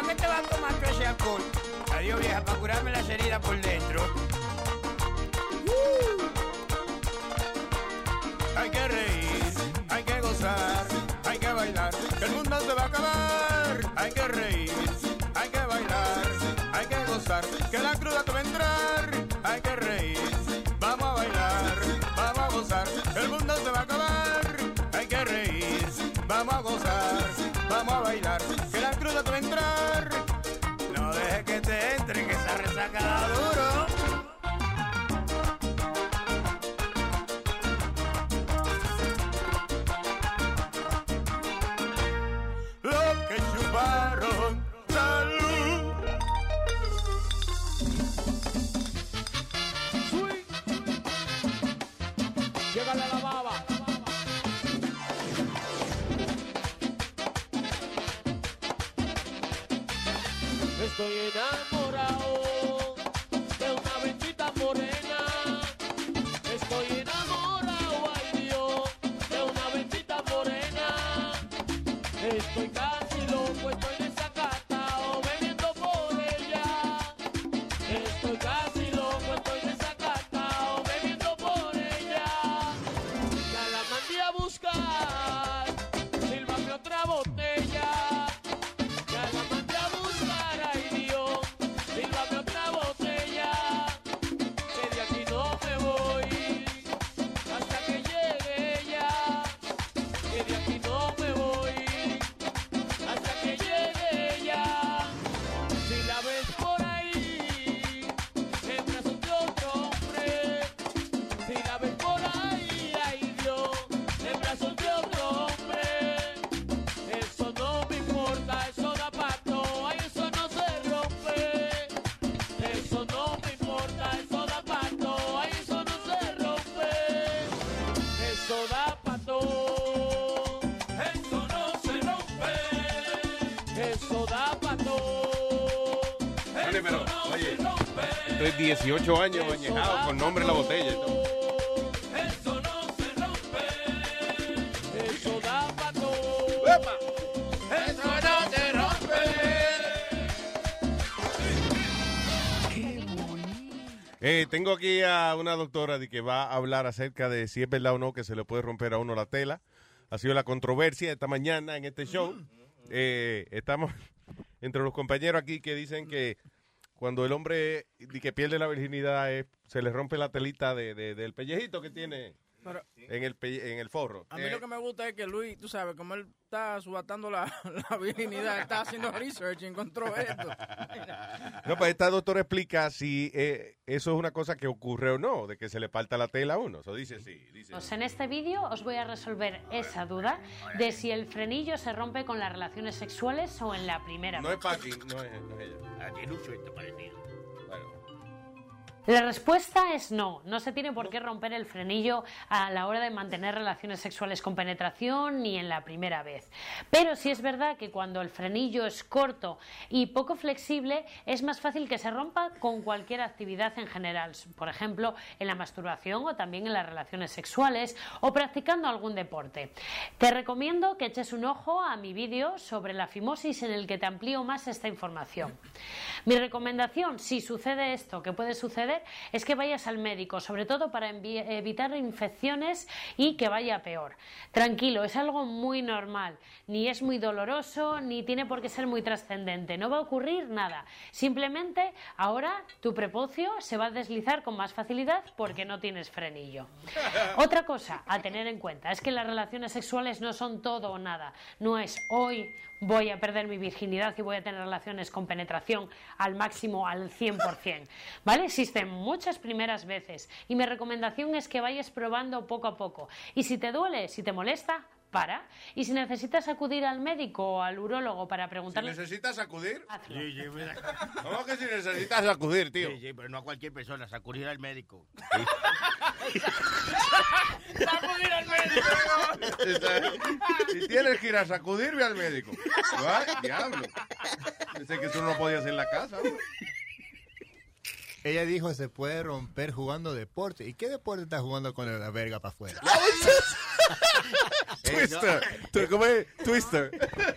Para qué te vas a tomar tú ese alcohol? Adiós, vieja, para curarme las heridas por dentro. Hay que reír, hay que gozar, 18 años añejado con nombre en la botella. y todo. Eso no se rompe. Eso da pato. Eso no se rompe. Eh, tengo aquí a una doctora de que va a hablar acerca de si es verdad o no que se le puede romper a uno la tela. Ha sido la controversia esta mañana en este show. Eh, estamos entre los compañeros aquí que dicen que cuando el hombre que pierde la virginidad eh, se le rompe la telita de, de- del pellejito que tiene Pero- en el en el forro. A mí Eh, lo que me gusta es que Luis, tú sabes, como él está subatando la, la virginidad, está haciendo research y encontró esto. No, pues esta doctora explica si eh, eso es una cosa que ocurre o no, de que se le falta la tela a uno. Eso dice sí, dice. Pues en este vídeo os voy a resolver esa duda de si el frenillo se rompe con las relaciones sexuales o en la primera. No es Paqui, no es, no es ella. A Tilucho este parecido. La respuesta es no. No se tiene por qué romper el frenillo a la hora de mantener relaciones sexuales con penetración ni en la primera vez. Pero sí es verdad que cuando el frenillo es corto y poco flexible, es más fácil que se rompa con cualquier actividad en general. Por ejemplo, en la masturbación o también en las relaciones sexuales o practicando algún deporte. Te recomiendo que eches un ojo a mi vídeo sobre la fimosis en el que te amplío más esta información. Mi recomendación, si sucede esto, que puede suceder, es que vayas al médico, sobre todo para evitar infecciones y que vaya peor. Tranquilo, es algo muy normal, ni es muy doloroso, ni tiene por qué ser muy trascendente, no va a ocurrir nada. Simplemente ahora tu prepucio se va a deslizar con más facilidad porque no tienes frenillo. Otra cosa a tener en cuenta es que las relaciones sexuales no son todo o nada. No es hoy voy a perder mi virginidad y voy a tener relaciones con penetración al máximo al 100%. ¿Vale? Existen muchas primeras veces y mi recomendación es que vayas probando poco a poco. Y si te duele, si te molesta, para. Y si necesitas acudir al médico o al urólogo para Si preguntarle... necesitas acudir. Hazlo. Sí, sí, mira. ¿Cómo que si necesitas acudir, tío? Sí, sí, pero no a cualquier persona, sacudir al médico. Sacudir al médico. Si tienes que ir a sacudirme al médico. ¿What? Diablo. Pensé que eso no lo podías en la casa. Ella dijo se puede romper jugando deporte. ¿Y qué deporte está jugando con la verga para afuera? Twister. ¿Cómo es? Twister.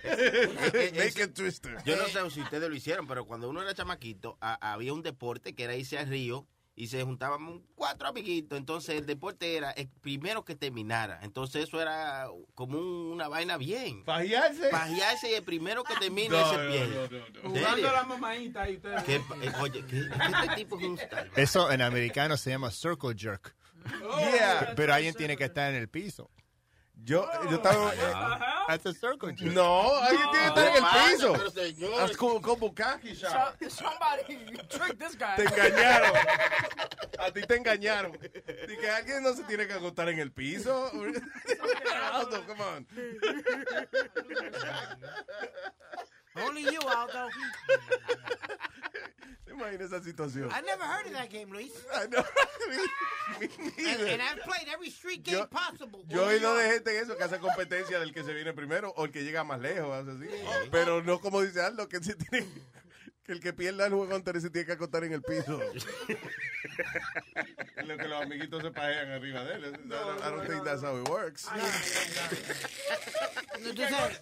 Eh, Make it twister. Yo no sé si ustedes lo hicieron, pero cuando uno era chamaquito, a- había un deporte que era irse al río y se juntábamos cuatro amiguitos. Entonces el deporte era el primero que terminara. Entonces eso era como un- una vaina bien. ¿Pajearse? Pajearse y el primero que termine No, ese no, pie. no, no, no. ¿En Jugando a la mamaita ahí. ¿Qué eh, oye, ¿qué, este tipo es un star. Eso en americano se llama circle jerk. Yeah. Pero alguien tiene que estar en el piso. Yo, yo estaba. eh, That's a circle jerk. no, alguien tiene que estar en el piso. Haz como, como Kaki, So- Sha. somebody tricked this guy. Te engañaron. A ti te engañaron. Y que alguien no se tiene que acostar en el piso. Aldo, come on. Only you, Aldo. Imagina esa situación. I never heard of that game, Luis. I know. Me And, and I've played every street game Yo- possible. Yo he oído de gente en eso que hace competencia del que se viene primero o el que llega más lejos, así. Pero no como dice Aldo, que se tiene que el que pierda el juego anterior se tiene que acostar en el piso. Es lo que los amiguitos se pajean arriba de él. I don't, I don't think that's how it works.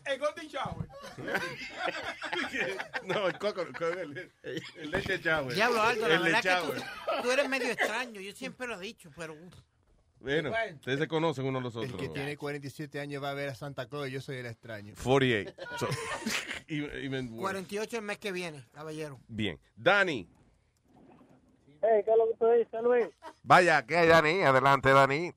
El Golden Shower. No, el coco, el, el leche shower. Diablo, Aldo, la el verdad leche que shower. tú, tú eres medio extraño. Yo siempre lo he dicho, pero... Bueno, ustedes se conocen uno a los El otros. que ¿no? tiene 47 años va a ver a Santa Claus y yo soy el extraño. 48. So, even- even worse. 48 el mes que viene, caballero. Bien. Dani. Hey, ¿qué es lo que tú dices, Luis? Vaya, ¿qué hay, Dani? Adelante, Dani.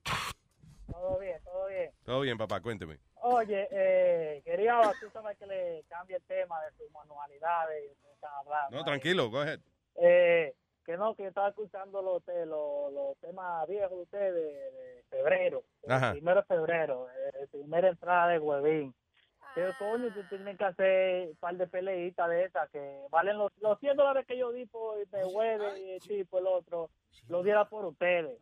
Todo bien, todo bien. Todo bien, papá, cuénteme. Oye, eh, quería, tú sabes que le cambie el tema de sus manualidades y están hablando. No, tranquilo, go ahead. Eh, que no, que estaba escuchando los, los, los temas viejos de ustedes de, febrero, primero de febrero, primera entrada de Huevín. Pero coño, tú tienes que hacer un par de peleitas de esas que valen los, los 100 dólares que yo di por de Hueve y el tipo, el otro, lo diera por ustedes.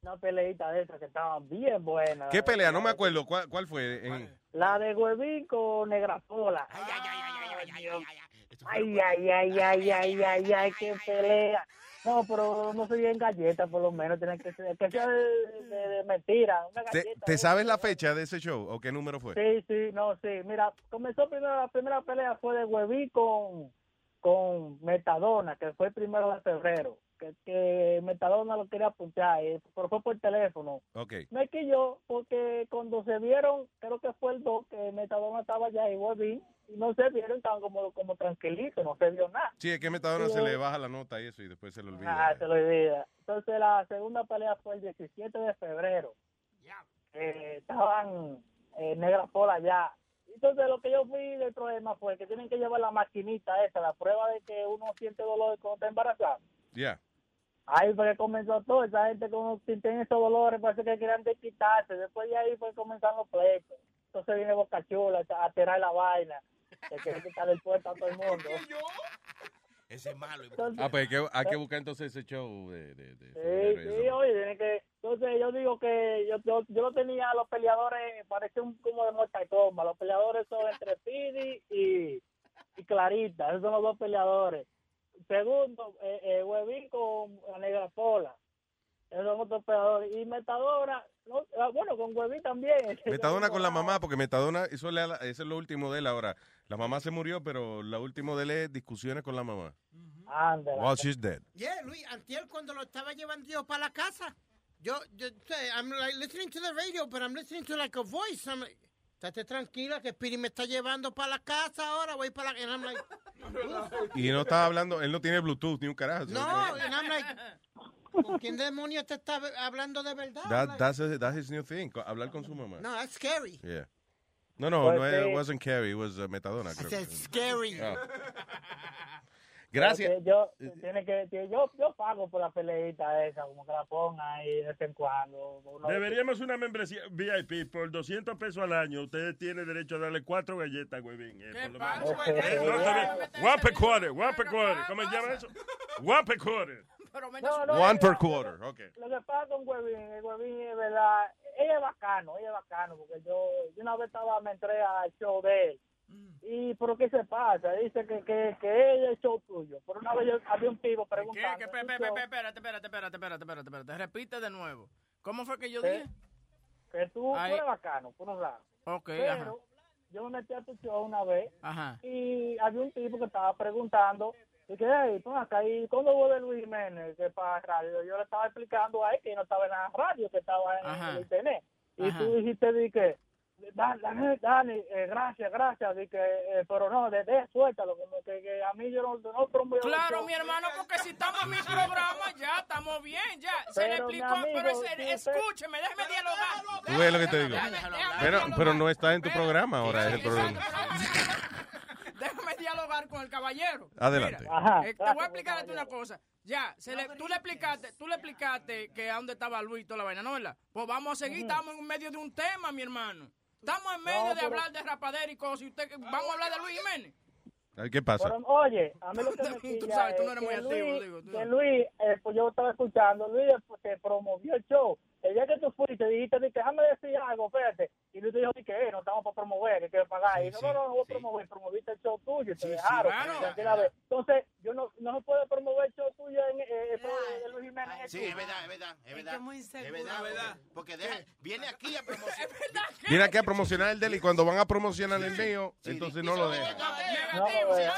Una peleita de esas que estaban bien buenas. ¿Qué pelea? No me acuerdo. ¿Cuál, cuál fue? La de Huevín con Negrasola. ay, ay, ay, ay, ay, ay. ay, ay, ay ay, ay, qué pelea. No, pero no se en galletas, por lo menos, tiene que ser, que sea de, de- de mentira, una ¿Te, galleta. te sabes la fecha de ese show o qué número fue? Sí, sí, no, sí. Mira, comenzó primero, la primera pelea fue de Hueví con, con Metadona, que fue el primero de febrero. Que, que Metadona lo quería apuntar, eh, pero fue por teléfono. Ok. Me quilló porque cuando se vieron, creo que fue el 2, que Metadona estaba allá y Hueví, y no se vieron, estaban como, como tranquilitos, no se vio nada. Sí, es que Metadona Sí, se le eh. baja la nota y eso y después se le olvida. Ah, se lo olvida. Entonces la segunda pelea fue el 17 de febrero. Eh, estaban eh, Negra Pola allá. Entonces lo que yo fui del problema fue que tienen que llevar la maquinita esa, la prueba de que uno siente dolor cuando está embarazado. Ya. Ahí fue que comenzó todo, esa gente como si tienen esos dolores, parece que querían desquitarse. Después de ahí fue que comenzaron los pleitos. Entonces viene Boca Chula a tirar la vaina, que quiere quitar el puesto a todo el mundo. Ese es malo. Ah, pues hay que, hay que buscar entonces ese show de... de, de- Sí, de- sí, oye, tiene que... Entonces yo digo que yo, yo, yo lo tenía a los peleadores, parece un como de Mortal Kombat. Los peleadores son entre Pidi y, y Clarita, esos son los dos peleadores. Segundo, eh, eh, Huevín con la Negra Pola. Esos son otros peleadores. Y Metadora, no, ah, bueno, con Huevín también. Metadona con la mamá, porque Metadona, eso, le, eso es lo último de él ahora. La mamá se murió, pero lo último de él es discusiones con la mamá. Ándale. While she's dead. Yeah, Luis, antier cuando lo estaba llevando yo para la casa, yo, yo, I'm like listening to the radio, but I'm listening to like a voice. I'm like, estate tranquila que Speedy me está llevando para la casa ahora, voy para la... And I'm like, Y no estaba hablando, él no tiene Bluetooth ni un carajo. no, and I'm like, ¿con quién demonios te está hablando de verdad? That, that's, a- that's his new thing, hablar con su mamá. no, that's scary. Yeah. No, no, Pues no, it wasn't Carrie, it was uh, Metadona, I creo. said scary. Ah. Gracias. Yo, tiene que, tiene- yo, yo pago por la peleita esa, como que la ponga ahí de vez en cuando. Uno- Deberíamos una membresía VIP por 200 pesos al año. Usted tiene derecho a darle cuatro galletas, huevín. eh, por lo menos. pasa, Eh. One per quarter, one per quarter. ¿Cómo se llama eso? One per quarter. No, no, One per quarter, ok. Lo que pasa con Huevín, el Huevín es verdad, ella es bacano, ella es bacano, porque yo, yo una vez estaba, me entré al show de él. Y, ¿pero qué se pasa? Dice que, que, que ella es show tuyo. Por una vez había un pivo preguntando. ¿Qué? ¿es Espérate, espérate, espérate, espérate, espérate. Repite de nuevo. ¿Cómo fue que yo dije? Que tú, eres bacano, por un lado. Ok, Pero ajá. yo me metí a tu show una vez y había un tipo que estaba preguntando y que, hey, pon acá, ¿y cuándo vuelve Luis Jiménez? Que para radio. Yo le estaba explicando a él que no estaba en la radio, que estaba en el internet. Y tú dijiste, di que, Dani, Dani, Dani, eh, gracias, gracias, di que, eh, pero no, de, de suéltalo, como que, que a mí yo no, no promuevo Claro, mi hermano, porque si estamos en mi programa, ya estamos bien, ya. Se le Pero, explicó, amigo, pero ese- si usted- escúcheme, déjeme dialogar. Tú ves lo que te digo. Déjame- déjame Pero, dialogar. pero no está en tu programa ahora, es el problema. Déjame dialogar con el caballero. Adelante. Mira, Ajá, eh, te voy a explicar a ti una cosa. Ya, se le, tú le explicaste, tú le explicaste que a dónde estaba Luis y toda la vaina, ¿no verdad? Pues vamos a seguir, estamos en medio de un tema, mi hermano. Estamos en medio de pero- hablar de rapadera y cosas. Y usted, vamos a hablar de Luis Jiménez. ¿Qué pasa? Pero, oye, a mí lo que me Tú sabes, tú no eres muy que activo, Luis, digo, tú que. Luis, eh, pues yo estaba escuchando, Luis pues, te promovió el show. El día que tú fuiste, dijiste, di que, déjame decir algo, espérate. Y Luis te dijo, di que eh, no estamos para promover, que que pagar. y no, no, no, no voy a promover, promoviste el show tuyo y te dejaron. claro. Entonces, yo no, no se puede promover el show tuyo en, eh, eh, de Luis Jiménez. Sí, es verdad, es verdad, es verdad. muy Es verdad, Es verdad. Porque deja, viene aquí a promocionar. Viene aquí a promocionar el de él y cuando van a promocionar el mío, entonces no lo dejan. Eh,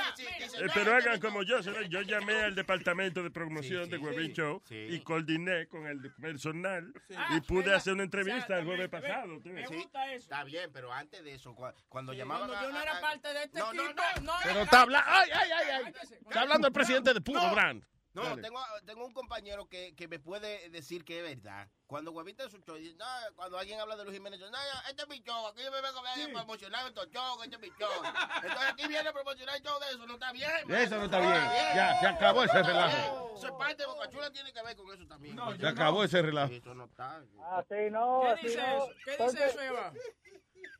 pero hagan como yo, señor. yo llamé al departamento de promoción de Huevín Show y coordiné con el personal y pude hacer una entrevista el jueves pasado. ¿tú ves? Sí, está bien, pero antes de eso, cua- cuando llamaban Cuando a- yo no era a- parte de este No, no, equipo, no, Pero está hablando. ¡Ay, ay, ay! ay. Está hablando el presidente de Puro No. Brand. No, Dale. tengo, tengo un compañero que, que me puede decir que es verdad. Cuando show, dice, no, cuando alguien habla de Luis Jiménez, dice, no, este es mi show, aquí yo me vengo a promocionar estos shows, este es mi show. Entonces aquí viene a promocionar el show de eso, no está bien. man. Eso no está bien. Ya, se acabó ese relajo. Eso es parte de Boca Chula, tiene que ver con eso también. Se acabó ese relajo. Eso no está. Ah, sí, no. ¿Qué sí, dice no. eso? ¿Qué dice eso ahí abajo?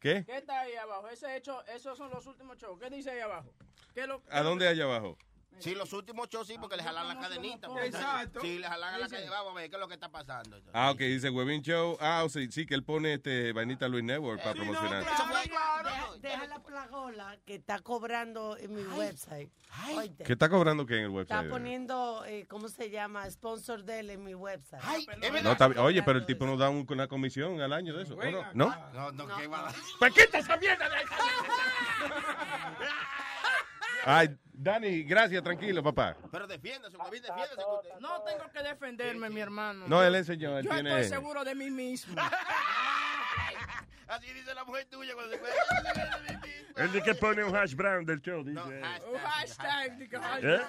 ¿Qué? ¿Qué está ahí abajo? Ese hecho, esos son los últimos shows. ¿Qué dice ahí abajo? ¿Qué lo, ¿A dónde allá abajo? Sí, los últimos shows sí, porque le jalan la cadenita. Exacto. Sí, le jalan a la cadenita. Vamos a ver qué es lo que está pasando. Ah, ok, dice Webin Show. Ah, sí, sí, que él pone este vainita Luis Network para promocionar. Deja, deja la plagola que está cobrando en mi website. Oíste. ¿Qué está cobrando qué en el Está website? poniendo, eh, ¿cómo se llama? Sponsor de él en mi website. No, está bien. Oye, pero el tipo nos da un- una comisión al año de eso. ¿o no? ¿No? No, no, ¿qué va a Pues quita esa mierda de ahí. Ay, Dani, gracias, tranquilo, papá. Pero defiéndase, Huevín, defiéndase. No tengo que defenderme, mi hermano. No, él enseñó, él Yo tiene- estoy seguro de mí mismo. Así dice la mujer tuya cuando se Él dice que pone un hash brown del show. Dice. Un hashtag. que- ay, ¿Eh?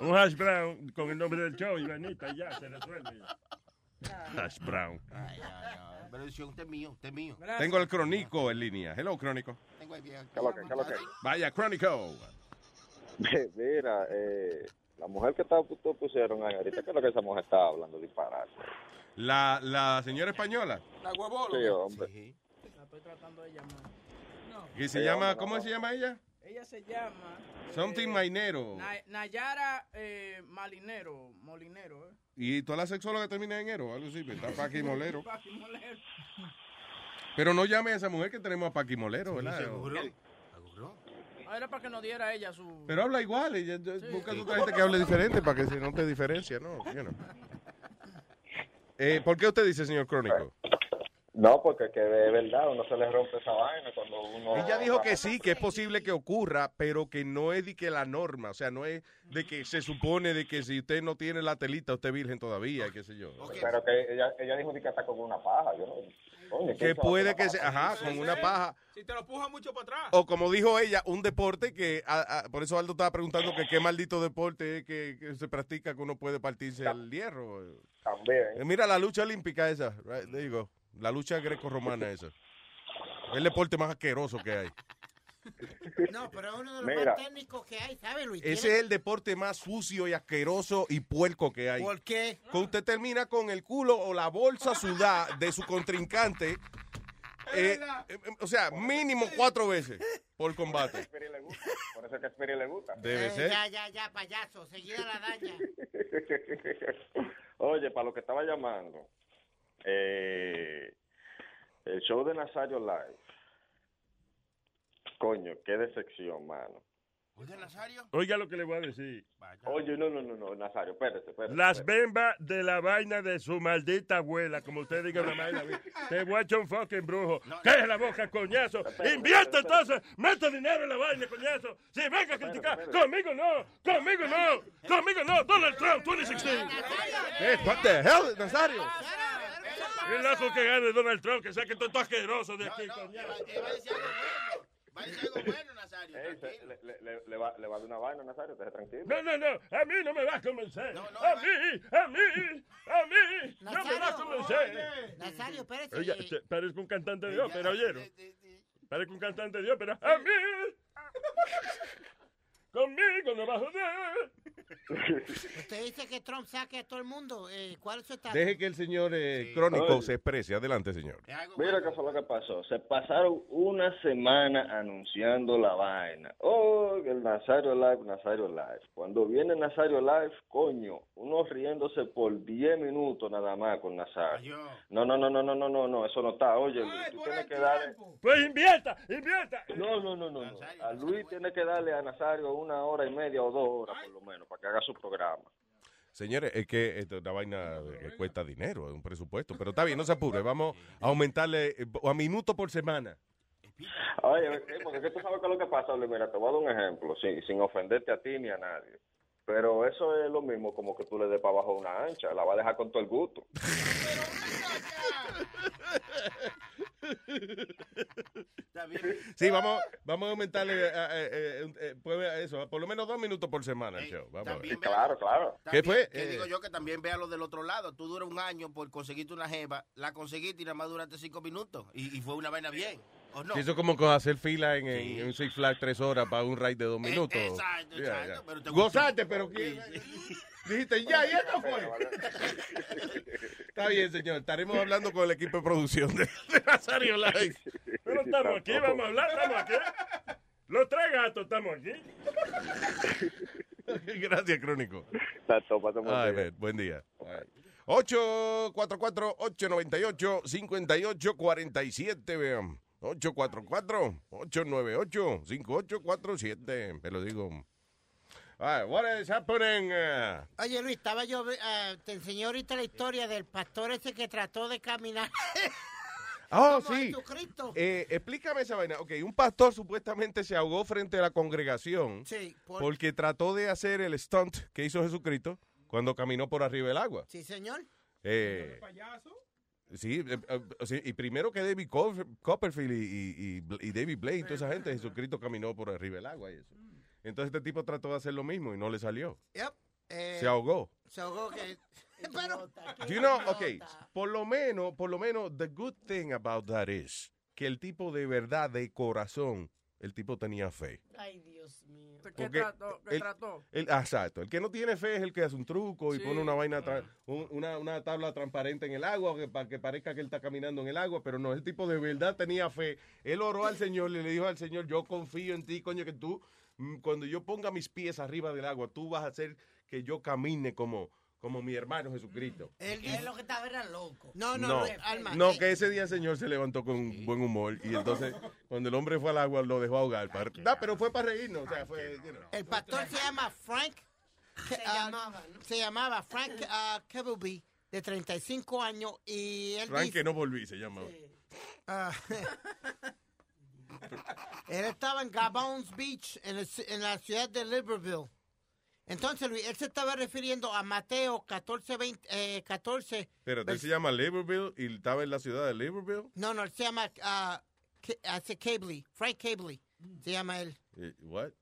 Un hash brown con el nombre del show y Vanita, ya se resuelve. Hash brown. Ay, ay, ay. Pero dice, usted es mío, usted es mío. Tengo el Crónico en línea. Hello, Crónico. Tengo ahí bien. ¿Qué es lo que, qué es lo que? Vaya, Crónico. Mira, eh, la mujer que ustedes pusieron ahí ahorita, ¿qué es lo que esa mujer estaba hablando? Disparate. La, la señora española, La huevola. Sí, hombre. La estoy tratando de llamar. que se Sí, llama, hombre, ¿cómo no. se llama ella? Ella se llama... Something eh, Mainero. Na- Nayara eh, Malinero, Molinero, ¿eh? Y toda la sexóloga termina en ero, algo así, pues, está Paqui Molero. Paqui Molero. Pero no llame a esa mujer que tenemos a Paqui Molero, ¿verdad? Ah, Era para que nos diera ella su... Pero habla igual, ya- busca otra gente que hable diferente para que se note diferencia, ¿no? You know. Eh, ¿Por qué usted dice, señor Crónico? No, porque que de verdad uno se le rompe esa vaina cuando uno... Ella dijo que sí, que es posible que ocurra, pero que no es de que la norma, o sea, no es de que se supone de que si usted no tiene la telita, usted es virgen todavía, qué sé yo. Pero que ella, ella dijo que está con una paja, yo no... Coño, ¿quién Que puede que se, paja? ajá, con una paja. Si te lo puja mucho para atrás. O como dijo ella, un deporte que, a- a- por eso Aldo estaba preguntando que qué maldito deporte es que, que se practica que uno puede partirse el hierro. También. Eh, Mira la lucha olímpica esa, right, there you go. La lucha greco-romana esa. Es el deporte más asqueroso que hay. No, pero es uno de los Mira. más técnicos que hay, ¿sabe, Luis? Ese es el deporte más sucio y asqueroso y puerco que hay. ¿Por qué? Que usted termina con el culo o la bolsa sudada de su contrincante. eh, eh, o sea, mínimo cuatro veces por combate. Por eso es que a Spirit le gusta. Debe Eh, ser. Ya, ya, ya, payaso, seguida la daña. Oye, para lo que estaba llamando, eh, el show de Nazario Live. Coño, qué decepción, mano. Oiga, Nazario. Oiga lo que le voy a decir. Oye, no, no, no, no, Nazario, espérate, espérate. Las espérate. bembas de la vaina de su maldita abuela, como usted diga una vaina. Te voy a echar un fucking brujo. Cae la boca, coñazo. Invierte entonces. Mete dinero en la vaina, coñazo. Si venga a criticar, conmigo no. Conmigo no. Conmigo no. Donald Trump 2016. Eh, what the hell, Nazario? El loco que gane Donald Trump, que saque todo asqueroso de aquí, coñazo. Ey, se- le, le- le- le va, le va a dar una vaina, Nazario, esté tranquilo. No, no, no. A mí no me va a convencer. a mí, a mí, a mí. No me va a convencer. Nazario, espérese. Oiga, eh, se- parezco un cantante de ópera, ¿oyeron? Parezco un cantante de ópera. A mí. Conmigo no va a joder. Usted dice que Trump saque a todo el mundo. Eh, ¿Cuál es su estatus? Deje que el señor eh, Crónico Oye. se exprese. Adelante, señor. Mira qué fue lo que pasó. Se pasaron una semana anunciando la vaina. Oh, el Nazario Live, Nazario Live. Cuando viene Nazario Live, coño, uno riéndose por 10 minutos nada más con Nazario. No, no, no, no, no, no, no, no, eso no está. Oye, Luis, tú tienes que darle... Pues invierta, invierta. No, no, no, no, no. A Luis tiene que darle a Nazario una hora y media o dos horas por lo menos para que haga su programa. Señores, es que esto es una vaina que cuesta dinero, es un presupuesto. Pero está bien, no se apure. Vamos a aumentarle eh, a minuto por semana. Oye, porque tú sabes qué es lo que pasa, Luis. Mira, te voy a dar un ejemplo, sin, sin ofenderte a ti ni a nadie. Pero eso es lo mismo como que tú le des para abajo una ancha, la va a dejar con todo el gusto. Sí, vamos, vamos a aumentarle eh, eh, eh, eh, pues, eso, por lo menos dos minutos por semana el show. Vamos a. Claro, claro. ¿Qué fue? Que Eh, digo yo que también vea lo del otro lado. Tú duras un año por conseguirte una jeva, la conseguiste y nada más duraste cinco minutos. Y, y fue una vaina bien. ¿O no? Sí, Eso es como con hacer fila en, en, en un Six Flags tres horas para un ride de dos minutos. Eh, exacto, Ya, exacto, ya. pero te gustó. Gozaste, pero ¿quién? Dijiste, ya, y esto fue. Está bien, señor. Estaremos hablando con el equipo de producción de, de Nazario Live. Pero estamos aquí, vamos a hablar, estamos aquí. Los tres gatos estamos aquí. Gracias, Crónico. Ay, día. man, buen día. 844-898-5847, vean. 844-898-5847. Me lo digo. All right, what is happening? uh, Oye, Luis, estaba yo, eh, te enseñé ahorita la historia del pastor ese que trató de caminar. Oh, sí. Eh, explícame esa vaina. Ok, un pastor supuestamente se ahogó frente a la congregación Sí, por- porque trató de hacer el stunt que hizo Jesucristo cuando caminó por arriba del agua. Sí, señor. Eh, sí, eh, eh, sí, y primero que David Copper- Copperfield y, y- y- David Blaine, toda esa gente, Jesucristo caminó por arriba del agua y eso. Entonces este tipo trató de hacer lo mismo y no le salió. Yep. Eh, Se ahogó. Se ahogó que... Pero... Do you know, okay, por lo menos, por lo menos, the good thing about that is que el tipo de verdad, de corazón, el tipo tenía fe. Ay, Dios mío. ¿Qué Porque trató? ¿Qué el- trató? El, ah, exacto. El que no tiene fe es el que hace un truco y Sí. pone una vaina, tra- un- una, una tabla transparente en el agua que, para que parezca que él está caminando en el agua, pero no, el tipo de verdad tenía fe. Él oró al Señor y le dijo al Señor, yo confío en ti, coño, que tú, cuando yo ponga mis pies arriba del agua, tú vas a hacer que yo camine como, como mi hermano Jesucristo. Él, lo que estaba era loco. No, no, No, no, Alma. no, que ese día el Señor se levantó con buen humor y entonces cuando el hombre fue al agua lo dejó ahogar. Para, no, pero fue para reírnos, o sea, fue... you know. El pastor se llama Frank. Se llamaba, Se llamaba Frank uh, de 35 años, y él Frank dice- que no volví, se llama. Ah, él estaba en Gabons Beach, en, el- en la ciudad de Libreville. Entonces, Luis, él se estaba refiriendo a Mateo 14, 20, eh, 14. Pero él se llama Liverville y estaba en la ciudad de Liverville. No, no, él se llama Ke- hace Cabley, Frank Cabley, se llama él. What?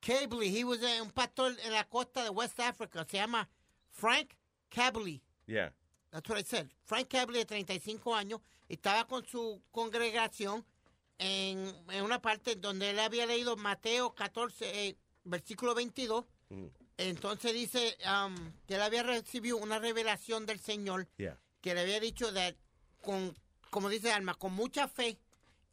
Cabley, he was eh, un pastor en la costa de West Africa, se llama Frank Cabley. Yeah. That's what I said. Frank Cabley, de 35 años, estaba con su congregación en, en una parte donde él había leído Mateo 14, eh, versículo 22. Mm. Entonces dice um, que él había recibido una revelación del Señor Yeah. que le había dicho de, con, como dice Alma, con mucha fe,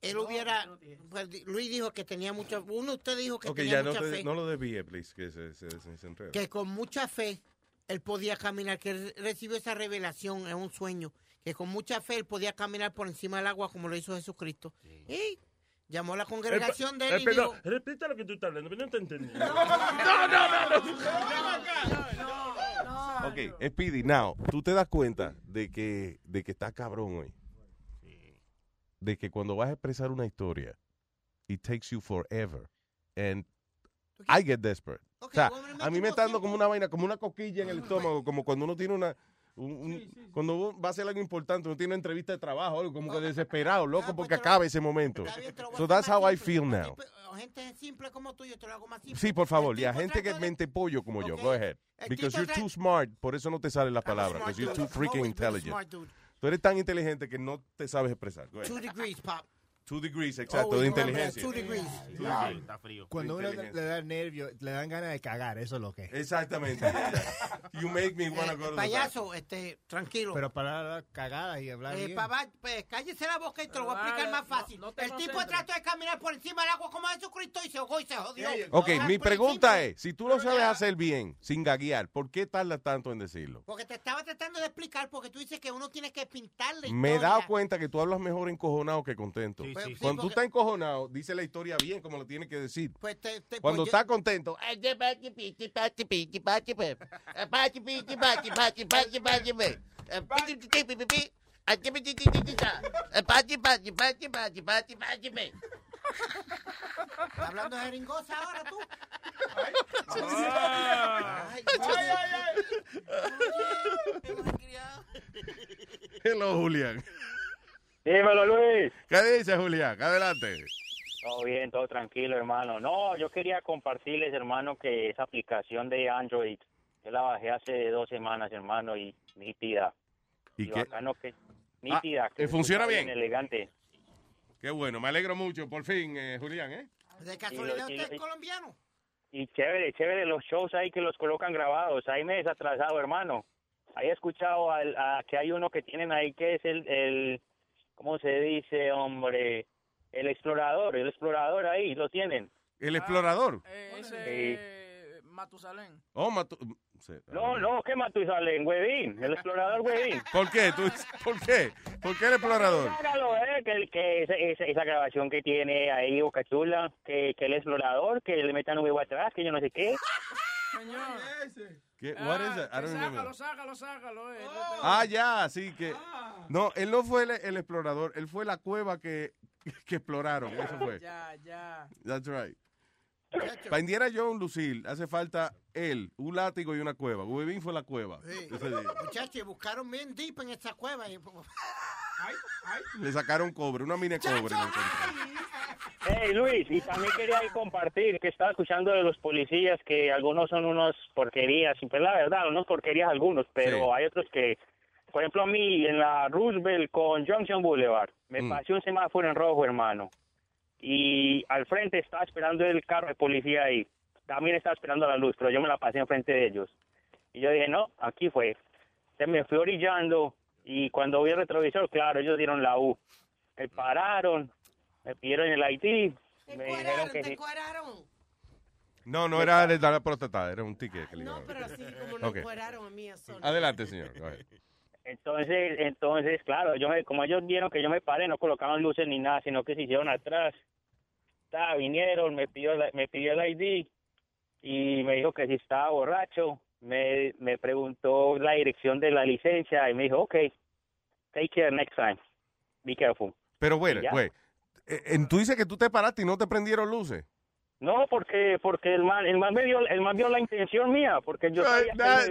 él hubiera, pues, Luis dijo que tenía mucha, uno de ustedes dijo que tenía ya no, mucha te- fe, no lo desvíe, please, que se, se, se, se enreda. que con mucha fe él podía caminar, que él recibió esa revelación en un sueño, que con mucha fe él podía caminar por encima del agua como lo hizo Jesucristo. Y llamó a la congregación de él Eh, y perdón, dijo, repita lo que tú estás hablando, pero no te entendí. Ok, Speedy, now, tú te das cuenta de que, de que está cabrón hoy. De que cuando vas a expresar una historia, it takes you forever. And I get desperate. o sea, a mí me está dando como una vaina, como una coquilla en el estómago, como cuando uno tiene una... un- un- cuando uno va a hacer algo importante, uno tiene una entrevista de trabajo, algo como que desesperado, loco, porque acabe ese momento. So that's how I feel now. gente simple como tú, yo te lo hago más simple. Sí, por favor, y a gente que mente pollo como yo, Ok. go ahead. Because you're too smart, por eso no te salen las palabras, smart because you're too freaking intelligent. Tú eres tan inteligente que no te sabes expresar. Go ahead. Two degrees, pop. Two degrees, exacto, Always de inteligencia. two degrees. Two Ah, degrees. Está frío. Cuando uno le da nervio, le dan ganas de cagar, eso es lo que es. Exactamente. You make me wanna go to the Payaso, este, tranquilo. Pero para dar cagadas y hablar Eh, bien. papá, pues, cállese la boca y te lo voy a explicar más no- fácil. no te el tipo trató de caminar por encima del agua como Jesucristo y se ahogó y se jodió. Ok, Ah, mi pregunta encima. es, si tú lo sabes hacer bien, sin gaguear, ¿por qué tardas tanto en decirlo? Porque te estaba tratando de explicar, porque tú dices que uno tiene que pintarle. Me he dado cuenta que tú hablas mejor encojonado que contento. Sí, sí, sí. Cuando tú porque- estás encojonado, dice la historia bien como lo tienes que decir. Pues te, te- Cuando pues yo- estás contento, Hablando de jeringosa ahora tú. Ah. Ay, Hello, Julián. Dímelo, Luis. ¿Qué dice Julián? Adelante. Todo bien, todo tranquilo, hermano. No, yo quería compartirles, hermano, que esa aplicación de Android, yo la bajé hace dos semanas, hermano, y nítida. ¿Y qué? bacano que nítida. que ¿eh, funciona bien? Elegante. Qué bueno, me alegro mucho, por fin, eh, Julián, ¿eh? De casualidad Y y usted es colombiano. Y chévere, chévere los shows ahí que los colocan grabados. Ahí me he desatrasado, hermano. Ahí he escuchado al- a, que hay uno que tienen ahí que es el, el, ¿cómo se dice, hombre? El explorador, el explorador ahí, lo tienen. El explorador. Eh, Sí. ese Matusalén. Oh, Matu- sí. No, no, ¿qué Matusalén? Huevín, el explorador Huevín. ¿Por qué? ¿Tú- ¿Por qué? ¿Por qué el explorador? Hágalo, eh, que, que esa, esa, esa grabación que tiene ahí Boca Chula, que, que el explorador, que le metan un huevo atrás, que yo no sé qué. Señor. ¿Qué? What is that? I don't sácalo, sácalo, sácalo. eh. Ah, ya, sí que. No, él no fue el, el explorador, él fue la cueva que, que exploraron. Eso fue. Ya, ya. That's right. Para Indiana Jones, Lucille, hace falta él, un látigo y una cueva. Webin fue la cueva. Sí. Muchachos, buscaron bien deep en esa cueva. y- Le sacaron cobre, una mina de cobre. Hey Luis, y también quería compartir que estaba escuchando de los policías que algunos son unos porquerías, y pues la verdad, unos porquerías algunos, pero Sí. hay otros que, por ejemplo a mí en la Roosevelt con Junction Boulevard, me Mm. pasé un semáforo en rojo, hermano. y al frente estaba esperando el carro de policía ahí. También estaba esperando la luz, pero yo me la pasé enfrente de ellos. Y yo dije, no, aquí fue. Se me fui orillando y cuando vi el retrovisor, claro, ellos dieron la U. Me pararon, me pidieron el ID, me dijeron que sí. No, no era de dar la protestada, era un ticket que le No, a pero dar. sí, como nos Ok. cueraron a mí a. Adelante, señor. Go ahead. Entonces, entonces, claro, yo me, como ellos vieron que yo me paré, no colocaban luces ni nada, sino que se hicieron atrás. Ta, vinieron, me pidió, la- me pidió el ID y me dijo que si estaba borracho. Me, me preguntó la dirección de la licencia y me dijo, ok, take care next time. Be careful. Pero, bueno, Y güey, eh, eh, tú dices que tú te paraste y no te prendieron luces. No, porque porque el man, el man me dio, el man vio la intención mía, porque yo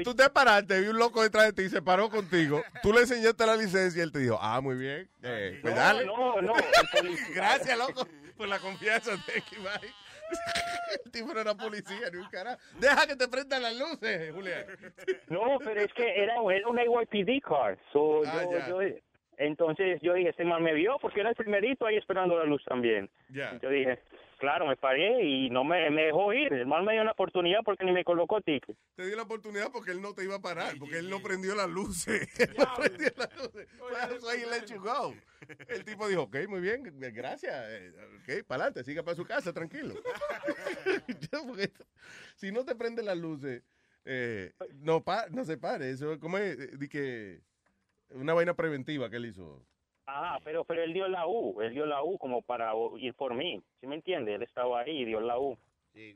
tú te paraste, vi un loco detrás de ti, se paró contigo. Tú le enseñaste la licencia y él te dijo, ah, muy bien. eh, pues No, dale. no, no, Gracias, loco, por la confianza. Bye. El tipo no era policía, ni un carajo. Deja que te prendan las luces, Julián. No, pero es que era, era un NYPD car. So, Ah, yo- entonces yo dije, este man me vio porque era el primerito ahí esperando la luz también. Ya. Yo dije, claro, me paré y no me, me dejó ir. El man me dio una oportunidad porque ni me colocó ticket. Te dio la oportunidad porque él no te iba a parar, porque él no prendió las luces. Él no prendió las luces. Let you go. El tipo dijo, ok, muy bien, gracias. eh, Ok, para adelante, siga para su casa, tranquilo. Si no te prenden las luces, eh, no, pa- no se pare. Eso, ¿Cómo es? Eh, Di que una vaina preventiva que él hizo. Ah, pero pero él dio la U, él dio la U como para ir por mí. ¿Sí me entiende? Él estaba ahí y dio la U.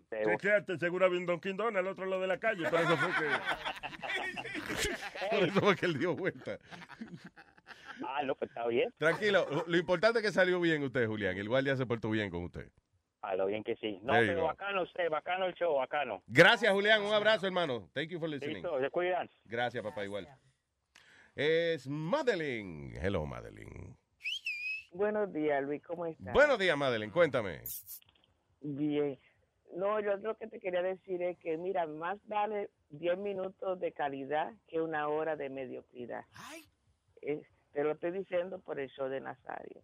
Pero- Chequeate, seguro había un Don Quindón al otro lado de la calle, por eso fue que... Por eso fue que él dio vuelta. Ah, no, pues está bien. Tranquilo, lo importante es que salió bien usted, Julián. El guardia se portó bien con usted. Ah, lo bien que sí. No, There pero go. bacano usted, bacano el show, bacano. Gracias, Julián. Un abrazo, hermano. Thank you for listening. Listo, se cuidan. Gracias, papá, igual. Es Madeline. Hello, Madeline. Buenos días, Luis, ¿cómo estás? Buenos días, Madeline. Cuéntame. Bien. No, yo lo que te quería decir es que, mira, más vale 10 minutos de calidad que una hora de mediocridad. Es- te lo estoy diciendo por el show de Nazario.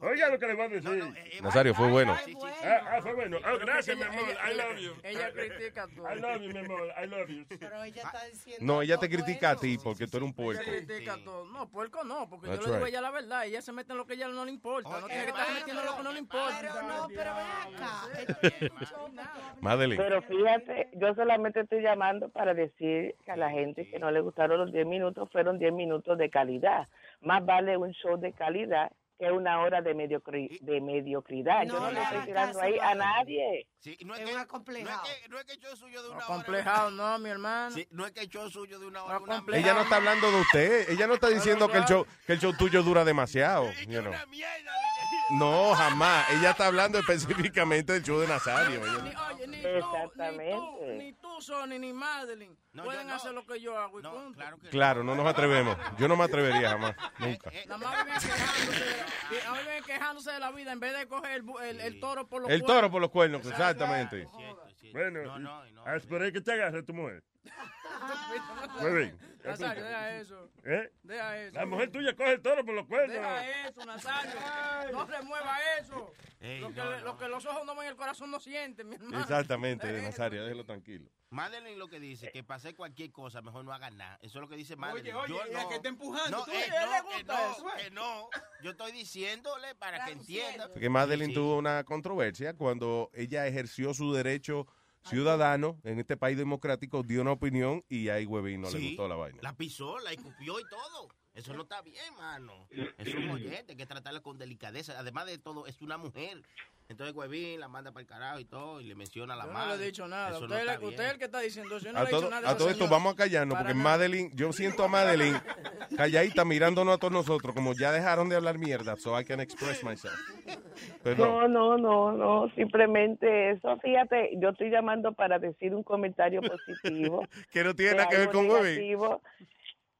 Oiga lo que le voy a decir. Nazario, fue bueno. Ah, ah, fue bueno. Ah, gracias, mi amor. I love you. Ella critica todo. I love you, mi amor. I love you. Pero ella está diciendo. No, ella te critica a ti porque tú eres un puerco. Ella critica todo. No, puerco no, porque That's yo le digo a right. ella la verdad. Ella se mete en lo que a ella no le importa. no tiene que estar metiendo en lo que no le importa. Pero no, pero ven acá. Madeline. Pero fíjate, yo solamente estoy llamando para decir que a la gente que no le gustaron los 10 minutos fueron 10 minutos de calidad. Más vale un show de calidad que una hora de, mediocri- de mediocridad. yo No le estoy tirando ahí a nadie. Sí, no es, Es que, un no, es acomplejado. que, no es que echó suyo de una hora. Complejado, no, mi hermano. Sí, no es que echó suyo de una hora. No, una complejado. Ella no está hablando de usted. Ella no está diciendo que el show, que el show tuyo dura demasiado. you know. No, jamás. Ella está hablando específicamente del show de Nazario. oye, ni tú, ni tú, Exactamente. ni tú, Sonny, ni Madeline No, pueden no. hacer lo que yo hago y No, punto. claro que Claro, no nos atrevemos. Yo no me atrevería jamás. Nunca. Nada más viven quejándose, de la, y a mí viven quejándose de la vida en vez de coger el, bu- el, el toro por los El cuernos. toro por los cuernos, exactamente. Bueno, no, no. haz por ahí que te agarre tu mujer. Muy bien. Nazario, deja eso. ¿Eh? Deja eso. La mujer tuya coge el toro por los cuernos. Deja eso, Nazario. No remueva eso. Ey, lo, que, no, le- no. lo que los ojos no ven, el corazón no siente, mi hermano. Exactamente, Nazario, déjelo tranquilo. Madeline lo que dice, que pase cualquier cosa, mejor no haga nada. Eso es lo que dice Madeline. oye, Yo ella no. que está empujando, No, tú, eh, le no, que gusta no, eso, que no. Yo estoy diciéndole para que entienda. Porque Madeline Sí, sí. tuvo una controversia cuando ella ejerció su derecho ciudadano en este país democrático, dio una opinión y ahí Huevín no le gustó la vaina. La pisó, la escupió y todo. Eso no está bien, mano. Es un mollete, hay que tratarla con delicadeza. Además de todo, es una mujer. Entonces, Huevín la manda para el carajo y todo, y le menciona a la Yo no madre. le he dicho nada. Eso no Usted, bien. usted es el que está diciendo eso. Yo no A le he dicho todo, nada. a todo esto vamos a callarnos Para porque nada. Madeline, yo siento a Madeline calladita mirándonos a todos nosotros como ya dejaron de hablar mierda, so I can express myself. Perdón. No, no, no, no, simplemente eso. Fíjate, yo estoy llamando para decir un comentario positivo. Que no tiene nada que ver con Huevín.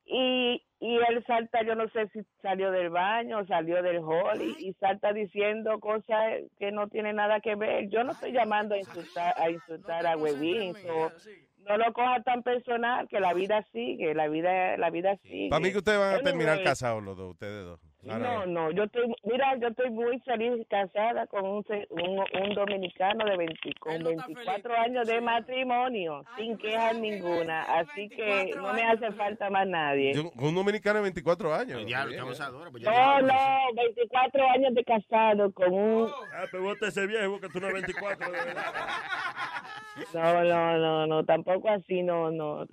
Y, y él salta, yo no sé si salió del baño salió del hall y, y salta diciendo cosas que no tienen nada que ver. Yo no estoy llamando a insultar a, insultar a so, no lo coja tan personal, que la vida sigue, la vida la vida sigue. Para mí que ustedes van a terminar casados los dos, ustedes dos. No, no, yo estoy, mira, yo estoy muy feliz casada con un, se- un, un dominicano de 20, con 24 años de matrimonio, sin quejas ninguna, así que no me hace falta más nadie. Yo- un dominicano de 24 años. Ya, Bien, estamos ¿eh? adora, pues No, no, 24 años de casado con un... Ah, pero vos te ese viejo que tú no 24, de verdad. No, no, no, no, tampoco así, no, no,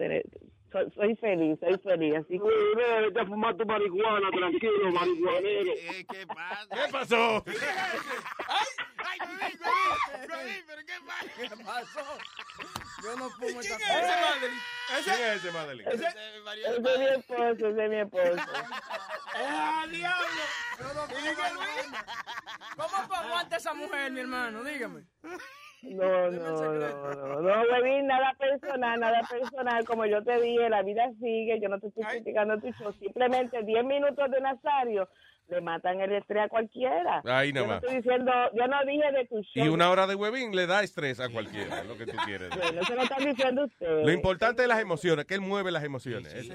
soy, soy feliz, soy feliz, así que... Vete a fumar tu marihuana, tranquilo, marihuanero. ¿Qué pasa? ¿Qué pasó? ¿Qué pasó? Yo no fumo esta ¿Quién es ese, Madeline? ¿Quién es ese, Madeline? Ese ese es mi esposo, ese es mi esposo. ¡Ah, diablo! Yo no fumo marihuana. ¿Cómo tú aguantas a esa mujer, mi hermano? Dígame. No, no, no, no, no, Webin, nada personal, nada personal. Como yo te dije, la vida sigue, yo no te estoy criticando tu show. Simplemente 10 minutos de Nazario le matan el estrés a cualquiera. Ahí yo no nomás. estoy diciendo, yo no dije de tu show. Y una hora de huevín le da estrés a cualquiera, lo que tú quieres. Bueno, eso lo están diciendo ustedes. Lo importante es las emociones, que él mueve las emociones. Eso.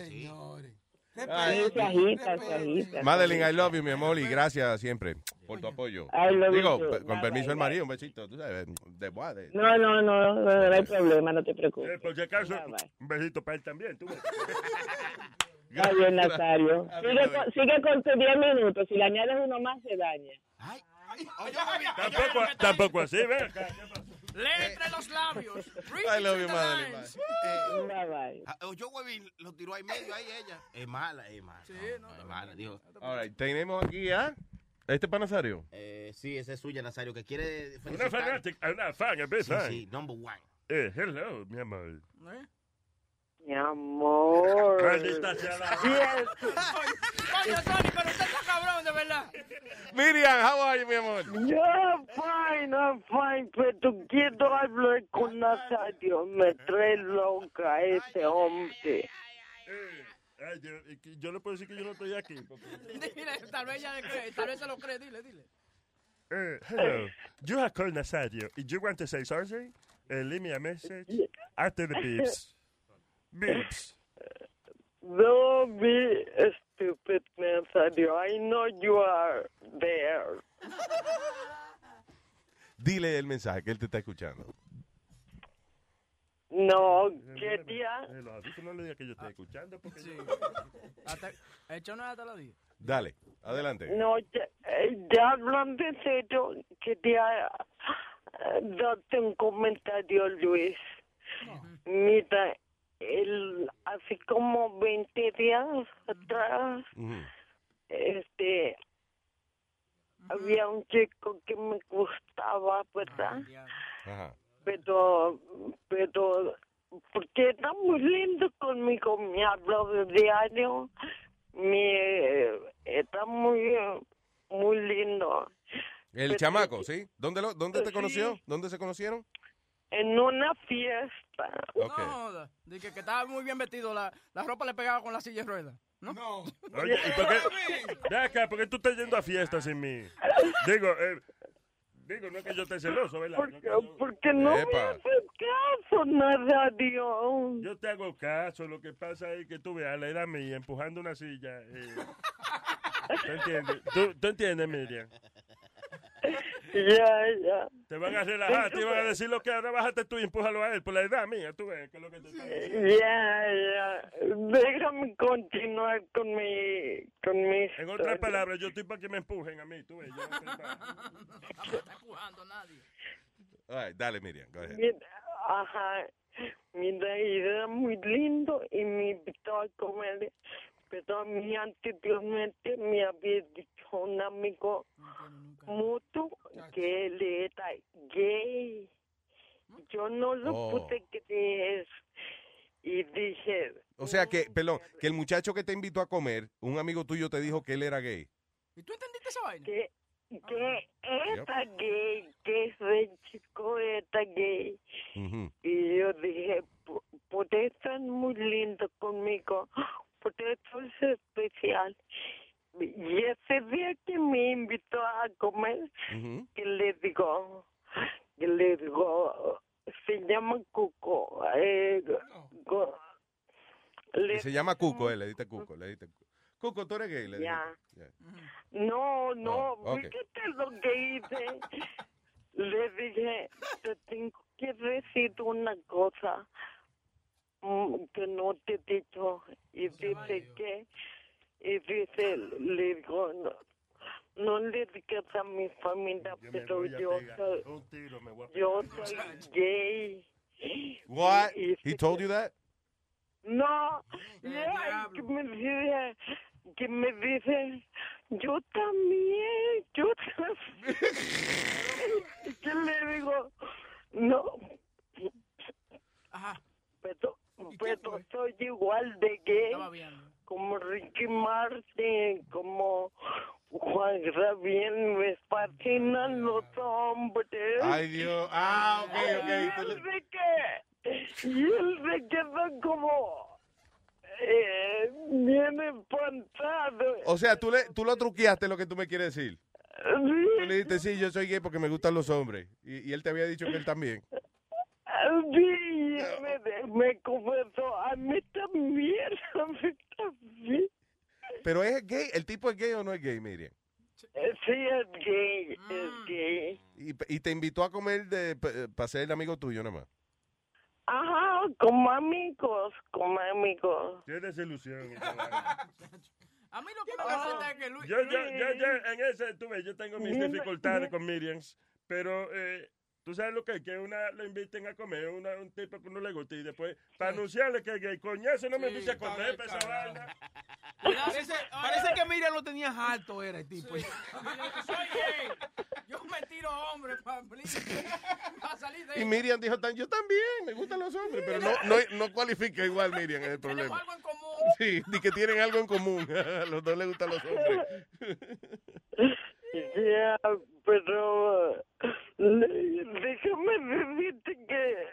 Ay. Sí, se agita, se agita. Madeline, I love you, mi amor, y gracias siempre por tu apoyo. I love you Digo, con Bye, permiso del marido, un besito, tú sabes, de boa, de- No, no, no, no, no hay problema, no te preocupes. Eh, por si acaso, un besito para él también. Tú ves. Está bien, Nazario. Sigue con, sigue con tus 10 minutos. Si le añades uno más, se daña. Tampoco, tampoco así, ve acá. Lee entre los labios. I love you, Madeline. bye. Ah, Yo, Webin, lo tiró ahí medio, ahí ella. Es mala, es mala. no, es mala, dijo. All right, tenemos aquí a este panasario. Eh, sí, esa es suya, Nazario, que quiere Una fanática, una fan, es Sí, sí, number one. Eh, hello, mi amor. Mi amor. Maldita sea la... Coño, Tony, pero usted está cabrón, de verdad. Miriam, how are you, mi amor? Yeah, fine, I'm fine, pero quiero hablar con Nazario. Me trae loca ese hombre. Ay, yo, y que yo le puedo decir que yo no estoy aquí. porque- Dile, tal vez ella le cree, tal vez se lo cree, dile, dile. Eh, hello, you have called Nazario. You want to say something, uh, leave me a message after the beeps. Beeps. Don't be stupid, Nazario. I know you are there. Dile el mensaje que él te está escuchando. No, los audífonos no le diga que yo estoy escuchando. Porque Sí. Hasta, hecho no es hasta las 10. Dale, adelante. No, ya, eh, ya hablando en serio, quería eh, darte un comentario, Luis. Mira, el, así como 20 días atrás, este, había un chico que me gustaba, ¿verdad? Pero, pero, porque era muy lindo conmigo, me habló de diario, me, era muy, muy lindo. El Pero- chamaco, ¿sí? ¿Dónde, lo, dónde te Sí. conoció? ¿Dónde se conocieron? En una fiesta. Ok. No. Dije que estaba muy bien vestido, la, la ropa le pegaba con la silla de ruedas. ¿No? No. Oye, ¿y por qué? Ve acá, ¿por qué tú estás yendo a fiestas sin mí? Digo, eh, digo, no es que yo esté celoso, ¿verdad? No es que yo- Porque no me haces caso, Nazario. Yo te hago caso, lo que pasa es que tú veas a la edad mía empujando una silla. eh, ¿Tú entiendes? ¿Tú, tú entiendes, Miriam? Ya, ya. Te van a relajar, te van a decir lo que ahora bájate tú y empújalo a él por la edad mía, tú ves que es lo que te está diciendo. Ya, ya. Déjame continuar con mi, con mi En otras palabras, yo estoy para que me empujen a mí, tú ves. Yo no está empujando nadie. All right, dale, Miriam. Go ahead. Mira, ajá. Mira, era muy lindo y me invitó a comer. Pero a mí anteriormente me había dicho un amigo mutuo que él era gay. Yo no lo Oh. pude creer. Y dije, O sea que, perdón, que el muchacho que te invitó a comer, un amigo tuyo te dijo que él era gay. ¿Y tú entendiste esa vaina? que, que era gay, que ese chico era gay. Y yo dije, "Pu- por eso es muy lindo conmigo, por eso es especial. Y ese día que me invitó a comer, que le digo, que le digo, se llama Cuco. Eh, go- le- Y se llama Cuco, él, le diste Cuco, le diste Cuco. Cuco, tú eres gay. Le Ya. dije. No, no, Oh, ok. fíjate lo que hice. Le dije, te tengo que decir una cosa que no te he dicho. Y dice que, y dice, le digo, no, no le digas a mi familia, pero yo soy, Un tiro me voy a yo soy gay. What? Y- y- He told you that? No, ya, que me dice, que me dice, yo también, yo también. que le digo, no, pero, pero soy igual de gay como Ricky Martin, como Juan Gabriel, me fascinan los hombres. Ay, Dios. Ah, ok, ok. Y él se que, y él se quedó como eh, bien espantado. O sea, tú, le, tú lo truqueaste lo que tú me quieres decir. Tú le dijiste, sí, yo soy gay porque me gustan los hombres. Y, y él te había dicho que él también. Sí, me, me confesó, a mí también, a mí también. Pero es gay, ¿el tipo es gay o no es gay, Miriam? Eh, Sí, es gay, es gay. Y, y te invitó a comer de, para ser el amigo tuyo nada más. Ajá, como amigos, como amigos. Qué desilusión. A mí lo que me da es que Luis... Yo, yo, yo, yo, en ese, tú ves, yo tengo mis dificultades con Miriam, pero eh, tú sabes lo que es, que una lo inviten a comer, una, un tipo que no le gusta, y después, para anunciarle que gay, coñazo, no me invite a comer, para esa vaina. Parece, parece que Miriam lo tenías alto, era el tipo. Soy gay. Yo me tiro hombre para salir de Y Miriam dijo, "Tan- yo también, me gustan los hombres, pero no, no, no cualifica igual Miriam, es el problema. algo en común. Sí, ni que tienen algo en común. A los dos les gustan los hombres. Ya, pero déjame decirte que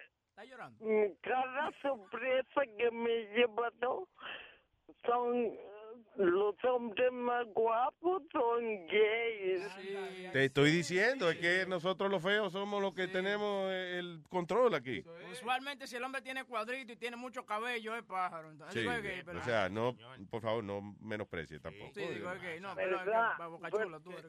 mm, cada sorpresa que me lleva, ¿no? Son los hombres más guapos, son gays. Te estoy diciendo, es que nosotros los feos somos los que tenemos el control aquí. Usualmente si el hombre tiene cuadrito y tiene mucho cabello es pájaro. Entonces, es gay, pero- o sea, no, por favor, no menosprecie tampoco. Sí, digo, es gay. No, pero es que, ¿Verdad? pa' boca chula, tú eres.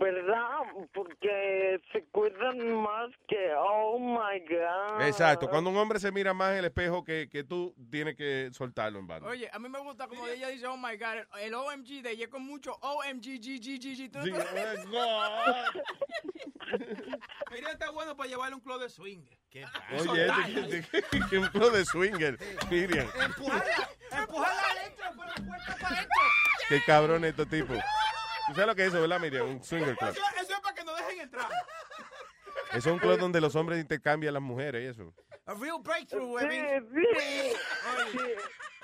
¿Verdad? Porque se cuidan más que, oh my God. Exacto, cuando un hombre se mira más en el espejo que, que tú, tienes que soltarlo en banda. Oye, a mí me gusta como ella dice, oh my God, el, el OMG de ella es con mucho OMG, G, G, G, G. ¿tú- Sí, Miriam está bueno para llevarle un club de swinger. Oye, que- un club de swinger, Miriam. Empujarla, empujarla adentro, con la puerta para adentro. Qué cabrón estos tipos. ¿Tú sabes lo que es eso, verdad, Miriam? Un swinger club. Eso, eso es para que no dejen entrar. Eso es un club donde los hombres intercambian las mujeres y eso. A real breakthrough, Sí, baby. sí.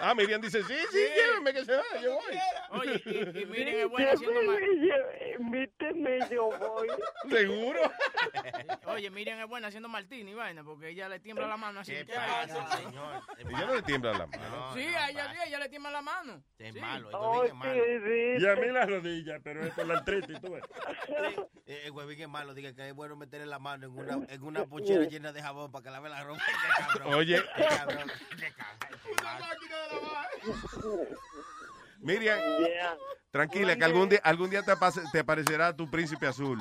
Ah, Miriam dice, sí, sí, llévenme que se vaya, yo voy. Oye, y, y miren, Sí, es buena haciendo lléveme, Invíteme, yo voy. ¿Seguro? Oye, Miriam es buena haciendo martini vaina, porque ella le tiembla la mano así. ¿Qué pasa, señor? Y ya no le tiembla la mano. Sí, a ella sí, ella le tiembla la mano. Es Sí. malo, Oh, es malo. Y a mí las rodillas, pero es por la artritis, tú ves. Eh, El huevín es malo, diga que es bueno meterle la mano en una, en una puchera llena de jabón para que lave la ropa. Qué cabrón. Oye. Qué cabrón. Qué cabrón. Miriam, Yeah. tranquila, que algún día, algún día te, apase- te aparecerá tu príncipe azul.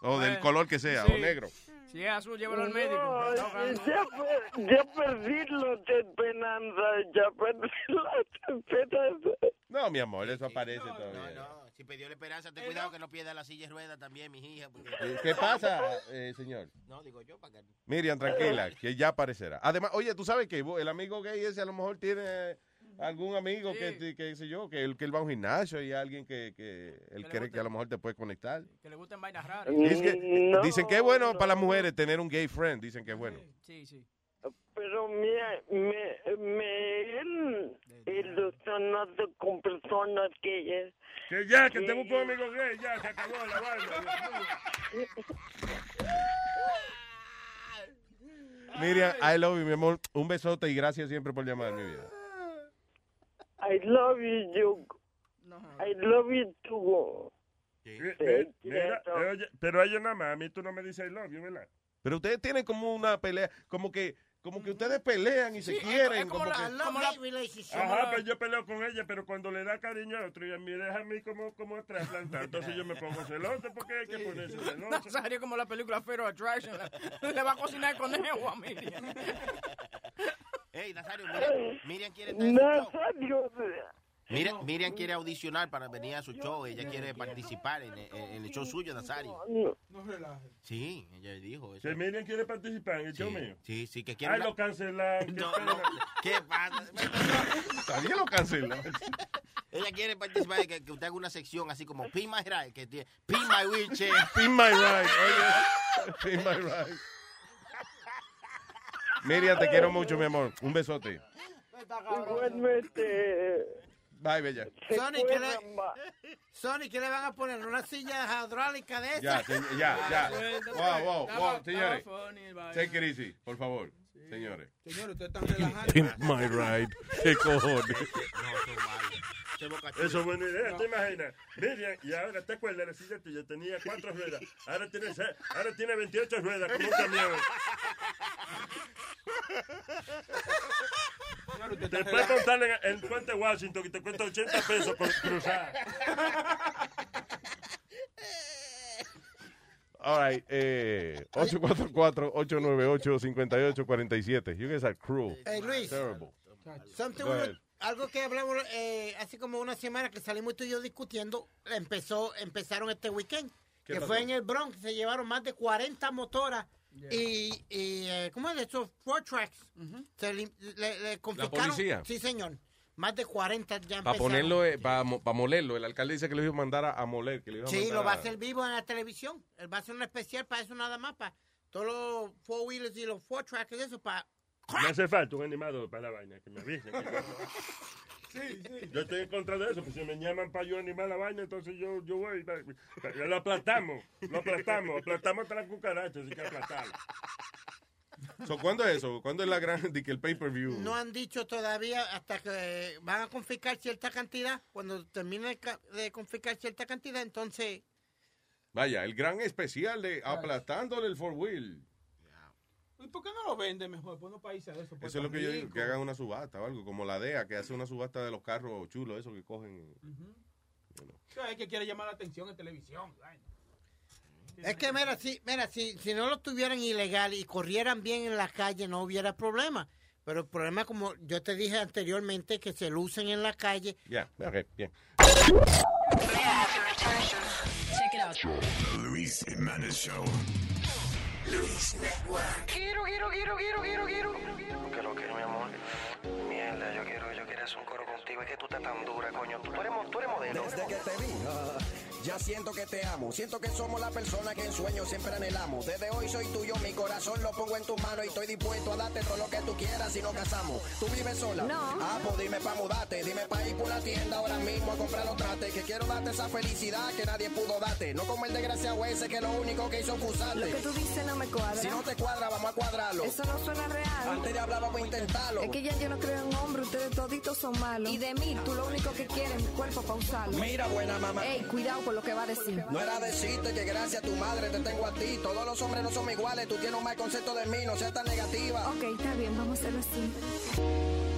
O del Bueno, color que sea, sí. o negro. Si es azul, llévalo al médico. No, ya, per- ya perdí la esperanza, ya perdí la esperanza. No, mi amor, eso aparece No, todavía. no, si perdió la esperanza, ten cuidado que no pierda la silla de ruedas también, mi hija. Porque... Eh, ¿Qué pasa, eh, señor? No, digo yo, para que... Miriam, tranquila, que ya aparecerá. Además, oye, tú sabes que el amigo gay ese a lo mejor tiene algún amigo que, que, sé yo, que, él- que él va a un gimnasio y alguien que, que él cree guste. que a lo mejor te puede conectar. Que le gusten vainas raras. Que No, dicen que es bueno para las mujeres tener un gay friend, dicen que es bueno. Sí, sí. Pero mira, me, me he ilusionado con personas que Que ya, que tengo un amigo gay, ya, se acabó la vaina. Miriam, I love you, mi amor. Un besote y gracias siempre por llamar, mi vida. I love you, you. I love you too. Mi- Mira, oye, pero a ella nada más, a mí tú no me dices I love you, ¿verdad? Pero ustedes tienen como una pelea, como que como que ustedes pelean y se Sí, es- quieren. es como como la- que- como la- Ajá, pero yo peleo con ella, pero cuando le da cariño a otro y a mí deja a mí como, como trasplantado, entonces yo me pongo celoso porque hay que ponerse celoso. Nazario como la película Feral Attraction. Le, le va a cocinar el conejo a Miriam. Ey, Nazario, Miriam, Miriam quiere estar en su show. Nazario, Miriam, Miriam quiere audicionar para venir a su show. Ella quiere participar en, en- en el show suyo, Nazario. No relajes. Sí, ella dijo eso. Que Miriam quiere participar en el show mío. Sí, sí, que quiere. Ay, la- lo cancelaron. qué No, no. ¿Qué pasa? Todavía lo cancelan. Ella quiere participar, que, que usted haga una sección así como Pin My Ride, que tiene Pin My Wheelchair. Pin my ride. Oye, pin my ride. Miriam, te quiero mucho, mi amor. Un besote. Igualmente. Bye, bella. Sony, ¿qué le, Sony, ¿qué le van a poner? ¿Una silla hidráulica de Ya, esa? se- ya, ya. Wow, wow, wow, señores. Take it easy, por favor. Señores. Señores, ustedes están relajados. Pimp my ride. ¿Qué cojones? Eso es buena idea, ¿te imaginas? Miriam, y ahora te acuerdas, la silla tuya tenía cuatro ruedas, ahora tiene, ahora tiene 28 ruedas como un camión. Te puedes contar en el puente Washington que te cuesta 80 pesos por cruzar. All right, eh, 844-898-5847. You guys are cruel. Hey, Luis. Terrible. Something we- ahead. Algo que hablamos eh, hace como una semana que salimos tú y yo discutiendo, empezó, empezaron este weekend, ¿Qué que pasó? fue en el Bronx, se llevaron más de 40 motoras y, y eh, ¿cómo es de esos? Four tracks. Se le, le confiscaron. policía? Sí, señor. Más de 40 ya Para ponerlo, para molerlo. El alcalde dice que lo iba a mandar a, a moler. Que lo iba a Sí, lo va a hacer vivo en la televisión. Él va a hacer un especial para eso nada más, para todos los four wheelers y los four tracks y eso, para... Me hace falta un animado para la vaina, que me avisen. Yo estoy en contra de eso, pues si me llaman para yo animar la vaina, entonces yo, yo voy, lo aplastamos, lo aplastamos, aplastamos hasta la cucaracha, así que aplastarla. So, ¿Cuándo es eso? ¿Cuándo es la gran, de que el pay-per-view? No han dicho todavía hasta que van a confiscar cierta cantidad. Cuando termine de confiscar cierta cantidad, entonces... Vaya, el gran especial de aplastándole el four wheel. ¿Y por qué no lo venden mejor? Por unos países de eso. Eso es lo que yo digo, que hagan una subasta o algo, como la DEA, que hace una subasta de los carros chulos, esos que cogen. Es que quiere llamar la atención en televisión. Es que, mira, si, mira si, si no lo tuvieran ilegal y corrieran bien en la calle, no hubiera problema. Pero el problema, como yo te dije anteriormente, que se lucen en la calle. Ya, ok, bien. Check it out. Luis Network. Quiero, quiero, quiero, quiero, quiero, quiero. Que lo quiero, mi amor. Yo quiero, yo quiero hacer un coro contigo. Es que tú estás tan dura, coño. Tú, tú eres, mo- tú eres modelo. Desde que te vi, ah, ya siento que te amo. Siento que somos la persona que en sueños siempre anhelamos. Desde hoy soy tuyo, mi corazón lo pongo en tu mano y estoy dispuesto a darte todo lo que tú quieras si nos casamos. ¿Tú vives sola? No. Ah, pues dime pa' mudarte. Dime pa' ir por la tienda ahora mismo a comprar los trates. Que quiero darte esa felicidad que nadie pudo darte. No como el desgraciado ese que lo único que hizo fue usarte. Lo que tú dices no me cuadra. Si no te cuadra, vamos a cuadrarlo. Eso no suena real. Antes de hablar, vamos a intentarlo. Es que ya yo no creo en hombres, ustedes toditos son malos. Y de mí, tú lo único que quieres es mi cuerpo para usarlo. Mira, buena mamá. Ey, cuidado con lo que va a decir. No era decirte que gracias a tu madre te tengo a ti. Todos los hombres no somos iguales. Tú tienes un mal concepto de mí. No seas tan negativa. Ok, está bien, vamos a hacerlo así.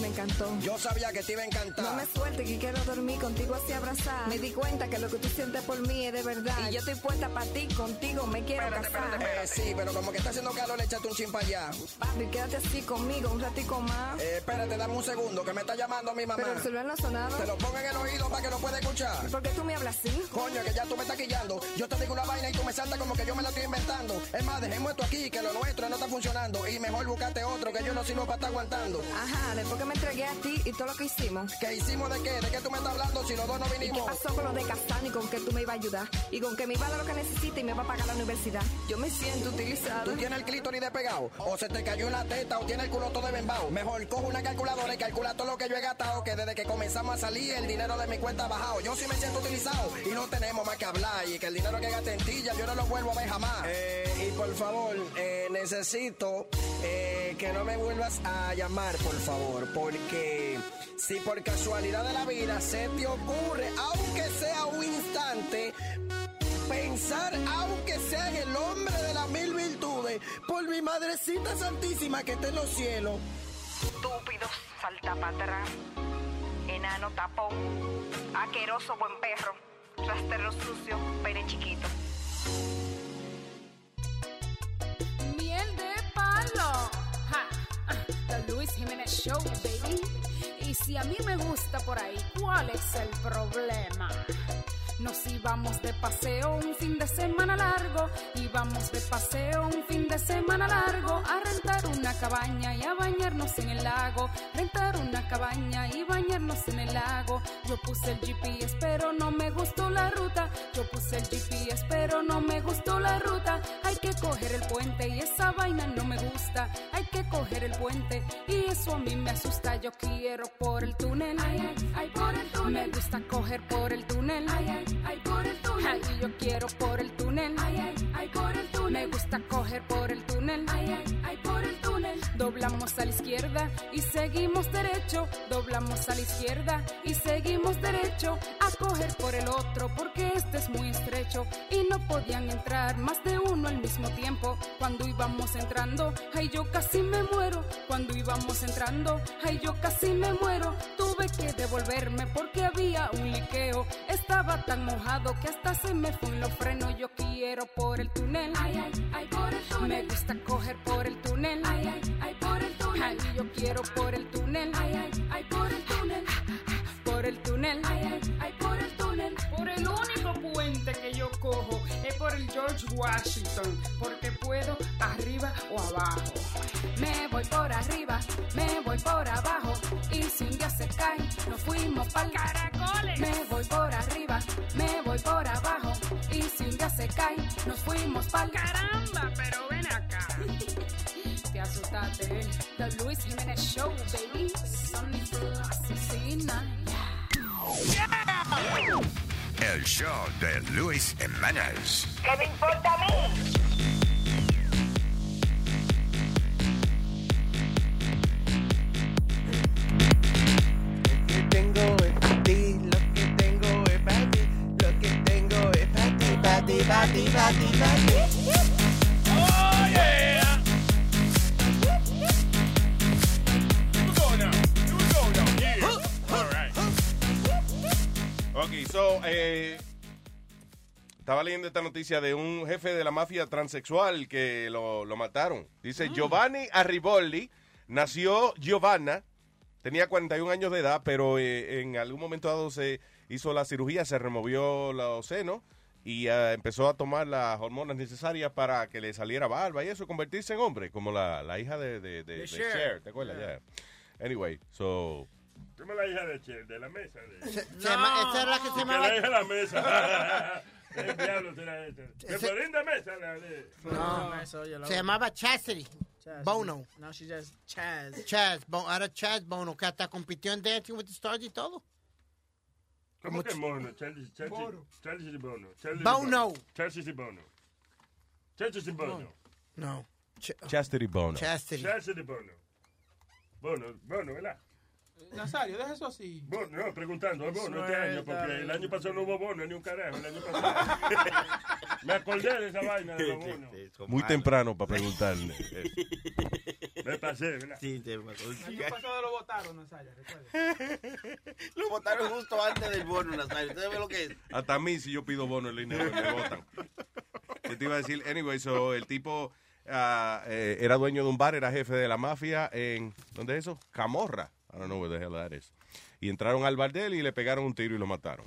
me encantó. Yo sabía que te iba a encantar. No me suelte que quiero dormir contigo así abrazar. Me di cuenta que lo que tú sientes por mí es de verdad. Y yo estoy puesta para ti, contigo me quiero casar. Eh, sí, pero como que está haciendo calor, le echaste un chin para allá. Papi, quédate así conmigo un ratico más. Eh, espérate, dame un segundo, que me está llamando mi mamá. Pero el celular no ha sonado. Te lo pongo en el oído para que lo pueda escuchar. ¿Por qué tú me hablas así? Coño, que ya tú me estás quillando. Yo te digo una vaina y tú me saltas como que yo me la estoy inventando. Es más, dejemos esto aquí, que lo nuestro no está funcionando. Y mejor buscarte otro, que yo no sirvo para estar aguantando. Ajá, después que me entregué a ti y todo lo que hicimos. ¿Qué hicimos de qué? ¿De qué tú me estás hablando si los dos no ¿Y qué vinimos? pasó con lo de Castano y con que tú me ibas a ayudar? Y con que me iba a dar lo que necesita y me va a pagar la universidad. Yo me siento utilizada. ¿Tú tienes el clítoris despegado? ¿O se te cayó una teta o tienes el culo todo bembao? Mejor cojo una calculadora y calcula todo lo que yo he gastado Que desde que comenzamos a salir el dinero de mi cuenta ha bajado Yo sí me siento utilizado y no tenemos más que hablar Y que el dinero que gasté en ti ya yo no lo vuelvo a ver jamás eh, Y por favor, eh, necesito eh, que no me vuelvas a llamar, por favor Porque si por casualidad de la vida se te ocurre, aunque sea un instante pensar, aunque sea en el hombre de las mil virtudes, por mi madrecita santísima que está en los cielos. Estúpido, salta para atrás. Enano tapón. Aqueroso buen perro. Rastero sucio, pene chiquito. Jiménez Show, baby. Y si a mí me gusta por ahí, ¿cuál es el problema? Nos íbamos de paseo un fin de semana largo, íbamos de paseo un fin de semana largo a rentar una cabaña y a bañarnos en el lago, rentar una cabaña y bañarnos en el lago. Yo puse el GPS pero no me gustó la ruta, yo puse el GPS pero no me gustó la ruta. Hay que coger el puente y esa vaina no me gusta, hay que coger el puente y eso a mí me asusta. Yo quiero por el túnel, ay, ay, ay, por el túnel. Me gusta coger por el túnel, ay, ay, ay, por el túnel. Ay, yo quiero por el túnel, ay, ay, ay, por el túnel. Me gusta coger por el túnel, ay, ay, ay, por el túnel. Doblamos a la izquierda y seguimos derecho, doblamos a la izquierda y seguimos derecho a coger por el otro porque este es muy estrecho y no podían entrar más de uno al mismo tiempo. Cuando íbamos entrando, ay yo casi me muero. Cuando íbamos entrando, ay yo casi me muero. Devolverme porque había un liqueo. Estaba tan mojado que hasta se me fue en los frenos. Yo quiero por el túnel, ay ay ay por el túnel. Me gusta coger por el túnel, ay ay ay por el túnel. Ay, yo quiero por el túnel, ay ay ay por el túnel. Por el túnel, ay ay ay por el túnel. Por el único puente que yo cojo es por el George Washington, porque puedo arriba o abajo. Me voy por arriba, me voy por abajo, y si un día se cae, nos fuimos pa'l caracoles. Me voy por arriba, me voy por abajo, y si un día se cae, nos fuimos pa'l caramba, pero ven acá. Te asustaste, The Luis Jiménez Show, baby. Sonny Flow, asesina, El show de Luis Jiménez. ¿Qué me importa a mí? tengo es para ti, Ok, so, eh, estaba leyendo esta noticia de un jefe de la mafia transexual que lo, lo mataron. Dice Giovanni Arriboldi, nació Giovanna, tenía 41 años de edad, pero eh, en algún momento dado se hizo la cirugía, se removió los senos y eh, empezó a tomar las hormonas necesarias para que le saliera barba y eso, convertirse en hombre, como la, la hija de, de, de- De de Cher. Cher, ¿te acuerdas? Yeah. Yeah. Anyway, so... ¿Cómo la hija de Cher? De la mesa. De... Se- se llama- esa es la que se Que llamaba- la hija de la mesa. El diablo será. De Florinda Mesa. La de... No, oye, la se llamaba Chastity. Chaz. Bono. No, she just Chaz. Chaz, Bo- ahora Chaz Bono, que hasta compitió en Dancing with the Stars y todo. ¿Cómo que mono? Charlie, Bono. Charlie Bono. Charlie Bono. Charlie Bono. Bono. No. Chastity Bono. Chastity. Charlie Bono. Bono, Bono, ¿verdad? Nazario, deja eso así. Bono, no, preguntando, es Bono este año, porque el año pasado no hubo Bono ni un carajo, el año pasado. Me acordé de esa vaina de los bonos. Muy temprano para preguntarle. Me pasé, ¿verdad? Sí, te pasó. El año pasado lo votaron, Nazario, recuerda. Lo votaron justo antes del bono, Nazario. ¿Usted ve lo que es? Hasta a mí, si yo pido bono en línea, me votan. ¿Qué te iba a decir? Anyway, so, el tipo eh, era dueño de un bar, era jefe de la mafia en... ¿Dónde es eso? Camorra. I don't know where the hell that is. Y entraron al bar de él y le pegaron un tiro y lo mataron.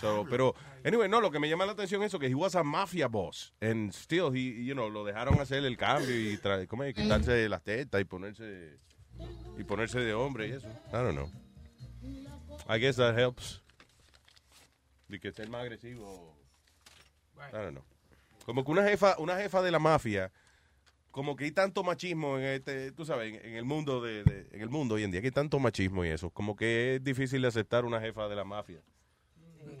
So, pero, anyway, no, lo que me llama la atención es eso, que he was a mafia boss. And still, he, you know, lo dejaron hacer el cambio y tra- ¿cómo es? quitarse las tetas y ponerse Y ponerse de hombre y eso. I don't know. I guess that helps. De que ser más agresivo. I don't know. Como que una jefa, una jefa de la mafia, como que hay tanto machismo en este, tú sabes, en, en el mundo de, de- en el mundo hoy en día, que hay tanto machismo y eso, como que es difícil de aceptar una jefa de la mafia.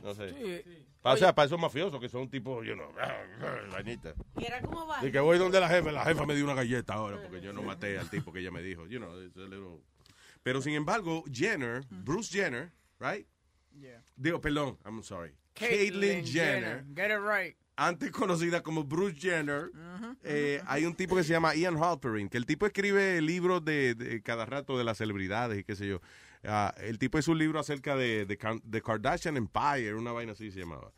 No sé. Sí. O sea, para esos mafiosos que son tipo, you know, vainita. Y era como va. Y que voy donde la jefa, la jefa me dio una galleta ahora porque yo no maté al tipo que ella me dijo. You know, it's a little- Pero sin embargo, Jenner, Bruce Jenner, right? Yeah. Digo, perdón, I'm sorry. Caitlyn Caitlyn Jenner, Get it right. Antes conocida como Bruce Jenner, eh, hay un tipo que se llama Ian Halperin, que el tipo escribe libros de, de cada rato de las celebridades y qué sé yo. Ah, el tipo es un libro acerca de, de, de Kardashian Empire, una vaina así se llamaba.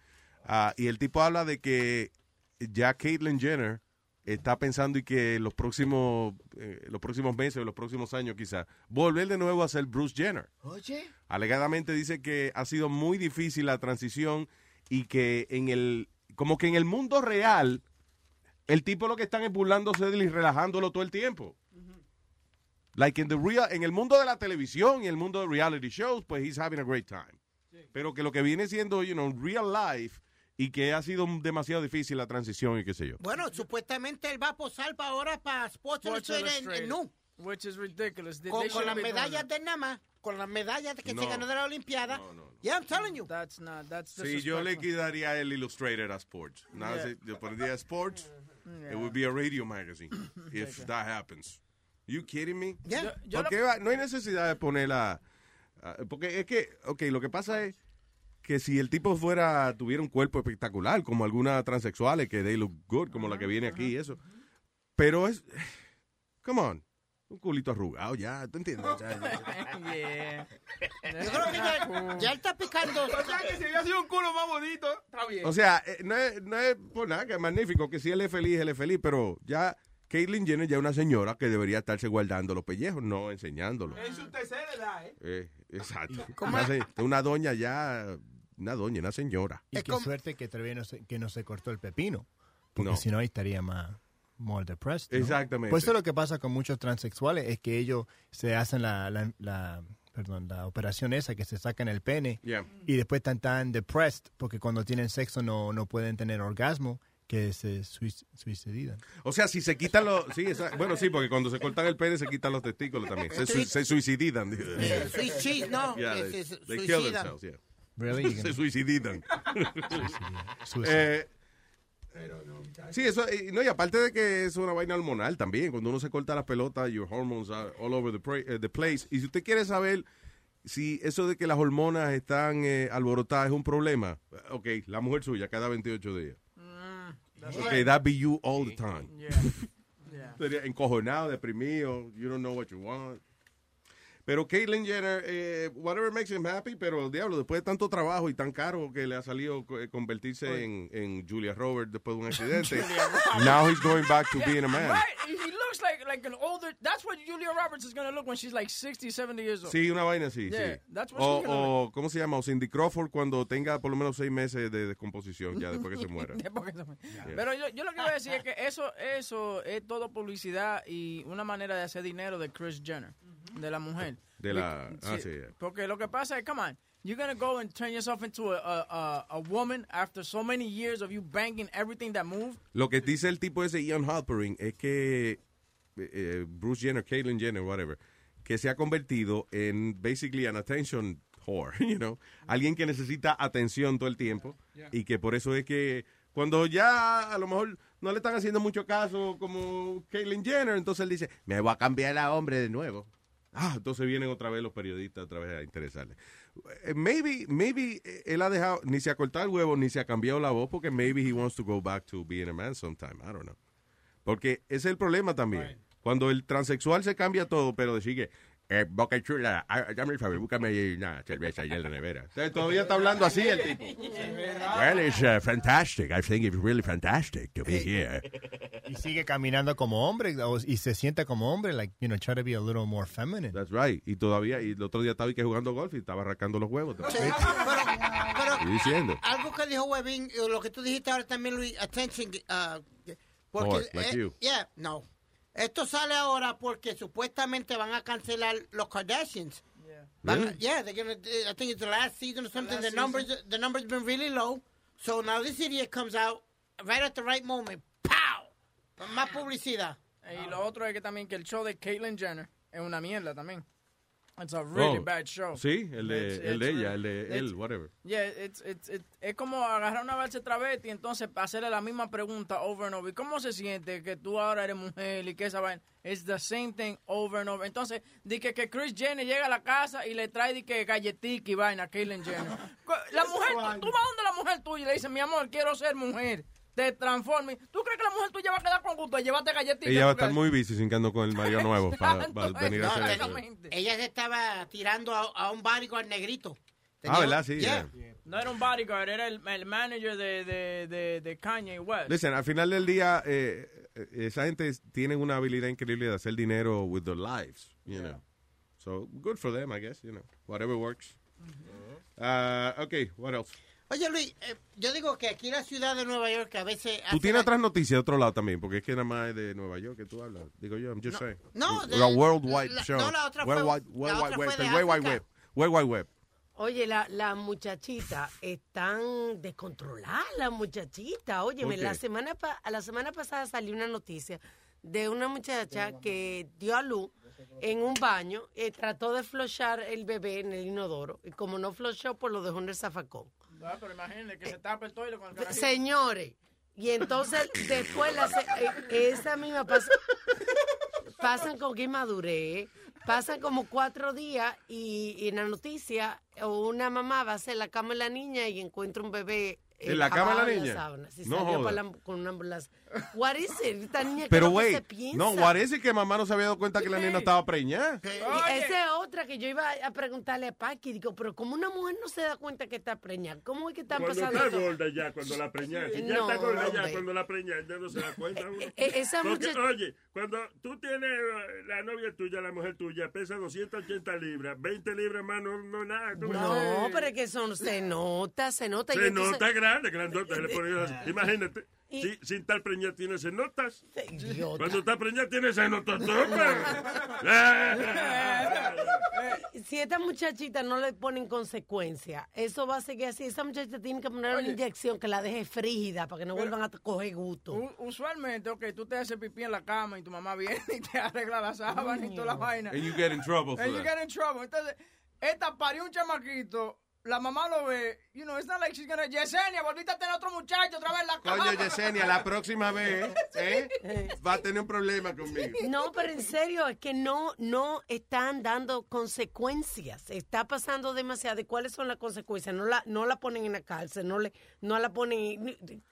Ah, y el tipo habla de que ya Caitlyn Jenner está pensando y que los próximos, eh, los próximos meses o los próximos años quizás, volver de nuevo a ser Bruce Jenner. Oye. Alegadamente dice que ha sido muy difícil la transición y que en el, como que en el mundo real, el tipo lo que están es burlándose de él y relajándolo todo el tiempo. Like in the real, en el mundo de la televisión y el mundo de reality shows, pues he's having a great time. Pero que lo que viene siendo, you know, real life y que ha sido demasiado difícil la transición y qué sé yo. Bueno, supuestamente él va a posar para ahora para Sports, Sports Illustrated en, en Illustrated. Which is ridiculous. They- Con, they con las medallas de Nama, con las medallas que No. se ganó de la Olimpiada. Yeah, I'm telling you. That's not, that's Si yo le quitaría el Illustrated a Sports, nada, Yeah. si yo pondría Sports, it would be a radio magazine if that happens. You kidding me? Yeah. Yo- yo ¿Por lo- qué va- no hay necesidad de ponerla. ah, porque es que, ok, lo que pasa es que si el tipo fuera, tuviera un cuerpo espectacular, como algunas transexuales que they look good, como la que viene aquí y eso. Pero es. Come on. Un culito arrugado ya, ¿tú entiendes? Ya, ya. yeah. Yo creo que ya, ya él está picando. O sea que si hubiera sido un culo más bonito, está bien. O sea, eh, no es, no es por nada, que es magnífico, que si él es feliz, él es feliz, pero ya Caitlyn Jenner ya es una señora que debería estarse guardando los pellejos, no enseñándolos. en su tercera edad, ¿eh? Eh, exacto. ¿Cómo Una, una doña ya, una doña, una señora. Y Es qué suerte que todavía no se, que no se cortó el pepino. Porque No. si no, ahí estaría más more depressed. ¿no? Exactamente. Pues eso es lo que pasa con muchos transexuales, es que ellos se hacen la, la, la- perdón, la operación esa, que se sacan el pene, Yeah. y después están tan depressed, porque cuando tienen sexo no, no pueden tener orgasmo, que se suic- suicidan. O sea, si se quitan los... Sí, esa- bueno, sí, porque cuando se cortan el pene se quitan los testículos también. Se, sui- se suicidan. Swiss cheese, no. Yeah, they, se- they kill suicidan. themselves, yeah. Really? Se suicidan. Suicide. Eh, sí, eso, y, no, y aparte de que es una vaina hormonal también, cuando uno se corta las pelotas, your hormones are all over the, pra- eh, the place. Y si usted quiere saber si eso de que las hormonas están eh, alborotadas es un problema, ok, la mujer suya cada 28 días. Ok, that be you all the time. Sería encojonado, deprimido, you don't know what you want. Pero Caitlyn Jenner, eh, whatever makes him happy, pero diablo, después de tanto trabajo y tan caro que le ha salido eh, convertirse en, en Julia Roberts después de un accidente, now he's going back to being a man. Right? Looks like like an older. That's what Julia Roberts is gonna look when she's like 60, 70 years old. Sí, una vaina así, Yeah, sí. that's what O, she's gonna o, ¿cómo se llama? O Cindy Crawford cuando tenga por lo menos seis meses de descomposición ya después que se muera. Después que se muera. Pero yo, yo lo que voy a decir es que eso, eso es todo publicidad y una manera de hacer dinero de Chris Jenner, de la mujer. De la- ah, sí, yeah. Porque lo que pasa es, come on, you're gonna go and turn yourself into a, a, a, a woman after so many years of you banging everything that moved. Lo que dice el tipo ese Ian Halperin es que eh, eh, Bruce Jenner, Caitlyn Jenner, whatever, que se ha convertido en basically an attention whore, you know, alguien que necesita atención todo el tiempo y que por eso es que cuando ya a lo mejor no le están haciendo mucho caso como Caitlyn Jenner, entonces él dice, me voy a cambiar a hombre de nuevo. Ah, entonces vienen otra vez los periodistas otra vez a interesarle. Eh, Maybe, maybe eh, él ha dejado, ni se ha cortado el huevo, ni se ha cambiado la voz, porque maybe he wants to go back to being a man sometime. I don't know. Porque ese es el problema también. Cuando el transexual se cambia todo, pero decir que, eh, boca chula, ah, dame el favor, búscame una cerveza allá en la nevera. Todavía está hablando así el tipo. Well, it's uh, fantastic. I think it's really fantastic to be here. Y sigue caminando como hombre y se sienta como hombre, like, you know, try to be a little more feminine. That's right. Y todavía, y el otro día estaba jugando golf y estaba arrancando los huevos. también. Pero Y diciendo. algo que dijo Webin, eh, lo que tú dijiste ahora también, Luis, attention. Uh, porque, Whore, like you. Yeah, no. Esto sale ahora porque supuestamente van a cancelar los Kardashians. Really? yeah, they're gonna. I think it's the last season or something. The numbers, the numbers been really low. So now this idiot comes out right at the right moment. ¡Pow! Más publicidad. Y lo otro es que también que el show de Caitlyn Jenner es una mierda también. It's a really Oh, bad show. Sí, el de, It's- el de it's ella, el de él, it's- whatever. Yeah, it's, it's, it's- es como agarrar una balsa travesti y entonces hacerle la misma pregunta over and over. ¿Y cómo se siente que tú ahora eres mujer y que esa vaina? It's the same thing over and over. Entonces, di que, que Chris Jenner llega a la casa y le trae di que galletica y vaina a Caitlyn Jenner. La mujer, tú, tú vas donde la mujer tuya y le dices, mi amor, quiero ser mujer. Te transformes. ¿Tú crees que la mujer tuya va a quedar con gusto de llevarte galletica? Ella va a estar muy busy cincando con el marido nuevo para, para venir a hacer ella se estaba tirando a, a un bodyguard negrito. Ah, ¿verdad? Sí, Yeah. No era un bodyguard, era el, el manager de, de, de, de Kanye West. Listen, al final del día, eh, eh, esa gente tiene una habilidad increíble de hacer dinero with their lives, you know. So, good for them, I guess, you know. Whatever works. Uh, okay, what else? Oye, Luis, eh, yo digo que aquí en la ciudad de Nueva York a veces... Tú tienes la- otras noticias de otro lado también, porque es que nada más es de Nueva York que tú hablas. Digo yo, I'm just saying. no, de- La worldwide show. no, la otra fue- Worldwide, la World otra Wide Web, fue de. Web. Web. Oye, la, la muchachita están descontroladas, la muchachita. Oye, ¿Por la semana pa- a la semana pasada salió una noticia de una muchacha que dio a luz en un baño, eh, trató de flochar el bebé en el inodoro y como no flochó, pues lo dejó en el zafacón. Ah, pero imagínate que se tapa el toile con el carajito. Señores, y entonces después la se- eh, esa misma pasa, pasan con que madurez, pasan como cuatro días y, y en la noticia una mamá va a hacer la cama de la niña y encuentra un bebé eh, ¿En la cama de la niña? sábana. Sí, No salió joda. para la- con una ambulancia. What is it? Esta niña, ¿qué Pero, es lo que güey, se piensa? no, parece que mamá no se había dado cuenta que la nena estaba preñada. Esa es otra que yo iba a preguntarle a Paqui. Digo, pero como una mujer no se da cuenta que está preñada, ¿cómo es que están Cuando pasando está esto? gorda ya, cuando la preñas. Si ya No, está gorda ya, cuando la preñas, ya no se da cuenta uno. Eh, esa Porque, muchacha- oye, cuando tú tienes eh, la novia tuya, la mujer tuya, pesa 280 libras, 20 libras más no, no nada. No, pero es que eso no se nota, se nota. y Se entonces- nota grande, grandota. Imagínate, Y- si, sin estar preñada tiene se notas. Idiota. Cuando está preñada tiene se notas. Si esta muchachita no le ponen consecuencias, eso va a seguir así. Esa muchachita tiene que poner una inyección que la deje frígida para que no vuelvan a coger gusto. Usualmente, ok, tú te haces pipí en la cama y tu mamá viene y te arregla la sábana y toda la vaina. And you get in trouble for And you that. get in trouble. Entonces, esta parió un chamaquito, la mamá lo ve, you know, it's not like she's gonna, Yesenia, volviste a tener otro muchacho otra vez la cama. Coño, Yesenia, la próxima vez ¿eh? va a tener un problema conmigo. No, pero en serio, es que no, no están dando consecuencias. Está pasando demasiado. ¿Y cuáles son las consecuencias? No la, no la ponen en la cárcel, no, le, no la ponen...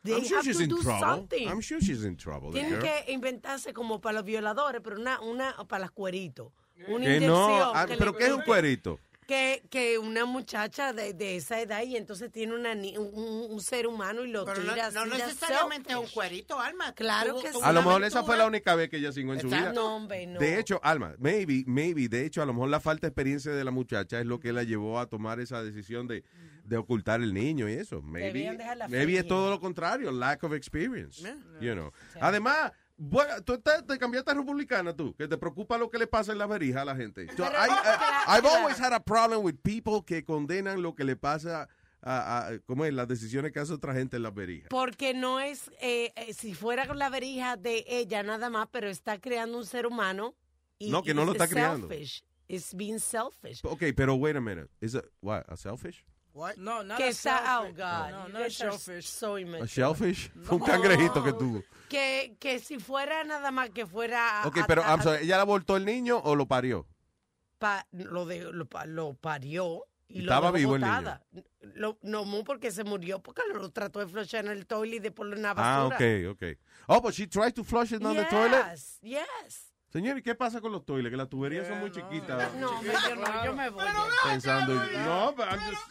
They I'm sure have she's to in do trouble. something. I'm sure she's in trouble. Tienen girl. que inventarse como para los violadores, pero una, una para las cueritos. Una Que inyección. no, ah, que pero le- ¿qué es un cuerito? Que, que una muchacha de, de esa edad y entonces tiene una, ni- un, un ser humano y lo Pero tira no así, necesariamente es un cuerito, Alma. Claro que sí. A lo mejor esa fue la única vez que ella cingó en su vida. No, hombre, no. De hecho, Alma, maybe, maybe, de hecho, a lo mejor la falta de experiencia de la muchacha es lo que la llevó a tomar esa decisión de, de ocultar el niño y eso. Maybe, maybe es todo lo contrario, lack of experience. You know. Además, bueno, tú te, te cambiaste a republicana tú, que te preocupa lo que le pasa en la verija a la gente. So, I- I- I've always had a problem with people que condenan lo que le pasa a, a- ¿cómo es? Las decisiones que hace otra gente en las verijas. Porque no es, eh, eh, si fuera con la verija de ella nada más, pero está creando un ser humano. Y, No, que no lo está creando. It's being selfish. Ok, pero wait a minute. Is it, what, a selfish? No, no que es está, selfish. God, No, you no es guys are selfish. so A immature. shellfish? Fue un cangrejito que tuvo. Que, que si fuera nada más que fuera... a- Ok, a- pero a- I'm sorry, ¿ella abortó el niño o lo parió? pa- lo, de, lo, lo parió y lo Estaba vivo el botada. Lo- no, porque se murió, porque lo trató de flochar en el toilet y de ponerlo en la Ah, basura. ok, ok. Oh, but she tried to flush it down the toilet? Yes, yes. Señor, ¿y qué pasa con los toilets? Que las tuberías son muy chiquitas. No, yo no, yo me voy. Pensando, no, but I'm just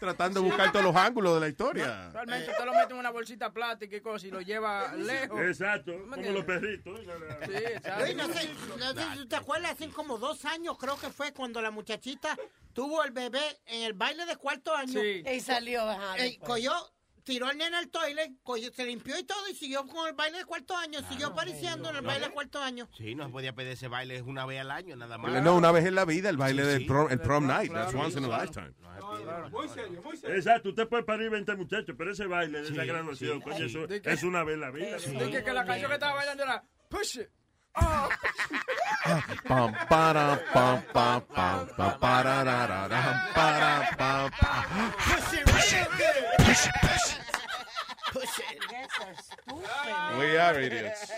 tratando de buscar todos los ángulos de la historia. Realmente usted lo mete en una bolsita plástica y cosas y lo lleva lejos. Exacto, ¿Me como los perritos. Sí, exacto. No sé, no sé si te acuerdas, hace como dos años creo que fue cuando la muchachita tuvo el bebé en el baile de cuarto año. Sí. Y salió, ajá, Eh, cogió, tiró al nene al toilet, se limpió y todo y siguió con el baile de cuarto año, siguió apareciendo en el no. baile de cuarto año. Sí, no se podía pedir ese baile una vez al año, nada más. No, una vez en la vida, el baile Sí, del sí. prom, el prom night. Claro, That's once in a lifetime. Muy serio, muy serio. Exacto, usted puede parir 20 muchachos, pero ese baile de esa graduación, sí. coño, es una vez en la vida. Dije que la canción que estaba bailando era Push It. Oh. Pam, para, pam, pam, pam, pam, pararararam, it. We are idiots.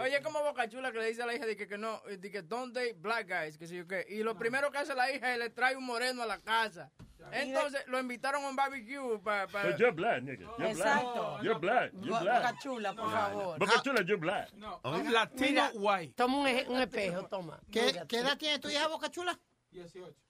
Oye, como Boca Chula que le dice a la hija de que, que no, de que don't date black guys, que sé yo qué. Y lo primero que hace la hija es le trae un moreno a la casa. Entonces lo invitaron a un barbecue para... But you're black, nigga. You're Exacto. black. You're black. You're black. Boca Chula, por favor. Boca Chula, you're black. Mira, Toma un, un espejo, toma. ¿Qué. ¿Qué edad tiene tu hija, Boca Chula? 18.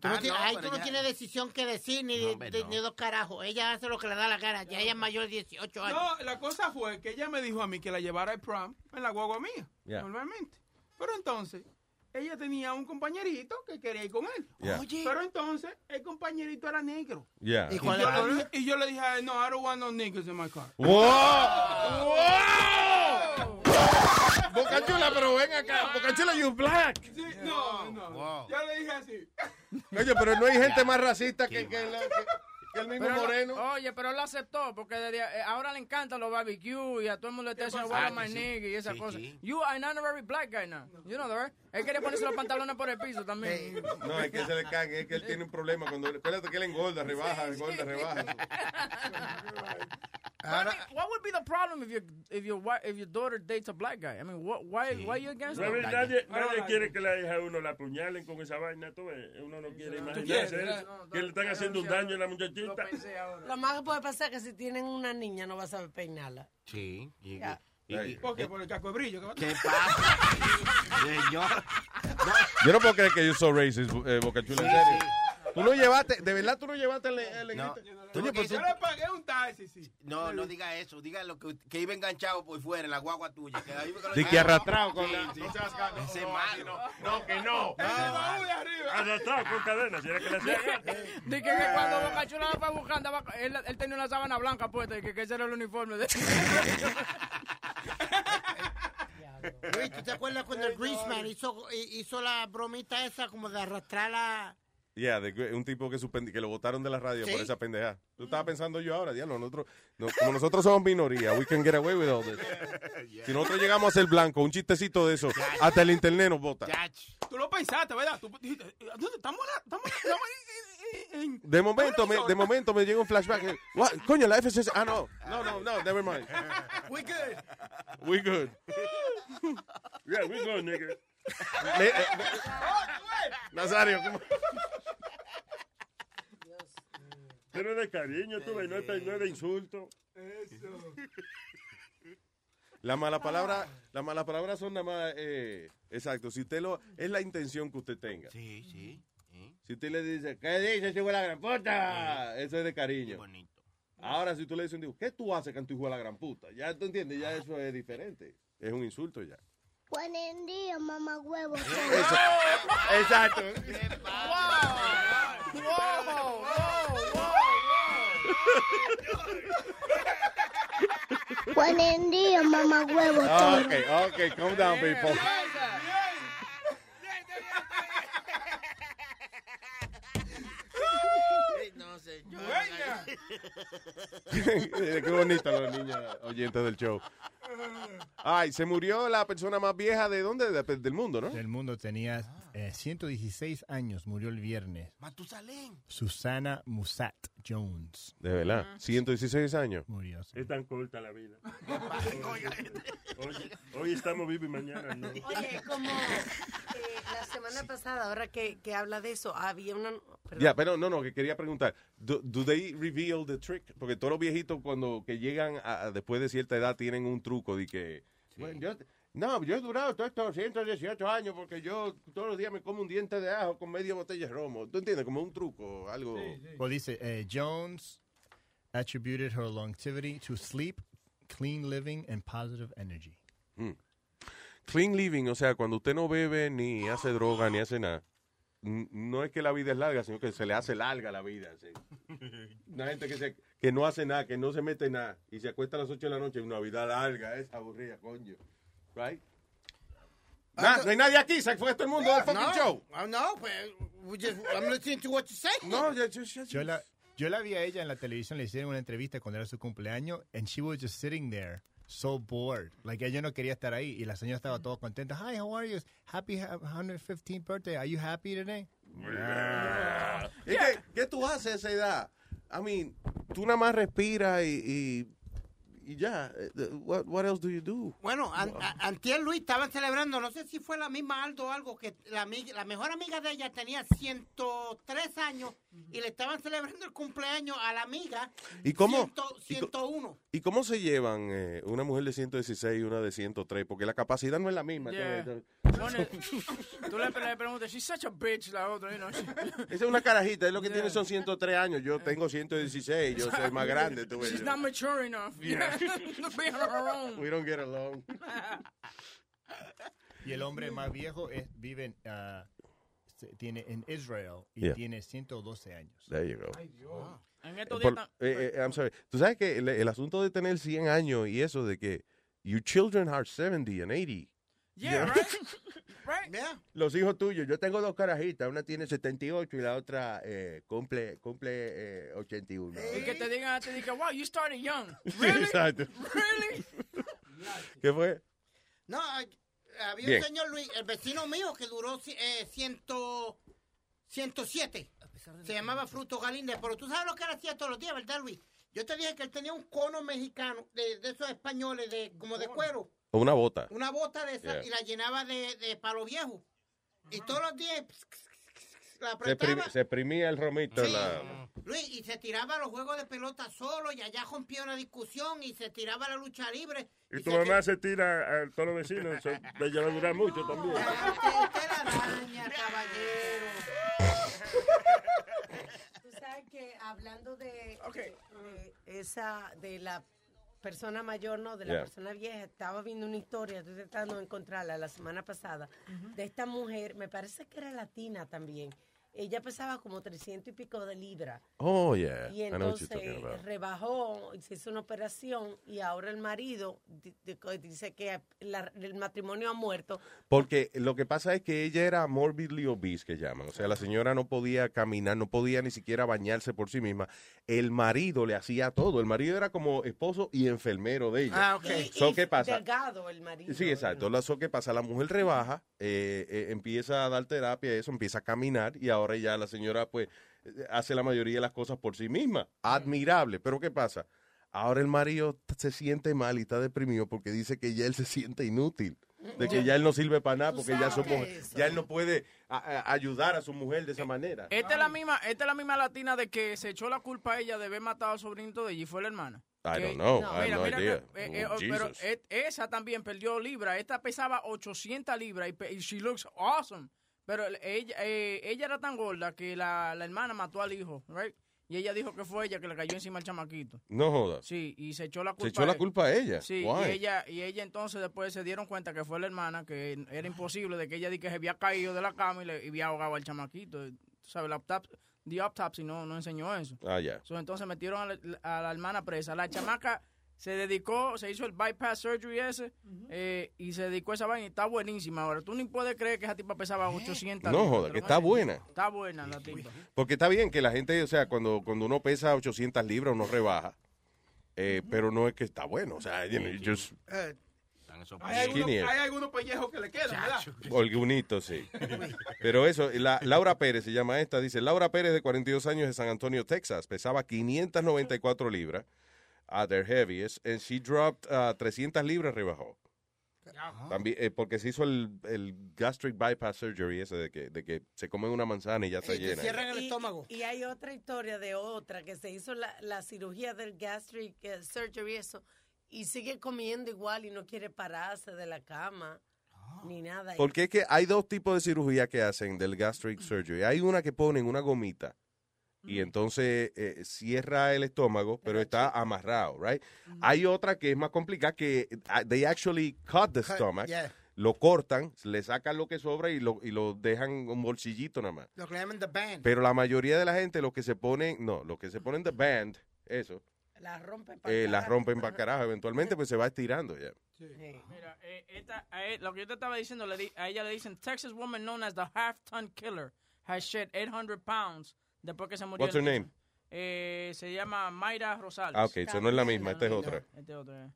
Tú no Ah, tienes- no, ay, pero tú no ya- tienes decisión que decir ni, No, hombre, de- no. ni dos carajos. Ella hace lo que le da la gana. Ya ella es mayor de 18 años. No, la cosa fue que ella me dijo a mí que la llevara al prom en la guagua mía, Yeah. normalmente. Pero entonces, ella tenía un compañerito que quería ir con él. Yeah. Oye. Pero entonces, el compañerito era negro. Yeah. Y, cuál yo le dije, y yo le dije a él, no, I don't want no niggas in my car. ¡Wow! Boca Chula, pero ven acá. Boca Chula, you black. Sí, no, no. Yo le dije así. Oye, pero no hay gente más racista que, que la- que- que el mismo Pero moreno. Oye, pero él lo aceptó porque desde, eh, ahora le encantan los barbecue y a todo el mundo le está diciendo pasa? "What am I Ah, que sí. nigga" y esas Sí, cosas. sí. You are not a very black guy now. You know that, right? Él quería ponerse los pantalones por el piso también. No, es que se le caen, es que él tiene un problema. Cuando, espérate que él engorda, rebaja, engorda, rebaja. I mean, what would be the problem if your if your if your daughter dates a black guy? I mean, what, why why are you against Nadie, that? nadie, nadie quiere que la hija de uno la apuñalen con esa vaina. Tú ves, uno no quiere imaginarse que le están haciendo un daño a la muchachita. Lo más que puede pasar es que si tienen una niña no va a saber peinarla. Sí. y- Ya. y- y- ¿Por qué? Por el casco de brillo. ¿Qué, ¿Qué pasa? Señor. Yo no puedo creer que yo soy racist, eh, Boca Chula, en serio. Tú no llevaste, de verdad tú no llevaste el... el- No. Oye, pues tú- Yo le pagué un taxi, sí. No, no diga eso. Diga lo que, que iba enganchado por fuera en la guagua tuya. Que ahí que llevaron. arrastrado con Sí, la- sí. no Ese no, malo. no, que no. Arrastrado con cadenas, si era que le Dice que, que cuando Boca Chula la fue buscando, él, él tenía una sábana blanca puesta y que, que ese era el uniforme de Luis, ¿tú te acuerdas cuando el Greaseman hizo, hizo la bromita esa como de arrastrar la... Yeah, de- un tipo que, suspendi- que lo votaron de la radio Sí. por esa pendeja. Tú estabas pensando yo ahora, diablo, nosotros, no- como nosotros somos minoría, we can get away with all this. Si nosotros llegamos a ser blanco, un chistecito de eso, hasta el internet nos vota. Tú lo pensaste, ¿verdad? Tú dijiste, ¿dónde estamos? en la- Estamos, estamos en- De momento, me, de momento me llega un flashback. What? Coño, la FCC. Ah, no. No, no, no, never mind. We good. We good. Yeah, we go, nigga. Le- eh, Nazario, ¿cómo? Pero de cariño, no es de- no es de insulto. La mala palabra, las malas palabras son nada más, eh, exacto, si usted lo, es la intención que usted tenga. Sí, sí. Si usted le dice, ¿qué dice, hijo de la gran puta? Eso es de cariño. Ahora, si tú le dices ¿qué tú haces con tu hijo de la gran puta? Ya tú entiendes, ya eso es diferente. Es un insulto ya. Buen día, mamá huevo. Exacto. Buen día, mamá huevo. Ok, ok, calm down, people. No, señor. Qué bonita los niños oyentes del show. Ay, se murió la persona más vieja de dónde? De- del mundo, ¿no? Del mundo tenía eh, 116 años, murió el viernes. Matusalén. Susana Musat Jones. De verdad, 116 años. Murió. sí. Es tan corta la vida. Hoy, hoy estamos vivos y mañana no. Oye, como eh, la semana pasada, ahora que, que habla de eso, había una... Ya, pero no, no, que quería preguntar. Do, do they reveal the trick? Porque todos los viejitos cuando que llegan a, a- después de cierta edad tienen un truco de que... "Bueno, yo- no, yo he durado todos estos 118 años porque yo todos los días me como un diente de ajo con media botella de romo. ¿Tú entiendes? Como un truco, algo... Well, dice, eh, Jones attributed her longevity to sleep, clean living, and positive energy. Mm. Clean living, o sea, cuando usted no bebe ni hace droga ni hace nada. no es que la vida es larga, sino que se le hace larga la vida. sí. Una gente que, se, que no hace nada, que no se mete nada, y se acuesta a las 8 de la noche, una vida larga, es aburrida, coño. Right? Nah, no hay nadie aquí, se fue todo el mundo del fucking no, show. uh, no, pues, we just, I'm listening to what you say. No, ya- ya- Yo la, yo la vi a ella en la televisión, le hicieron una entrevista cuando era su cumpleaños, and she was just sitting there, so bored. Like, ella no quería estar ahí, y la señora estaba toda contenta. Hi, how are you? Happy ha- 115th birthday. Are you happy today? ¿Y qué, qué tú haces a esa edad? I mean, tú nada más respiras y, y, y ya. Eh, What, what else do you do? Bueno, an, a- antier Luis estaban celebrando, no sé si fue la misma Aldo o algo, que la, amiga- la mejor amiga de ella tenía 103 años y le estaban celebrando el cumpleaños a la amiga. ¿Y cómo? 100 101. ¿Y cómo se llevan eh, una mujer de 116 y una de 103? Porque la capacidad no es la misma. Yeah. Tú le, le preguntas, she's such a bitch, la otra, you know. Esa es una carajita, es lo que tiene son 103 años. Yo tengo 116, yo soy más grande. Tú ves. She's not mature enough. Yeah. her. We don't get along. Y el hombre más viejo es, vive en, ah, se- tiene en Israel y Yeah. tiene 112 años. There you go. En estos Eh, por- eh, eh, I'm sorry. Tú sabes que el, el asunto de tener 100 años y eso de que your children are 70 and 80. Yeah, Yeah. right? Yeah. Los hijos tuyos, yo tengo dos carajitas, una tiene 78 y la otra eh, cumple cumple eh, 81. Y que te digan, te digan, wow, you started young. Really? Exacto. Really? ¿Qué fue? No, había Bien. un señor Luis, el vecino mío, que duró eh, ciento, 107. Se llamaba Fruto Galíndez, pero tú sabes lo que él hacía todos los días, ¿verdad, Luis? Yo te dije que él tenía un cono mexicano, de, de esos españoles, de como de cuero, una bota. una bota de esa, Yeah. y la llenaba de, de palo viejo. Y todos los días la Se, apretaba. se exprimía el romito. Sí. la- Luis, y se tiraba a los juegos de pelota solo, y allá rompía una discusión, y se tiraba a la lucha libre. Y tu mamá se tira a todos los vecinos. Eso de ella va a durar mucho también. araña, caballero. Tú sabes que hablando de, de esa, de la persona mayor, no, de la Yeah. persona vieja, estaba viendo una historia, estoy tratando de encontrarla la semana pasada, de esta mujer, me parece que era latina también. Ella pesaba como 300 y pico de libras. Oh, yeah. Y entonces rebajó, se hizo una operación y ahora el marido di- di- dice que la- el matrimonio ha muerto. Porque lo que pasa es que ella era morbidly obese, que llaman. O sea, la señora no podía caminar, no podía ni siquiera bañarse por sí misma. El marido le hacía todo. El marido era como esposo y enfermero de ella. Ah, ok. So, Y- ¿Qué y pasa? Delgado el marido. Sí, exacto. Lo so, ¿Qué pasa? La mujer rebaja, eh, eh, empieza a dar terapia, eso, empieza a caminar y ahora ya la señora pues eh, hace la mayoría de las cosas por sí misma. Admirable. Pero ¿qué pasa? Ahora el marido se siente mal y está deprimido porque dice que ya él se siente inútil. De que ya él no sirve para nada porque ya, ya él no puede a- a- ayudar a su mujer de esa manera. Esta es la misma, esta es la misma latina de que se echó la culpa a ella de haber matado al sobrinito de ella y fue la hermana. I don't know. I have Mira, no mira idea. que, eh, eh, Oh, pero esa también perdió libra. Esta pesaba 800 libras y she looks awesome. Pero el- ella, eh, ella era tan gorda que la, la hermana mató al hijo, right? Y ella dijo que fue ella que le cayó encima al chamaquito. No jodas. Sí, y se echó la culpa. Se echó la culpa a ella. Sí, Why? y ella, y ella entonces después se dieron cuenta que fue la hermana, que era imposible de que ella di que se había caído de la cama y le y había ahogado al chamaquito. Sabes, la autopsia, the autopsy no, no enseñó eso. Ah, ya. So, entonces metieron a la, a la hermana presa. La chamaca se dedicó, se hizo el bypass surgery ese eh, y se dedicó a esa vaina y está buenísima. Ahora, tú ni puedes creer que esa tipa pesaba 800 No libras, joda, te que está buena. Está buena la tipa. Porque está bien que la gente, o sea, cuando, cuando uno pesa 800 libras, uno rebaja. Eh, pero no es que está bueno. O sea, you know, you just- Hay algunos, Skinny. hay algunos pellejos que le quedan, ¿verdad? Algunitos, sí. Pero eso, la, Laura Pérez se llama esta, dice, Laura Pérez de 42 años de San Antonio, Texas, pesaba 594 libras at their heaviest, and she dropped uh, 300 libras, rebajó. También, eh, porque se hizo el, el gastric bypass surgery ese de que, de que se come una manzana y ya está llena. el Y- estómago. Y hay otra historia de otra que se hizo la, la cirugía del gastric eh, surgery, eso, y sigue comiendo igual y no quiere pararse de la cama ni nada. Porque es que hay dos tipos de cirugía que hacen del gastric surgery. Hay una que ponen una gomita y entonces eh, cierra el estómago, pero está amarrado, right? Hay otra que es más complicada que uh, they actually cut the stomach, yeah. lo cortan, le sacan lo que sobra y lo, y lo dejan un bolsillito nada más. Lo que llaman the band. Pero la mayoría de la gente, lo que se ponen, no, lo que se ponen de band, eso, La rompen eh, las rompen para carajo. Eventualmente, pues se va estirando ya. Mira, eh, esta- él- lo que yo te estaba diciendo, le di- a ella le dicen Texas woman known as the half-ton killer has shed 800 pounds después que se murió. What's her name? Eh, se llama Mayra Rosales. Ah, ok, eso no es la misma, esta es otra. Este es otra.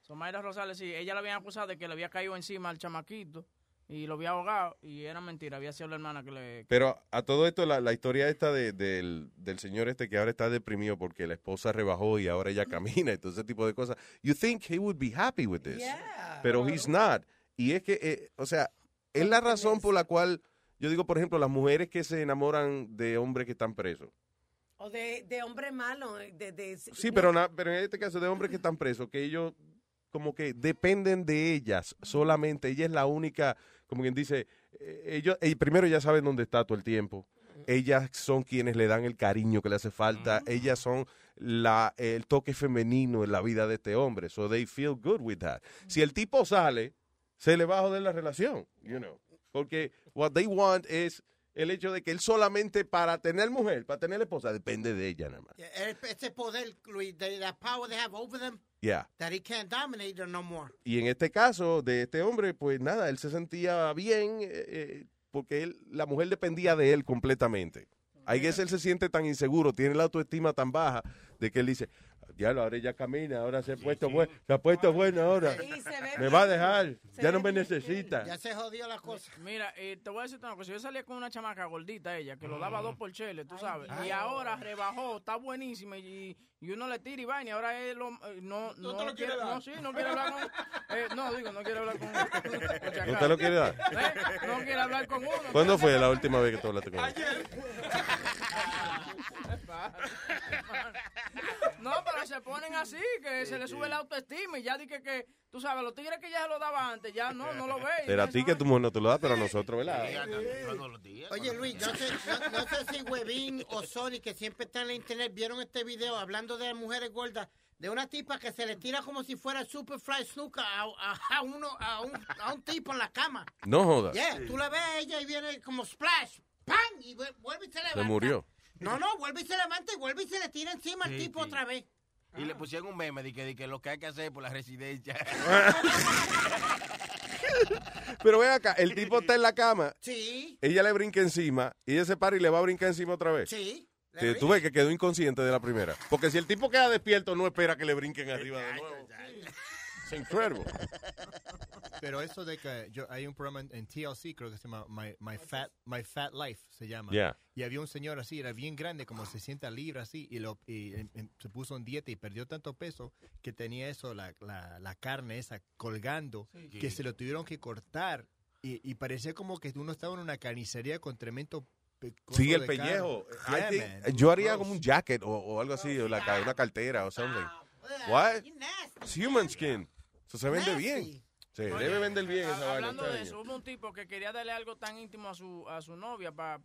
So, Mayra Rosales, sí, ella la habían acusado de que le había caído encima al chamaquito y lo había ahogado y era mentira, había sido la hermana que le... Pero a todo esto, la, la historia esta de- del, del señor este que ahora está deprimido porque la esposa rebajó y ahora ella camina y todo ese tipo de cosas. You think he would be happy with this. Pero he's not. Y es que, eh, o sea, es la razón por la cual yo digo, por ejemplo, las mujeres que se enamoran de hombres que están presos. O de, de hombre malo. De, de- Sí, pero, na- pero en este caso de hombres que están presos, que ellos como que dependen de ellas solamente. Ella es la única, como quien dice, eh, ellos, eh, primero ya saben dónde está todo el tiempo. Ellas son quienes le dan el cariño que le hace falta. Ellas son la, el toque femenino en la vida de este hombre. So they feel good with that. Si el tipo sale, se le va a joder la relación, you know. Porque what they want es el hecho de que él solamente para tener mujer, para tener esposa, depende de ella nada más. El- Ese poder, Luis, that power they have over them, Yeah. that he can't dominate them no more. Y en este caso de este hombre, pues nada, él se sentía bien eh, eh, porque él, la mujer dependía de él completamente. Ahí que él se siente tan inseguro, tiene la autoestima tan baja de que él dice, ya ahora ella camina, ahora se ha puesto bueno, se ha puesto bueno ahora. Sí, se ve Me va a dejar, ya no me necesita. Ya se jodió la cosa. Mira, eh, te voy a decir una cosa. Yo salía con una chamaca gordita, ella, que lo daba dos por chele, tú sabes. y ahora rebajó, está buenísima. Y, y uno le tira y vaina. Y ahora él lo, eh, no, no, te lo quiere dar? no, sí, no quiere hablar con. eh, no, digo, no quiere hablar con. acaso. ¿Usted lo quiere dar? ¿Eh? No quiere hablar con uno. ¿Cuándo fue la última vez que tú hablaste con él? No, pero se ponen así, que se le sube la autoestima y ya dije que, tú sabes, los tigres que ya se lo daba antes, ya no, no lo ven. Pero a ti que tu mujer no te lo da, pero a nosotros, ¿verdad? Oye, Luis, no sé, no, no sé si Webin o Sony, que siempre están en la internet, vieron este video hablando de mujeres gordas, de una tipa que se le tira como si fuera Superfly Snooker a, a- a uno, a, un, a un tipo en la cama. No jodas. Yeah, tú la ves a ella y viene como splash, ¡pam! Y vu- vuelve y se levanta. Se murió. No, no, vuelve y se levanta y vuelve y se le tira encima al Sí, tipo sí. otra vez. Y le pusieron un meme de que, de que lo que hay que hacer por la residencia. Pero ven acá, el tipo está en la cama, Sí, ella le brinca encima y ella se para y le va a brincar encima otra vez. sí. Sí, tú ves que quedó inconsciente de la primera. Porque si el tipo queda despierto, no espera que le brinquen arriba de nuevo. Es increíble. Pero eso de que yo, hay un programa en, en TLC, creo que se llama My, My Fat My Fat Life, se llama. Yeah. Y había un señor así, era bien grande, como 60 libras así, y, lo, y em- em- se puso en dieta y perdió tanto peso que tenía eso, la, la, la carne esa colgando, Sí. que se lo tuvieron que cortar. Y, y parecía como que uno estaba en una carnicería con tremendo Sí, el pellejo. I think- yo haría gross. como un jacket o, o algo así, o la ca- una cartera o something. What? It's human skin. Eso se vende bien. Se Oye, debe vender bien a- esa vaina. Hablando de eso, hubo un tipo que quería darle algo tan íntimo a su, a su novia para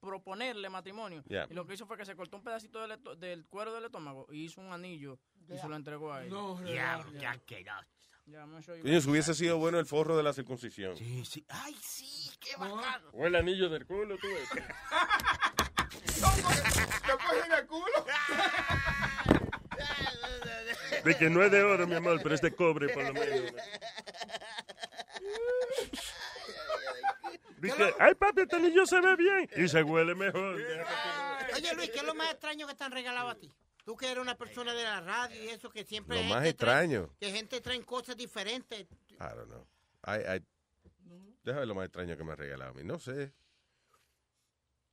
proponerle matrimonio. Yeah. Y lo que hizo fue que se cortó un pedacito del, del cuero del estómago y hizo un anillo y se lo entregó a ella. No, Ya, ya. Coño, si hubiese sido bueno el forro de la circuncisión. Sí, sí. Ay, sí, qué bacano. O el anillo del culo, tú ves. ¿Te cogen el culo? De que no es de oro, mi amor, pero es de cobre, por lo menos. Dice, ay, papi, este anillo se ve bien. Y se huele mejor. Oye, Luis, ¿qué es lo más extraño que te han regalado a ti? Tú que eres una persona de la radio y eso, que siempre... Lo más trae- extraño. que gente trae cosas diferentes. I don't know. I, I, déjame ver lo más extraño que me ha regalado a mí. No sé.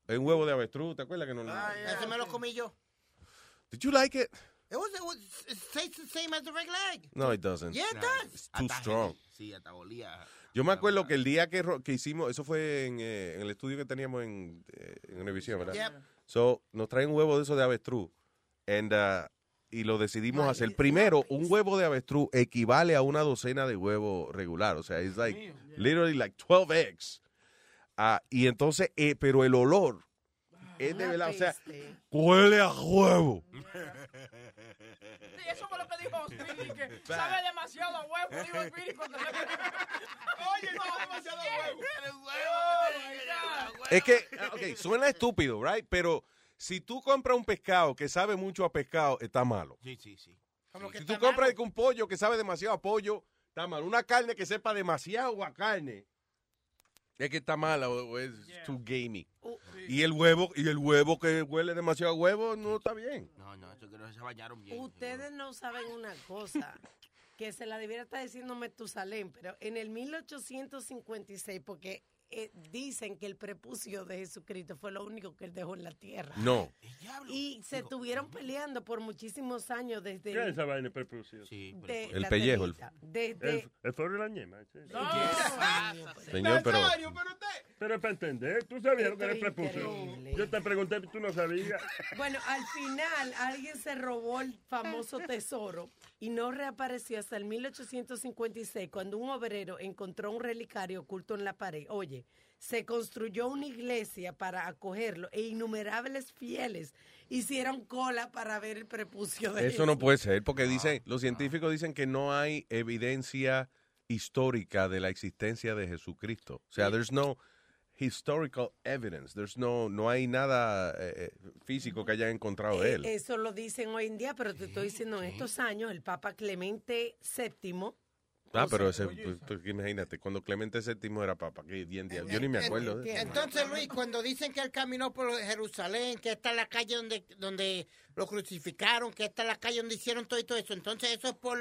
Es un huevo de avestruz, ¿te acuerdas que no? Ese me lo comí yo. Did you like it? It was, it was, it tastes the same as the regular egg. No, it doesn't. Yeah, it does. It's too strong. Sí, hasta olía. Yo me acuerdo que el día que, hicimos, eso fue en, eh, en el estudio que teníamos en, eh, en Univision, ¿verdad? Yep. So, nos traen un huevo de eso de avestruz. And, uh, y lo decidimos hacer. Primero, un huevo de avestruz equivale a una docena de huevos regular. O sea, es like, literally like 12 eggs. Ah, y entonces, eh, pero el olor Es de Una verdad, o sea, huele a huevo. Sí, eso fue lo que dijo Speedy, que sabe demasiado a huevo, dijo Speedy cuando. Oye, sabe demasiado a huevo. Es que, ah, ok, suena estúpido, right? Pero si tú compras un pescado que sabe mucho a pescado, está malo. Sí, sí, sí. Si tú compras un pollo que sabe demasiado a pollo, está malo. Una carne que sepa demasiado a carne, es que está mala o, o es too gamey. Y el huevo, y el huevo que huele demasiado a huevo, no está bien. No, no, eso que no se bañaron bien. Ustedes no saben una cosa, que se la debiera estar diciendo Metusalén, pero en el 1856, porque eh, dicen que el prepucio de Jesucristo fue lo único que él dejó en la tierra. No. Y se estuvieron peleando por muchísimos años desde... ¿Qué es esa vaina de prepucio? Sí, de El pellejo, el-. Desde... El, el de la ñema. sí. Señor, pero... Pero es para entender, tú sabías lo que era el prepucio. increíble. Yo te pregunté y tú no sabías. Bueno, al final alguien se robó el famoso tesoro y no reapareció hasta el 1856 cuando un obrero encontró un relicario oculto en la pared. Oye, se construyó una iglesia para acogerlo e innumerables fieles hicieron cola para ver el prepucio de Eso no puede ser, porque dicen, los científicos dicen que no hay evidencia histórica de la existencia de Jesucristo. O sea, there's no historical evidence. There's no, no hay nada eh, eh, físico que hayan encontrado de Eh, él. Eso lo dicen hoy en día, pero te estoy diciendo, en estos años el Papa Clemente VII Ah, pero ese, pues, pues, imagínate, cuando Clemente VII era papa, que bien diablo, yo ni me acuerdo de eso. Entonces, Luis, cuando dicen que él caminó por Jerusalén, que esta es la calle donde, donde lo crucificaron, que esta es la calle donde hicieron todo y todo eso, entonces eso es por...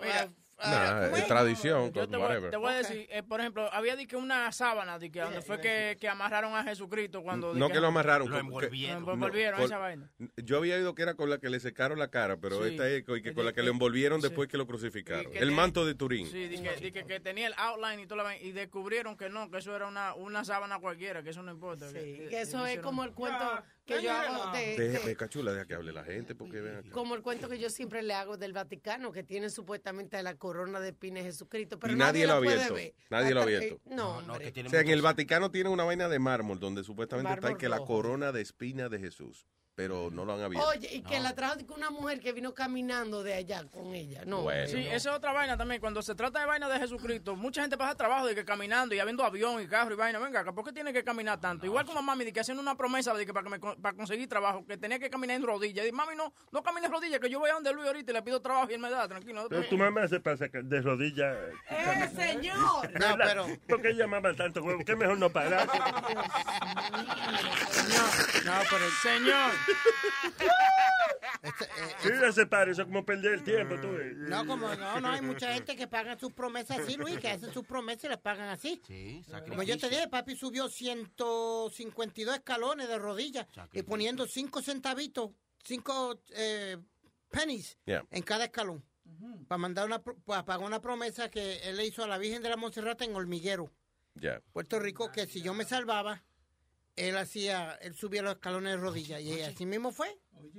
Mira, Nah, ¿cómo es tradición, Yo te voy, whatever. te voy a decir, eh, por ejemplo, había di que una sábana que donde fue que, que amarraron a Jesucristo cuando No que lo amarraron. Lo que- envolvieron. no, envolvieron por- esa vaina. Yo había oído que era con la que le secaron la cara, pero Sí. esta es con, que con la que lo envolvieron después que lo crucificaron. que El manto de Turín. Sí, di que, tenía el outline y toda la vaina, y descubrieron que no, que eso era una, una sábana cualquiera, que eso no importa. que, que eso es como el cuento que yo hago de, Deje, de- cachula, deja que hable la gente, porque vean como el cuento que yo siempre le hago del Vaticano, que tiene supuestamente la corona de espina de Jesucristo, pero Y nadie lo ha abierto. ver. Nadie lo ha abierto. eh, no, hombre. O sea, en el Vaticano tiene una vaina de mármol donde supuestamente está que la corona de espina de Jesús, pero no lo han abierto. Oye, y que la trajo una mujer que vino caminando de allá con ella. No, Bueno. Sí, esa es otra vaina también. Cuando se trata de vaina de Jesucristo, mucha gente pasa trabajo de que caminando y habiendo avión y carro y vaina. Venga, acá, ¿por qué tiene que caminar tanto? Igual como mami, de que haciendo una promesa de que para, que me, para conseguir trabajo, que tenía que caminar en rodillas. Y mami, no, no camines en rodillas, que yo voy a donde Luis ahorita y le pido trabajo y él me da, tranquilo. Pero tu mamá se pasa de rodillas. ¡Eh, señor! No, pero... ¿Por qué llamaba tanto huevo? ¿Qué mejor no parar? No, pero señor. Sí, ya se para, eso es como perder el tiempo, tú. ves. No, como no, no, hay mucha gente que pagan sus promesas así, Luis, que hacen sus promesas y las pagan así. Sí, Como yo te dije, papi subió 152 escalones de rodillas y poniendo 5 centavitos, 5 eh, pennies Yeah. en cada escalón. Para mandar una, para pagar una promesa que él le hizo a la Virgen de la Monserrata en Hormiguero. Puerto Rico, que si yo me salvaba, él hacía, él subía los escalones de rodillas. Y así mismo fue.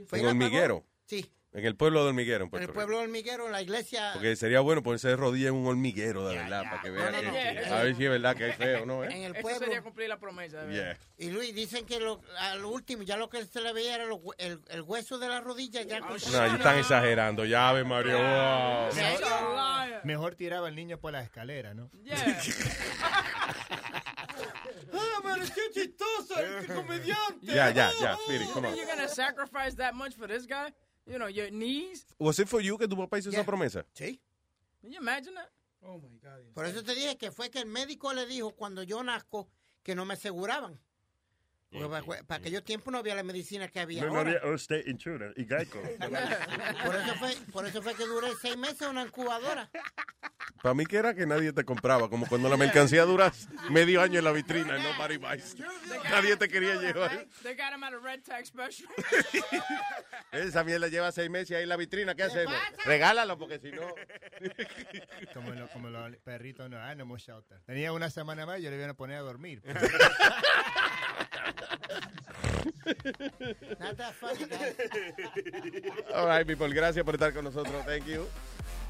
Fue En hormiguero. Sí, En el pueblo de hormiguero, en en el pueblo de Hormiguero, en la iglesia. Porque sería bueno ponerse de rodillas en un hormiguero, de verdad, para que vean. No, no, que- no. A ver si es verdad que es feo, ¿no? En ¿Eh? el Eso pueblo. sería cumplir la promesa. de verdad. Yeah. Y Luis, dicen que lo, a lo último, ya lo que se le veía era el, el hueso de la rodilla. Ya No, están exagerando. Ya, Ave Mario. Wow. Mejor, mejor tiraba al niño por la escalera, ¿no? ¡Ah, pareció chistoso este comediante! Ya, ya, ya. Spirit, come on. You're gonna sacrifice that much for this guy? You know, your knees? ¿Was it for you que tu papá hizo esa promesa? Sí. Can you imagine that? Oh my God. Por eso te dije que fue que el médico le dijo cuando yo nazco que no me aseguraban. Porque para, para aquellos tiempos no había la medicina que había No, no ahora. había Allstate Insurance y Geico. Por eso fue, por eso fue que duré seis meses en una incubadora. Para mí que era que nadie te compraba, como cuando la mercancía dura medio año en la vitrina, no nobody buys. Nadie te quería llevar. They got him at a red tag special. Esa mierda lleva seis meses ahí en la vitrina, ¿qué hacemos? Regálalo porque si no... Como, lo- como los perritos no animal shelter. Tenía una semana más y yo le iban a poner a dormir. Not that funny, guys. All right, people, gracias por estar con nosotros. Thank you.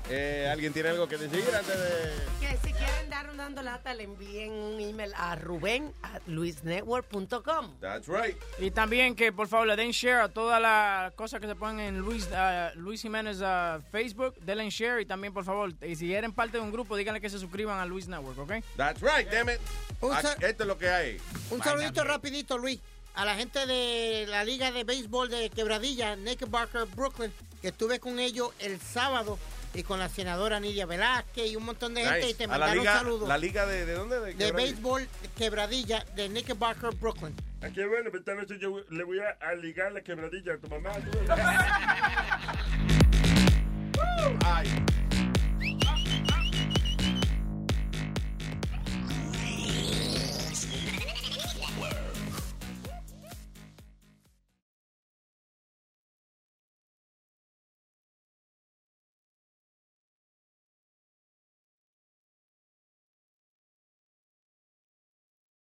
Eh, ¿Alguien tiene algo que decir antes de...? Que si quieren dar un dando lata, le envíen un email a ruben at luisnetwork.com. That's right. Y también que por favor le den share a todas las cosas que se ponen en Luis, ah, Luis Jiménez ah, Facebook, denle share y también por favor, y si eres parte de un grupo, díganle que se suscriban a Luis Network, ¿ok? That's right, damn it. Un Ah, Esto es lo que hay. Un saludito rapidito, Luis, a la gente de la Liga de Béisbol de Quebradilla, Naked Barker, Brooklyn, que estuve con ellos el sábado y con la senadora Nidia Velázquez y un montón de gente Nice. y te a la mandaron liga, saludos. la liga de, ¿de dónde? de Quebradilla? béisbol de Quebradilla de Naked Barker, Brooklyn. Aquí bueno, pero esta noche yo le voy a, a ligar la quebradilla a tu mamá. Ay.